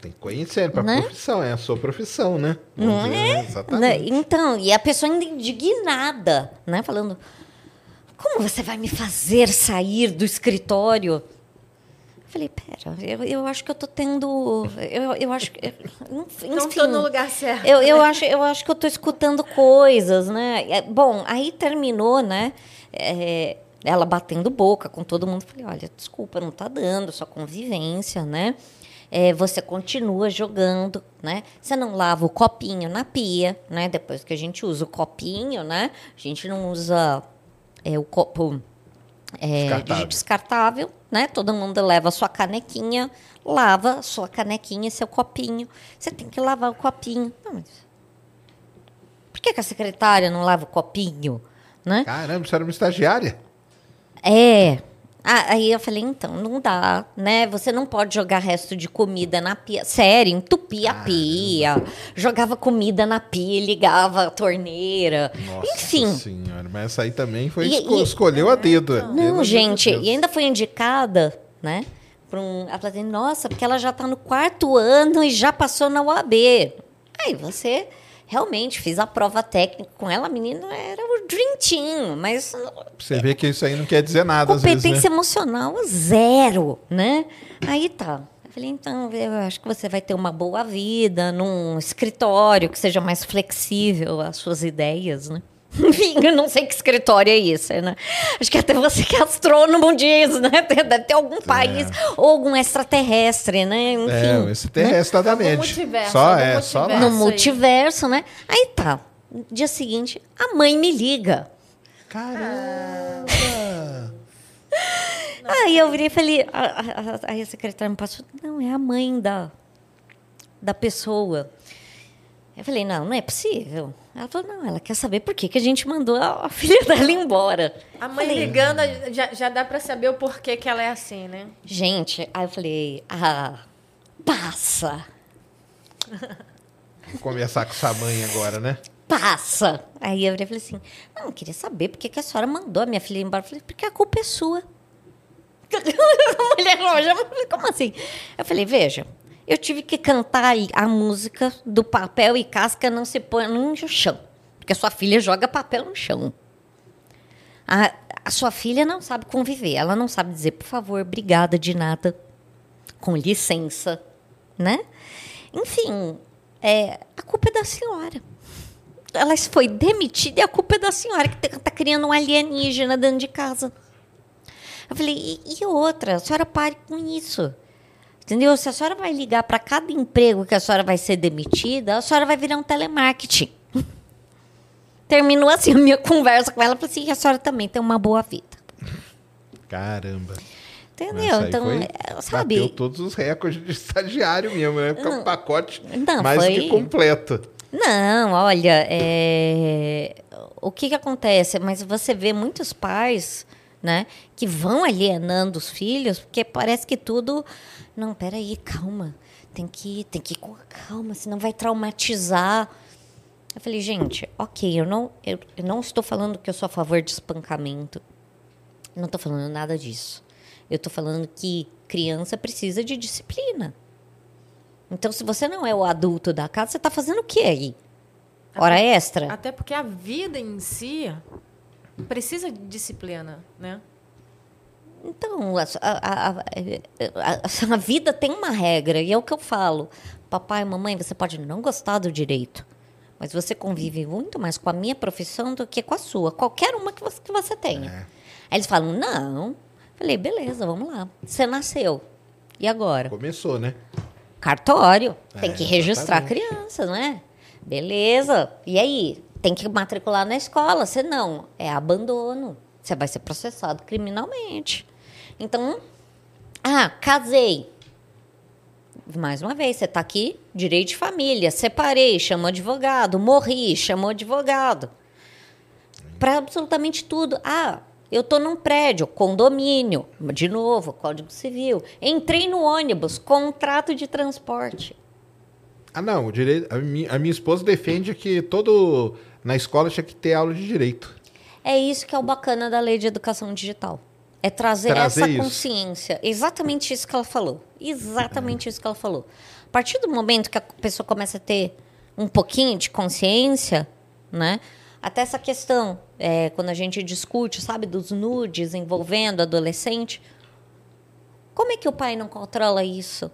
Tem que conhecer para né? profissão, é a sua profissão, né? Vamos não dizer, é? Né? Exatamente. Então, e a pessoa ainda indignada, né? Falando, como você vai me fazer sair do escritório? Eu falei, pera, eu, eu acho que eu tô tendo. Eu, eu acho que. Enfim, não tô no lugar certo. Eu, eu, acho, eu acho que eu tô escutando coisas, né? É, bom, aí terminou, né? É, ela batendo boca com todo mundo. Falei, olha, desculpa, não tá dando, só convivência, né? É, você continua jogando, né? Você não lava o copinho na pia, né? Depois que a gente usa o copinho, né? A gente não usa é, o copo é, descartável. descartável, né? Todo mundo leva sua canequinha, lava sua canequinha e seu copinho. Você tem que lavar o copinho. Não, mas... Por que, que a secretária não lava o copinho? Né? Caramba, você era uma estagiária? É. Ah, aí eu falei, então, não dá, né? Você não pode jogar resto de comida na pia. Sério, entupia a pia. Jogava comida na pia, ligava a torneira. Nossa Enfim. senhora, mas essa aí também foi E- esco- e- escolheu a dedo. Não, Pelo amor de gente, e ainda foi indicada, né? Pra um, ela falou assim, nossa, porque ela já tá no quarto ano e já passou na UAB. Aí você realmente fiz a prova técnica com ela, a menina era o Dream Team, mas Você vê que isso aí não quer dizer nada às vezes, competência né? emocional zero, né? Aí tá. Eu falei, então, eu acho que você vai ter uma boa vida num escritório que seja mais flexível às suas ideias, né? [laughs] Enfim, eu não sei que escritório é isso, né? Acho que até você que é astrônomo diz, né? [laughs] Deve ter algum país ou algum extraterrestre, né? Enfim, É, esse terrestre da mente. multiverso, Só é, só lá. no aí. multiverso, né? Aí tá. No dia seguinte, a mãe me liga. Caramba! Aí eu virei e falei, a, a- a- aí a secretária me passou, não, é a mãe da, da pessoa. Eu falei, não, não é possível. Ela falou, não, ela quer saber por que, que a gente mandou a, [laughs] filha dela embora. A mãe Falei, ligando, já, já dá pra saber o porquê que ela é assim, né? Gente, aí eu falei, ah, passa, Vou conversar com essa mãe agora, né? passa. Aí eu falei assim, não, eu queria saber por que, que a senhora mandou a minha filha embora. Eu falei, porque a culpa é sua. A [laughs] mulher loja, eu falei, como assim? Eu falei, veja, eu tive que cantar a música do papel e casca não se põe no chão. Porque a sua filha joga papel no chão. A, a sua filha não sabe conviver. Ela não sabe dizer, por favor, obrigada de nada. Com licença, né? Enfim, é, a culpa é da senhora. Ela foi demitida e a culpa é da senhora que está criando um alienígena dentro de casa. Eu falei, e, e outra? A senhora pare com isso. Entendeu? Se a senhora vai ligar para cada emprego que a senhora vai ser demitida, a senhora vai virar um telemarketing. [laughs] Terminou assim a minha conversa com ela. Falei assim, a senhora também tem uma boa vida. Caramba. Entendeu? Então, foi- é, sabe? Bateu todos os recordes de estagiário mesmo, né? Fica um pacote Não, mais foi- que completo. Não, olha, é, o que, que acontece? Mas você vê muitos pais, né, que vão alienando os filhos, porque parece que tudo. Não, peraí, calma. Tem que, tem que ir com calma, senão vai traumatizar. Eu falei, gente, ok, eu não, eu, eu não estou falando que eu sou a favor de espancamento. Não estou falando nada disso. Eu estou falando que criança precisa de disciplina. Então, se você não é o adulto da casa, você está fazendo o que aí? Hora extra? Até porque a vida em si precisa de disciplina, né? Então, a, a- a- a- vida tem uma regra, e é o que eu falo. Papai e mamãe, você pode não gostar do direito, mas você convive muito mais com a minha profissão do que com a sua, qualquer uma que você, que você tenha. Aí eles falam, não. Falei, beleza, vamos lá. Você nasceu. E agora? Começou, né? Cartório. Tem É, que registrar a exatamente. criança, não é? Beleza. E aí? Tem que matricular na escola. Se não, é abandono. Você vai ser processado criminalmente. Então, ah, casei. Mais uma vez, você está aqui, direito de família. Separei, chamou advogado. Morri, chamou advogado. Para absolutamente tudo. Ah, eu tô num prédio, condomínio, de novo, Código Civil. Entrei no ônibus, contrato de transporte. Ah, não. Direito, a, minha, a minha esposa defende que todo. Na escola tinha que ter aula de direito. É isso que é o bacana da lei de educação digital. É trazer, Trazer essa isso. consciência. Exatamente isso que ela falou. Exatamente isso que ela falou. A partir do momento que a pessoa começa a ter um pouquinho de consciência, né? Até essa questão, é, quando a gente discute, sabe, dos nudes envolvendo adolescente, como é que o pai não controla isso?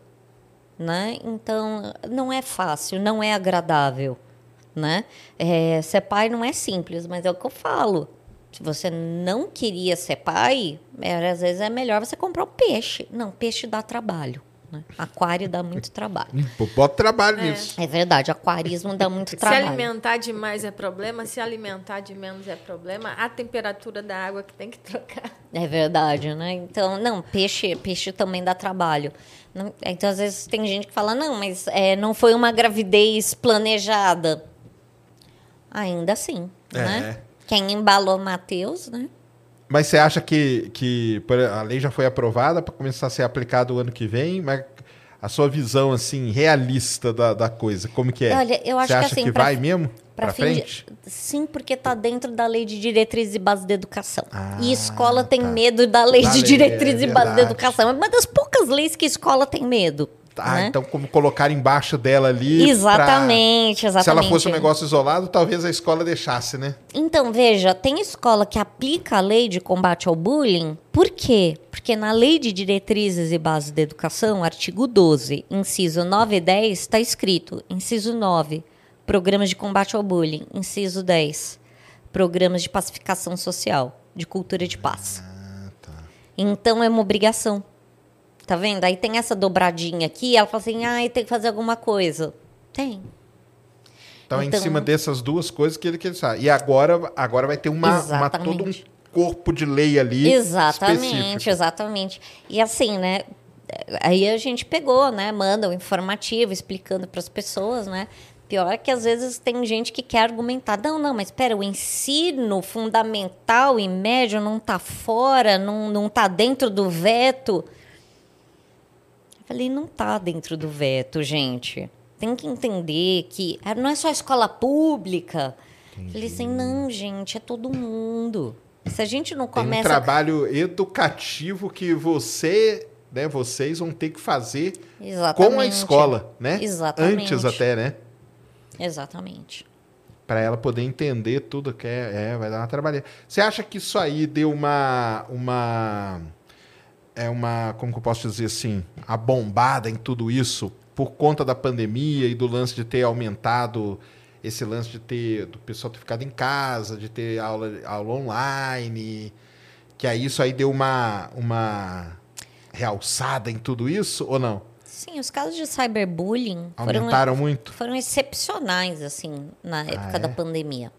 Né? Então, não é fácil, não é agradável. Né? É, ser pai não é simples, mas é o que eu falo. Se você não queria ser pai, é, às vezes é melhor você comprar um peixe. Não, peixe dá trabalho. Né? Aquário dá muito [laughs] trabalho. Bota trabalho nisso. É verdade, aquarismo dá muito Se trabalho. alimentar demais é problema, se alimentar de menos é problema. A temperatura da água que tem que trocar. É verdade, né? Então, não, peixe, peixe também dá trabalho. Então, às vezes tem gente que fala, não, mas é, não foi uma gravidez planejada. Ainda assim, É. né? Quem embalou Matheus, né? Mas você acha que, que a lei já foi aprovada para começar a ser aplicada o ano que vem? Mas a sua visão assim realista da, da coisa, como que é? Olha, eu acho você acha que, assim, que pra, vai mesmo para frente? De, sim, porque está dentro da lei de diretrizes e bases de educação. Ah, e escola tem tá. medo da lei da de lei, diretrizes é e bases de educação. É uma das poucas leis que escola tem medo. Ah, né? então como colocar embaixo dela ali. Exatamente, pra... exatamente. Se ela fosse um negócio isolado, talvez a escola deixasse, né? Então, veja, tem escola que aplica a lei de combate ao bullying. Por quê? Porque na Lei de Diretrizes e Bases da Educação, artigo 12, inciso 9 e 10, está escrito: inciso 9, programas de combate ao bullying. Inciso 10, programas de pacificação social, de cultura de paz. Ah, tá. Então é uma obrigação. Tá vendo? Aí tem essa dobradinha aqui, ela fala assim: ah, tem que fazer alguma coisa. Tem. Então, é em cima dessas duas coisas que ele quer sabe. E agora, agora vai ter uma, uma, todo um corpo de lei ali. Exatamente, específico. exatamente. E assim, né? Aí a gente pegou, né? Manda um informativo explicando para as pessoas, né? Pior é que às vezes tem gente que quer argumentar, não, não, mas espera, o ensino fundamental e médio não está fora, não, não está dentro do veto. Falei, não está dentro do veto, gente. Tem que entender que ah, não é só escola pública. Entendi. Falei assim, não, gente, é todo mundo. Se a gente não começa... Tem um trabalho educativo que você, né, vocês vão ter que fazer Exatamente. com a escola, né? Exatamente. Antes até, né? Exatamente. Para ela poder entender tudo que é, é, vai dar uma trabalhada. Você acha que isso aí deu uma, uma, é uma, como que eu posso dizer assim, a bombada em tudo isso por conta da pandemia e do lance de ter aumentado esse lance de ter do pessoal ter ficado em casa, de ter aula, aula online, que aí isso aí deu uma uma realçada em tudo isso ou não? Sim, os casos de cyberbullying aumentaram foram, muito. Foram excepcionais assim na época ah, é? da pandemia.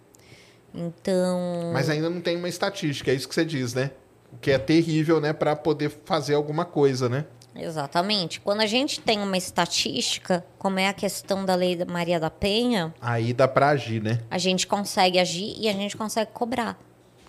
Então. Mas ainda não tem uma estatística, é isso que você diz, né? O que é terrível, né, para poder fazer alguma coisa, né? Exatamente. Quando a gente tem uma estatística, como é a questão da lei da Maria da Penha, aí dá para agir, né? A gente consegue agir e a gente consegue cobrar.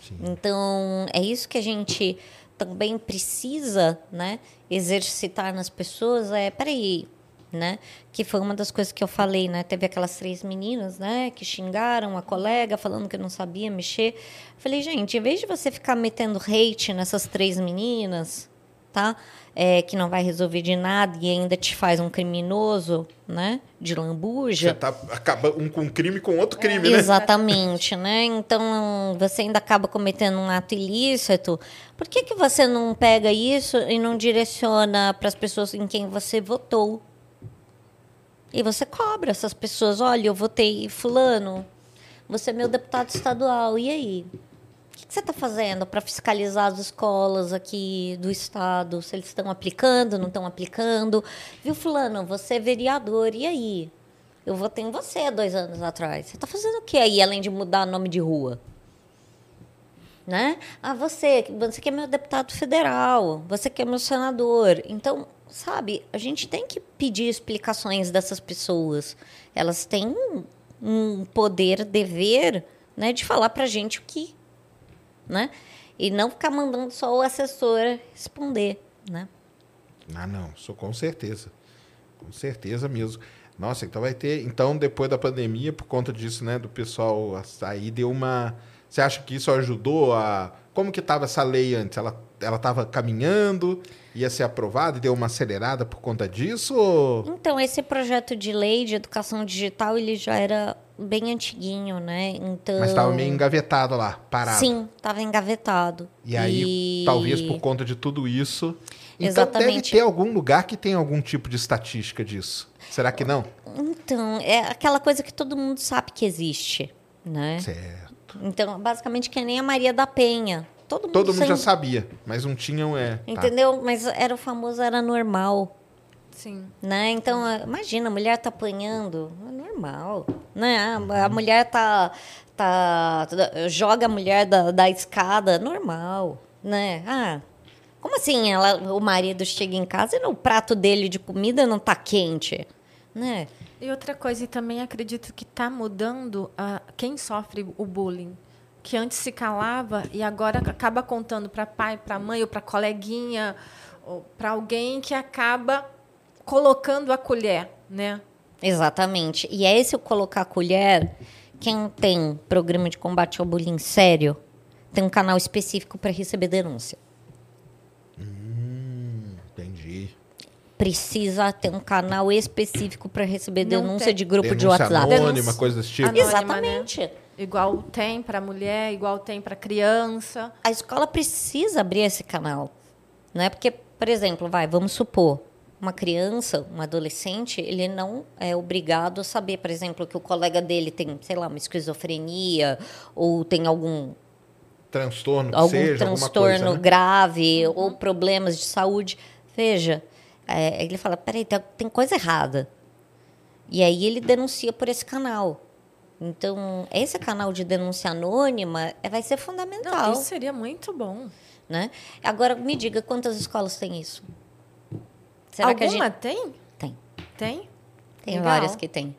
Sim. Então, é isso que a gente também precisa, né, exercitar nas pessoas, é, peraí, né, que foi uma das coisas que eu falei, né, teve aquelas três meninas, né, que xingaram a colega falando que não sabia mexer. Falei, gente, em vez de você ficar metendo hate nessas três meninas, tá? É, que não vai resolver de nada e ainda te faz um criminoso, né? De lambuja. Você tá acaba um com um crime com outro crime, é, né? Exatamente, né? Então você ainda acaba cometendo um ato ilícito. Por que, que você não pega isso e não direciona para as pessoas em quem você votou? E você cobra essas pessoas. Olha, eu votei fulano. Você é meu deputado estadual. E aí? que, que você está fazendo para fiscalizar as escolas aqui do estado? Se eles estão aplicando, não estão aplicando? Viu, fulano, você é vereador, e aí? Eu votei em você dois anos atrás. Você está fazendo o que aí, além de mudar nome de rua? Né? Ah, você, você que é meu deputado federal, você que é meu senador. Então, sabe, a gente tem que pedir explicações dessas pessoas. Elas têm um poder, dever, né, de falar para a gente o que né? E não ficar mandando só o assessor responder, né? Ah, não, sou com certeza. Com certeza mesmo. Nossa, então vai ter. Então, depois da pandemia, por conta disso, né, do pessoal aí deu uma. Você acha que isso ajudou a. Como que estava essa lei antes? Ela ela estava caminhando, ia ser aprovada e deu uma acelerada por conta disso? Ou... Então, esse projeto de lei de educação digital, ele já era bem antiguinho, né? Então... Mas estava meio engavetado lá, parado. Sim, estava engavetado. E aí, e... talvez por conta de tudo isso... Então Exatamente. deve ter algum lugar que tem algum tipo de estatística disso. Será que não? Então, é aquela coisa que todo mundo sabe que existe, né? Certo. Então, basicamente, que nem a Maria da Penha. Todo mundo, todo mundo já sabia, mas não tinham... É, tá. Entendeu? Tá. Mas era o famoso, era normal. Sim. Né? Então, imagina, a mulher tá apanhando, é normal, né? A, a mulher tá, tá joga a mulher da, da escada, normal, né? Ah, como assim ela, o marido chega em casa e no prato dele de comida não tá quente, né? E outra coisa, e também acredito que está mudando a quem sofre o bullying. Que antes se calava e agora acaba contando para pai, para mãe ou para coleguinha, ou para alguém que acaba colocando a colher, né? Exatamente. E é esse o colocar a colher. Quem tem programa de combate ao bullying sério tem um canal específico para receber denúncia. Hum, entendi. Precisa ter um canal específico para receber Não denúncia tem. de grupo de Denúncia WhatsApp. anônima, Denúncia. coisa desse tipo. Anônima, Exatamente. né? Igual tem para mulher, igual tem para criança. A escola precisa abrir esse canal. Não é porque, por exemplo, vai, vamos supor, uma criança, um adolescente, ele não é obrigado a saber, por exemplo, que o colega dele tem, sei lá, uma esquizofrenia ou tem algum Transtorno algum seja, alguma transtorno coisa, né? grave ou problemas de saúde. Veja, é, ele fala, peraí, tem, tem coisa errada. E aí ele denuncia por esse canal. Então, esse canal de denúncia anônima é, vai ser Não, fundamental. isso seria muito bom. né? Agora, me diga quantas escolas têm isso? Será que a Alguma gente... tem? Tem. Tem? Tem Legal. várias que tem.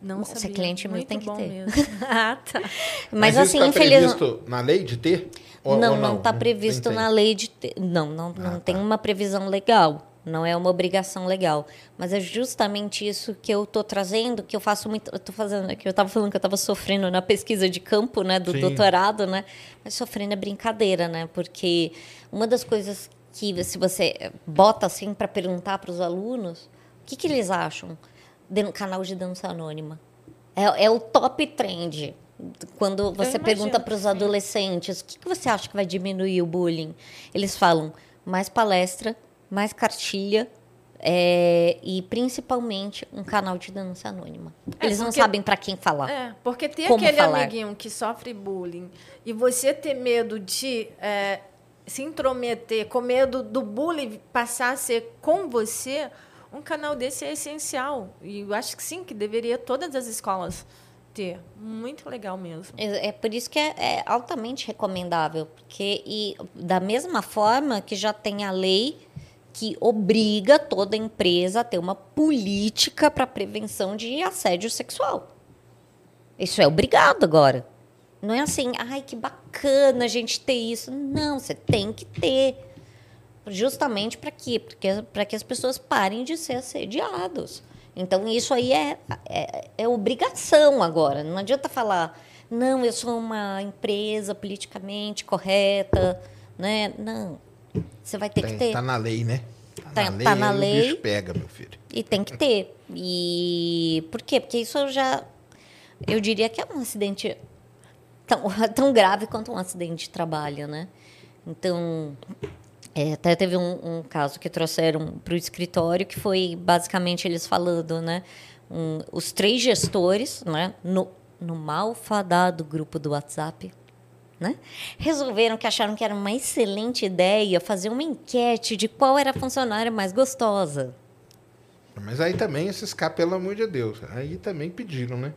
Não Nossa, sabia. cliente meu Muito tem que bom ter. mesmo. [laughs] ah, tá. Mas, isso assim, tá infelizmente... previsto na lei de ter? Ou- não, ou não está previsto tem. na lei de. te- Não, não, não Ah, tem tá. uma previsão legal. Não é uma obrigação legal. Mas é justamente isso que eu estou trazendo, que eu faço muito. Eu tô fazendo, que eu estava falando que eu estava sofrendo na pesquisa de campo, né, do Sim. doutorado, né? Mas sofrendo é brincadeira, né? Porque uma das coisas que se você bota assim para perguntar para os alunos, o que, que eles acham do canal de dança anônima? É, é o top trend. Quando você imagino pergunta para os adolescentes, o que, que você acha que vai diminuir o bullying? Eles falam mais palestra, mais cartilha é, e principalmente um canal de dança anônima. É, Eles não porque- sabem para quem falar. É, porque ter Como aquele falar? amiguinho que sofre bullying e você ter medo de é, se intrometer, com medo do bullying passar a ser com você, um canal desse é essencial. E eu acho que sim, que deveria todas as escolas ter. Muito legal mesmo. É, é por isso que é, é altamente recomendável, porque e da mesma forma que já tem a lei que obriga toda empresa a ter uma política para prevenção de assédio sexual. Isso é obrigado agora. Não é assim, ai que bacana a gente ter isso. Não, você tem que ter. Justamente para quê? Para que as pessoas parem de ser assediados. Então isso aí é, é, é obrigação agora. Não adianta falar, não, eu sou uma empresa politicamente correta, né? Não. Você vai ter Tem, que ter. Tá na lei, né? Tá- tá na aí o lei. bicho pega, meu filho. E tem que ter. E por quê? Porque isso já. Eu diria que é um acidente tão, [laughs] tão grave quanto um acidente de trabalho, né? Então. é, até teve um, um caso que trouxeram para o escritório que foi basicamente eles falando, né? um- os três gestores, né? No, no malfadado grupo do WhatsApp, né? Resolveram que acharam que era uma excelente ideia fazer uma enquete de qual era a funcionária mais gostosa. Mas aí também, esses caras, pelo amor de Deus, aí também pediram, né?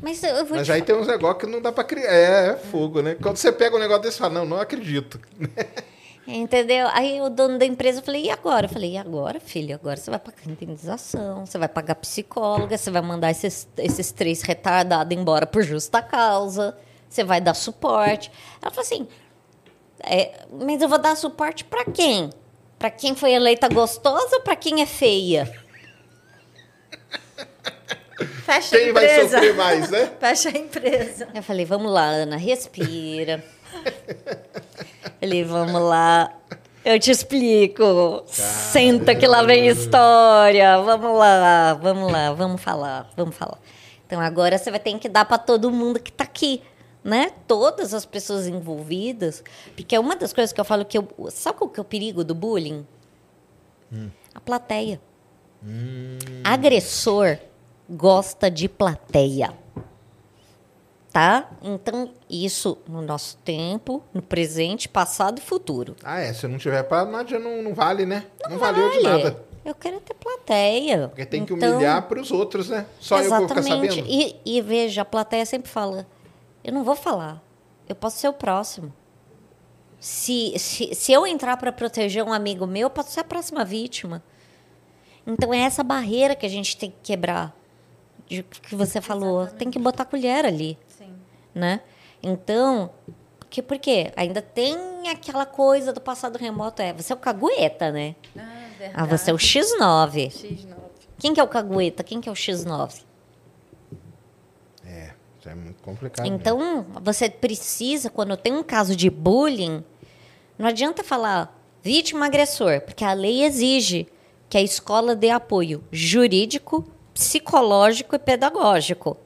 Mas Mas aí tem uns negócios que não dá pra criar. É, é fogo, né? Quando você pega um negócio desse, fala, não, não acredito. [laughs] Entendeu? Aí o dono da empresa, eu falei, e agora? Eu falei, e agora, filho? Agora você vai pagar indenização, você vai pagar psicóloga, você vai mandar esses, esses três retardados embora por justa causa, você vai dar suporte. Ela falou assim, é, mas eu vou dar suporte para quem? Para quem foi eleita gostosa ou para quem é feia? [laughs] Fecha Quem a vai empresa. sofrer mais, né? [laughs] Fecha a empresa. Eu falei, vamos lá, Ana, respira. falei, vamos lá. Eu te explico. Senta que lá vem história. Vamos lá, vamos lá, vamos falar, vamos falar. Então agora você vai ter que dar para todo mundo que está aqui, né? Todas as pessoas envolvidas, porque é uma das coisas que eu falo que eu, sabe qual que é o perigo do bullying? A plateia. Agressor gosta de plateia tá? Então, isso no nosso tempo, no presente, passado e futuro. Ah, é. Se não tiver nada, não, não vale, né? Não, valeu de nada. Eu quero ter plateia. Porque tem que Então, humilhar pros outros, né? Só eu vou ficar Exatamente. sabendo. E, e veja, a plateia sempre fala: eu não vou falar, eu posso ser o próximo. Se, se, se eu entrar para proteger um amigo meu, eu posso ser a próxima vítima. Então é essa barreira que a gente tem que quebrar. De que você falou, tem que botar colher ali Sim. né? Então, que, por quê? Ainda tem aquela coisa do passado remoto, é, você é o cagueta, né? Ah, Ah, você é o X9. X9. Quem que é o cagueta? Quem que é o X9? É, muito complicado. Então, você precisa, quando tem um caso de bullying, não adianta falar vítima agressor, porque a lei exige que a escola dê apoio jurídico, psicológico e pedagógico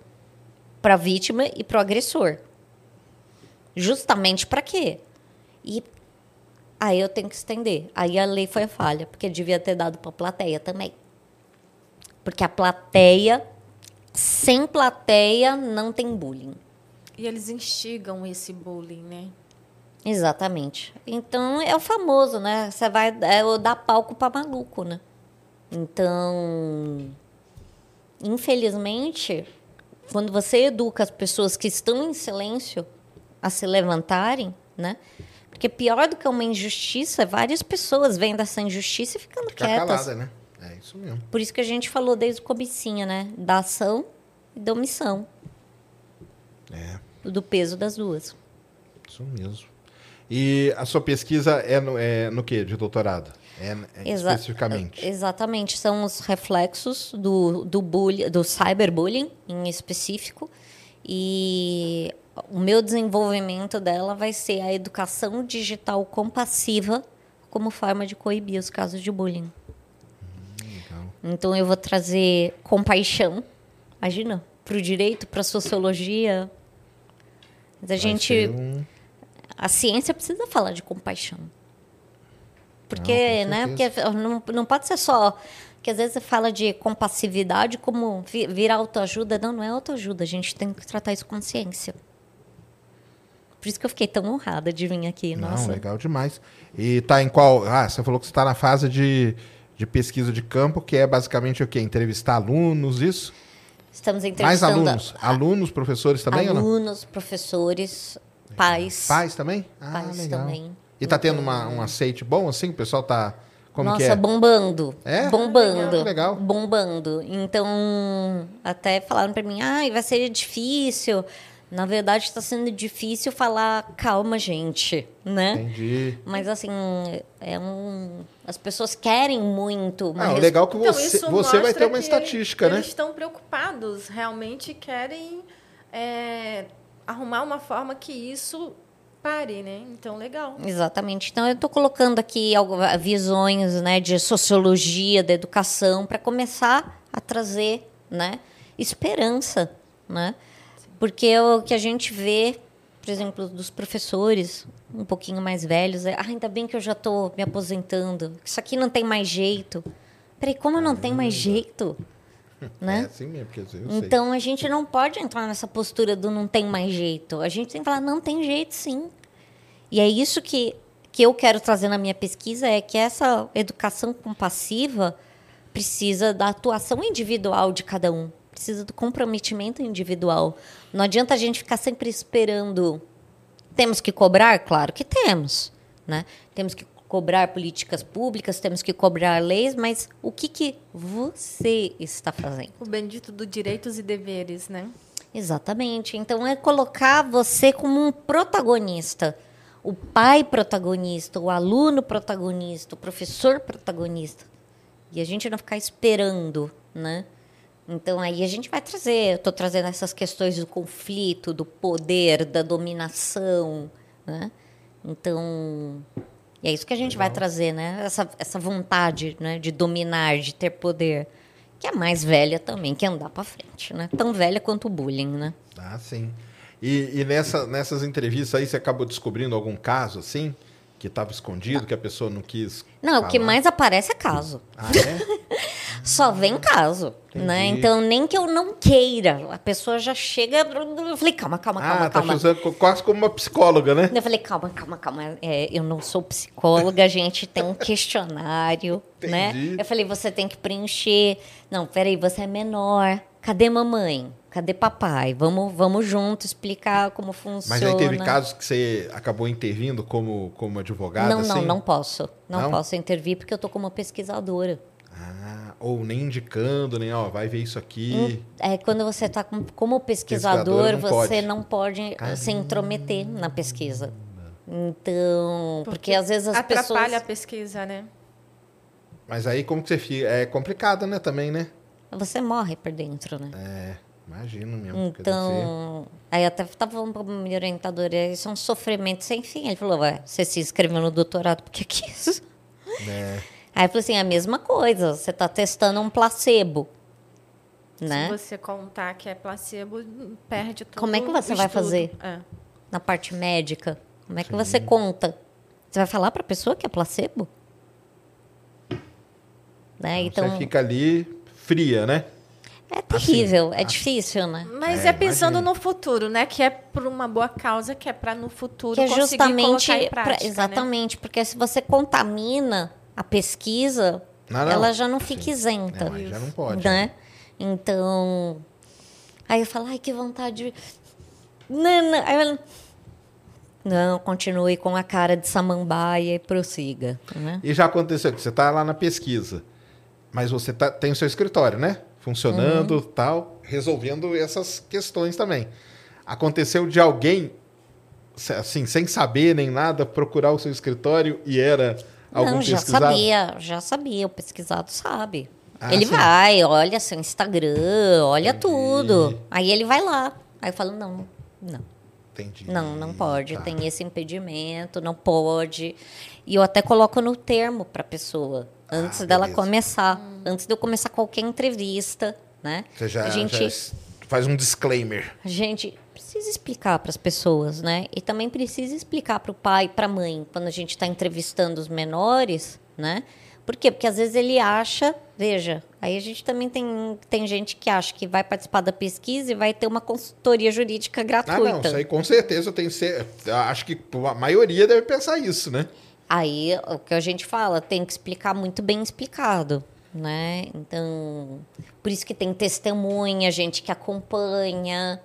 para a vítima e para o agressor. Justamente para quê? E aí eu tenho que estender. Aí a lei foi falha, porque devia ter dado para a plateia também. Porque a plateia, sem plateia, não tem bullying. E eles instigam esse bullying, né? Exatamente. Então é o famoso, né? Você vai é, dar palco para maluco, né? Então, infelizmente, quando você educa as pessoas que estão em silêncio a se levantarem, né? Porque pior do que uma injustiça, várias pessoas vêm dessa injustiça e ficando Ficar quietas. calada, né? É isso mesmo. Por isso que a gente falou desde o comecinho, né? Da ação e da omissão. É, Do peso das duas. isso mesmo. E a sua pesquisa é no, é no que de doutorado? É, é Exa- especificamente? Exatamente, são os reflexos do, do, bullying, do cyberbullying em específico. E o meu desenvolvimento dela vai ser a educação digital compassiva como forma de coibir os casos de bullying. Então eu vou trazer compaixão, imagina, para o direito, para a sociologia. A Vai gente um- a ciência precisa falar de compaixão. Porque, Não, né? Porque não, não pode ser só. Que às vezes você fala de compassividade como vi- vir autoajuda. Não, não é autoajuda. A gente tem que tratar isso com ciência. Por isso que eu fiquei tão honrada de vir aqui. Não, Nossa. legal demais. E tá em qual. Ah, você falou que você está na fase de, de pesquisa de campo, que é basicamente o quê? Entrevistar alunos, isso? Estamos Mais entrevistando alunos? Alunos, professores também alunos, professores, pais. Pais também? Ah, Pais legal. também. E tá tendo uma, um aceite bom, assim? O pessoal tá. Como Nossa, que é? bombando. É? Bombando. Legal, legal. Bombando. Então, até falaram pra mim, ah, vai ser difícil. Na verdade, está sendo difícil falar, calma, gente, né? Entendi. Mas assim, é um. As pessoas querem muito. uma Ah, legal é que Então, você, isso você vai ter uma estatística, né? Eles estão preocupados, realmente querem é, arrumar uma forma que isso pare, né? Então, legal. Exatamente. Então, eu estou colocando aqui algumas visões né, de sociologia da educação para começar a trazer né, esperança. Né? Porque o que a gente vê, por exemplo, dos professores um pouquinho mais velhos, é ah, ainda bem que eu já estou me aposentando, isso aqui não tem mais jeito. Peraí, como não tem mais jeito? [laughs] Né? É assim mesmo, eu sei. Então a gente não pode entrar nessa postura do não tem mais jeito. A gente tem que falar, não tem jeito sim. E é isso que, que eu quero trazer na minha pesquisa, é que essa educação compassiva precisa da atuação individual de cada um. Precisa do comprometimento individual. Não adianta a gente ficar sempre esperando. Temos que cobrar? Claro que temos. Né? Temos que cobrar políticas públicas, temos que cobrar leis, mas o que, que você está fazendo? O bendito do direitos e deveres, né? Exatamente. Então é colocar você como um protagonista. O pai protagonista, o aluno protagonista, o professor protagonista. E a gente não ficar esperando, né? Então aí a gente vai trazer, eu estou trazendo essas questões do conflito, do poder, da dominação, né? Então, e é isso que a gente vai trazer, né? Essa, essa vontade né? de dominar, de ter poder, que é mais velha também que andar para frente, né? Tão velha quanto o bullying, né? Ah, sim. E, e nessa, nessas entrevistas aí, você acabou descobrindo algum caso, assim? Que estava escondido, que a pessoa não quis. Não, o que falar? mais aparece é caso. Ah, é? [laughs] Só vem caso, né? Então, nem que eu não queira, a pessoa já chega... Eu falei, calma, calma, calma, ah, tá calma. usando co- quase como uma psicóloga, né? Eu falei, calma, calma, calma. É, eu não sou psicóloga, a gente tem um questionário, né? Eu falei, você tem que preencher. Não, peraí, você é menor. Cadê mamãe? Cadê papai? Vamos, vamos junto explicar como funciona. Mas aí teve casos que você acabou intervindo como, como advogada, Não, não, assim? não posso. Não, Não? posso intervir porque eu tô como pesquisadora. Ah, ou nem indicando, nem, ó, vai ver isso aqui. É quando você está como pesquisador, Pesquisador não você pode. não pode eh, se intrometer na pesquisa. Então, porque, às vezes as atrapalha pessoas a pesquisa, né? Mas aí como que você fica? É complicado, né, também, né? você morre por dentro, né? É, imagino mesmo. porque Então, aí até estava falando para minha orientadora, isso é um sofrimento sem fim. Ele falou, ué, você se inscreveu no doutorado porque quis. É. Aí eu falei assim, é a mesma coisa, você está testando um placebo, né? Se você contar que é placebo, perde tudo. Como é que você vai fazer? É. Na parte médica, como é que você conta? Você vai falar para a pessoa que é placebo? Né? Então, você fica ali fria, né? é terrível, assim, é difícil, né? Mas É, é, pensando imagino. no futuro, né? Que é por uma boa causa, que é para no futuro Que é conseguir justamente colocar em pra- prática, né? exatamente, porque se você contamina a pesquisa, Não, não. ela já não fica isenta. Não, aí já não pode. né? Então, aí eu falo, ai, que vontade. de- Não, não. Aí ela, não, continue com a cara de samambaia e prossiga, né? E já aconteceu que você tá lá na pesquisa, mas você tá, tem o seu escritório, né? Funcionando, Uhum. tal, resolvendo essas questões também. Aconteceu de alguém, assim, sem saber nem nada, procurar o seu escritório e era algum não, já pesquisado? sabia, já sabia, o pesquisado sabe. Ah, ele sim. vai, olha seu Instagram, olha tudo. Aí ele vai lá. Aí eu falo, não, não. Entendi. Não, não pode. Tá. Tem esse impedimento, não pode. E eu até coloco no termo para a pessoa, antes Ah, dela beleza. começar. Antes de eu começar qualquer entrevista, né? Você já, a gente, já faz um disclaimer. a gente precisa explicar para as pessoas, né? E também precisa explicar para o pai e para a mãe, quando a gente está entrevistando os menores, né? Por quê? Porque às vezes ele acha, veja, aí a gente também tem, tem gente que acha que vai participar da pesquisa e vai ter uma consultoria jurídica Ah, gratuita. não, isso aí com certeza tenho cer- Acho que a maioria deve pensar isso, né? Aí o que a gente fala tem que explicar muito bem explicado, né? Então, por isso que tem testemunha, gente que acompanha,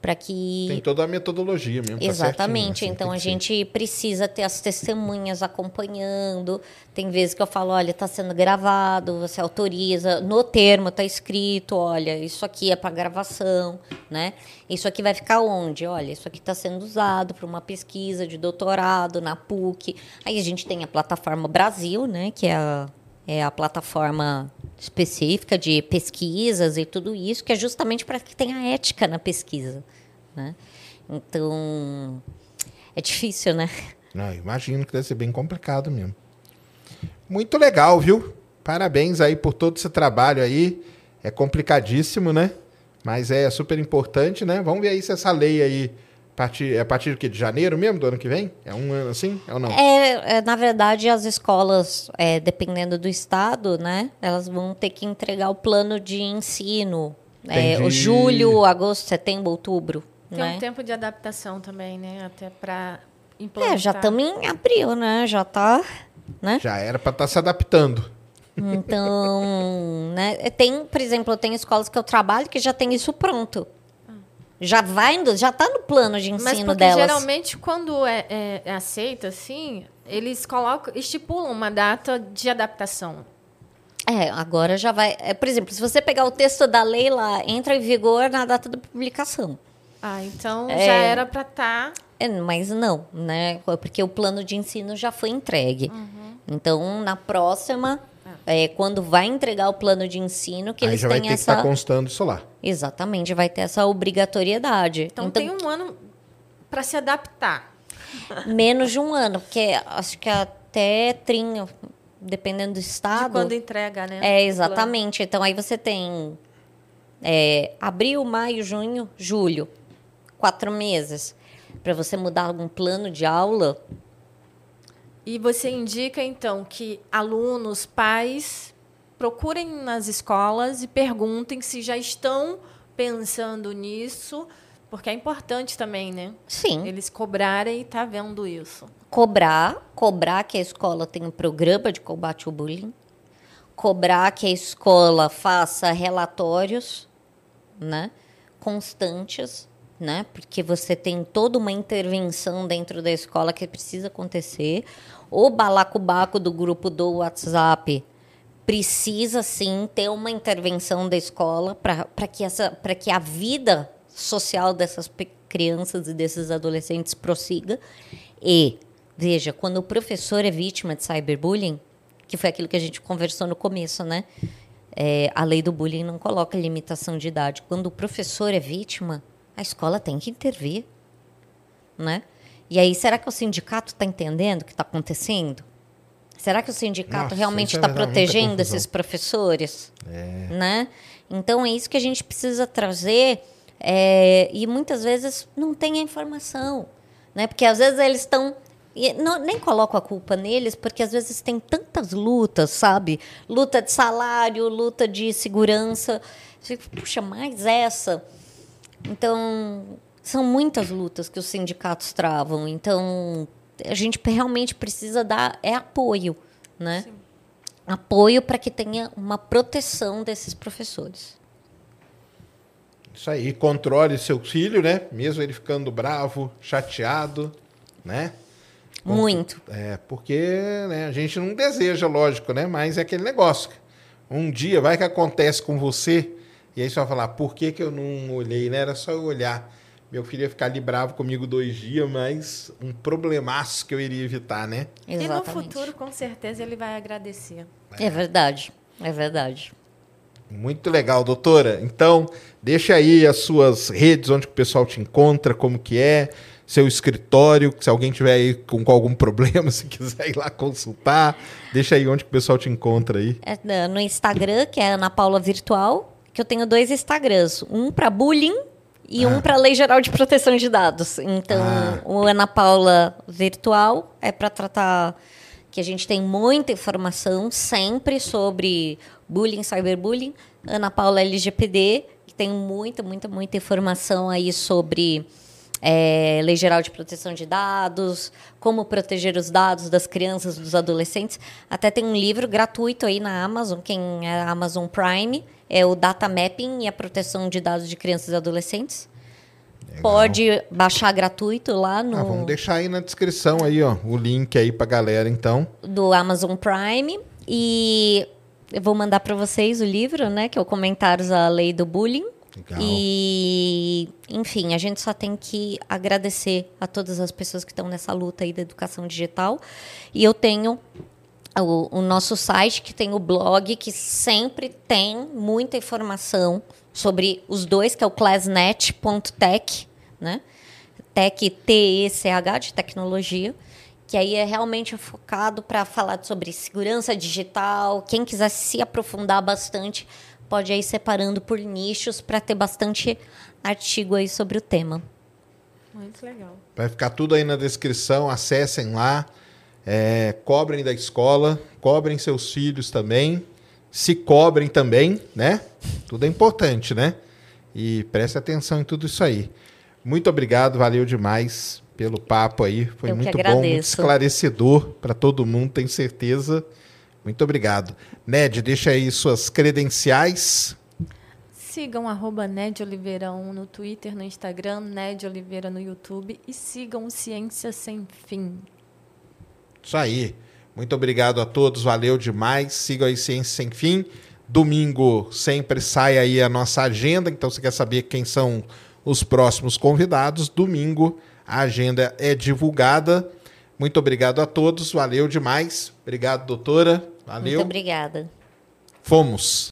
para que Tem toda a metodologia mesmo. tá Exatamente. certinho, assim, então a gente precisa ter as testemunhas acompanhando. Tem vezes que eu falo, olha, está sendo gravado, você autoriza. No termo está escrito, olha, isso aqui é para gravação, né? Isso aqui vai ficar onde? Olha, isso aqui está sendo usado para uma pesquisa de doutorado na PUC. Aí a gente tem a plataforma Brasil, né? Que é a, é a plataforma específica de pesquisas e tudo isso, que é justamente para que tenha ética na pesquisa, né? Então, é difícil, né? Não, imagino que deve ser bem complicado mesmo. Muito legal, viu? Parabéns aí por todo esse trabalho aí. É complicadíssimo, né? Mas é super importante, né? Vamos ver aí se essa lei aí partir, é a partir do quê? De janeiro mesmo, do ano que vem? É um ano assim? É ou não? É, é, na verdade, as escolas, é, dependendo do estado, né, elas vão ter que entregar o plano de ensino. É, o julho, agosto, setembro, outubro. Tem né? um tempo de adaptação também, né? Até para implantar. É, já estamos em abril, né? Já tá, né? Já era para estar se adaptando. Então, né? Tem, por exemplo, eu tenho escolas que eu trabalho que já tem isso pronto. Já vai, indo- já tá no plano de Mas ensino porque delas. geralmente quando é, é, é aceito assim, eles colocam, estipulam uma data de adaptação. É, agora já vai. é, por exemplo, se você pegar o texto da lei lá, entra em vigor na data da publicação. Ah, então É. já era para estar. É, mas não, né? Porque o plano de ensino já foi entregue. Uhum. Então, na próxima, é, quando vai entregar o plano de ensino, que aí eles já vai têm ter que essa. estar constando isso lá. Exatamente, vai ter essa obrigatoriedade. Então, tem um ano para se adaptar. [laughs] menos de um ano, porque acho que até 30, dependendo do De estado. quando entrega, né? É, exatamente. Então aí você tem é, abril, maio, junho, julho. Quatro meses. Para você mudar algum plano de aula. E você indica, então, que alunos, pais, procurem nas escolas e perguntem se já estão pensando nisso, porque é importante também, né? Sim. Eles cobrarem e tá vendo isso. Cobrar, cobrar que a escola tenha um programa de combate ao bullying. Cobrar que a escola faça relatórios, né? Constantes, né? Porque você tem toda uma intervenção dentro da escola que precisa acontecer. O balacobaco do grupo do WhatsApp precisa sim ter uma intervenção da escola para que, essa, que a vida social dessas crianças e desses adolescentes prossiga. E, veja, quando o professor é vítima de cyberbullying, que foi aquilo que a gente conversou no começo, né? É, a lei do bullying não coloca limitação de idade. Quando o professor é vítima, a escola tem que intervir, né? E aí, será que o sindicato está entendendo o que está acontecendo? Será que o sindicato Nossa, realmente está é protegendo esses professores? É. Né? Então, é isso que a gente precisa trazer. É, e muitas vezes não tem a informação. Né? Porque às vezes eles estão e não, nem coloco a culpa neles, porque às vezes tem tantas lutas, sabe? Luta de salário, luta de segurança. Puxa, mais essa. Então, são muitas lutas que os sindicatos travam. Então, a gente realmente precisa dar é apoio, né? Sim. Apoio para que tenha uma proteção desses professores. Isso aí, controle seu filho, né? Mesmo ele ficando bravo, chateado, né? Muito. É, porque né, a gente não deseja, lógico, né? Mas é aquele negócio. Um dia vai que acontece com você, e aí você vai falar, por que, que eu não olhei, né? Era só eu olhar. Meu filho ia ficar ali bravo comigo dois dias, mas um problemaço que eu iria evitar, né? Exatamente. E no futuro, com certeza, ele vai agradecer. É, é verdade, é verdade. Muito legal, doutora. Então, deixa aí as suas redes, onde o pessoal te encontra, como que é seu escritório, se alguém tiver aí com, com, algum [laughs] problema, se quiser ir lá consultar, deixa aí onde que o pessoal te encontra aí. É no Instagram, que é Ana Paula Virtual, que eu tenho dois Instagrams, um para bullying e ah. um para Lei Geral de Proteção de Dados. Então, ah. o Ana Paula Virtual é para tratar que a gente tem muita informação sempre sobre bullying, cyberbullying. Ana Paula LGPD, que tem muita, muita, muita informação aí sobre é, Lei Geral de Proteção de Dados, como proteger os dados das crianças, dos adolescentes. Até tem um livro gratuito aí na Amazon, quem é Amazon Prime, é o Data Mapping e a proteção de dados de crianças e adolescentes. Legal. Pode baixar gratuito lá no. Ah, vamos deixar aí na descrição aí, ó, o link aí pra galera, então. Do Amazon Prime. E eu vou mandar para vocês o livro, né? Que é o Comentários à Lei do Bullying. Legal. E, enfim, a gente só tem que agradecer a todas as pessoas que estão nessa luta aí da educação digital. E eu tenho o, o, nosso site, que tem o blog, que sempre tem muita informação sobre os dois, que é o classnet.tech, né? Tech, T-E-C-H, de tecnologia, que aí é realmente focado para falar sobre segurança digital. Quem quiser se aprofundar bastante, pode ir separando por nichos para ter bastante artigo aí sobre o tema. Muito legal. Vai ficar tudo aí na descrição, acessem lá, é, cobrem da escola, cobrem seus filhos também, se cobrem também, né? Tudo é importante, né? E preste atenção em tudo isso aí. Muito obrigado, valeu demais pelo papo aí. Foi Eu muito bom, muito esclarecedor para todo mundo, tenho certeza. Muito obrigado. Ned, deixa aí suas credenciais. Sigam arroba Ned Oliveira1 no Twitter, no Instagram, Ned Oliveira no YouTube e sigam Ciência Sem Fim. Isso aí. Muito obrigado a todos, valeu demais. Sigam aí Ciência Sem Fim. Domingo sempre sai aí a nossa agenda, então você quer saber quem são os próximos convidados. Domingo a agenda é divulgada. Muito obrigado a todos, valeu demais. Obrigado, doutora. Valeu. Muito obrigada. Fomos.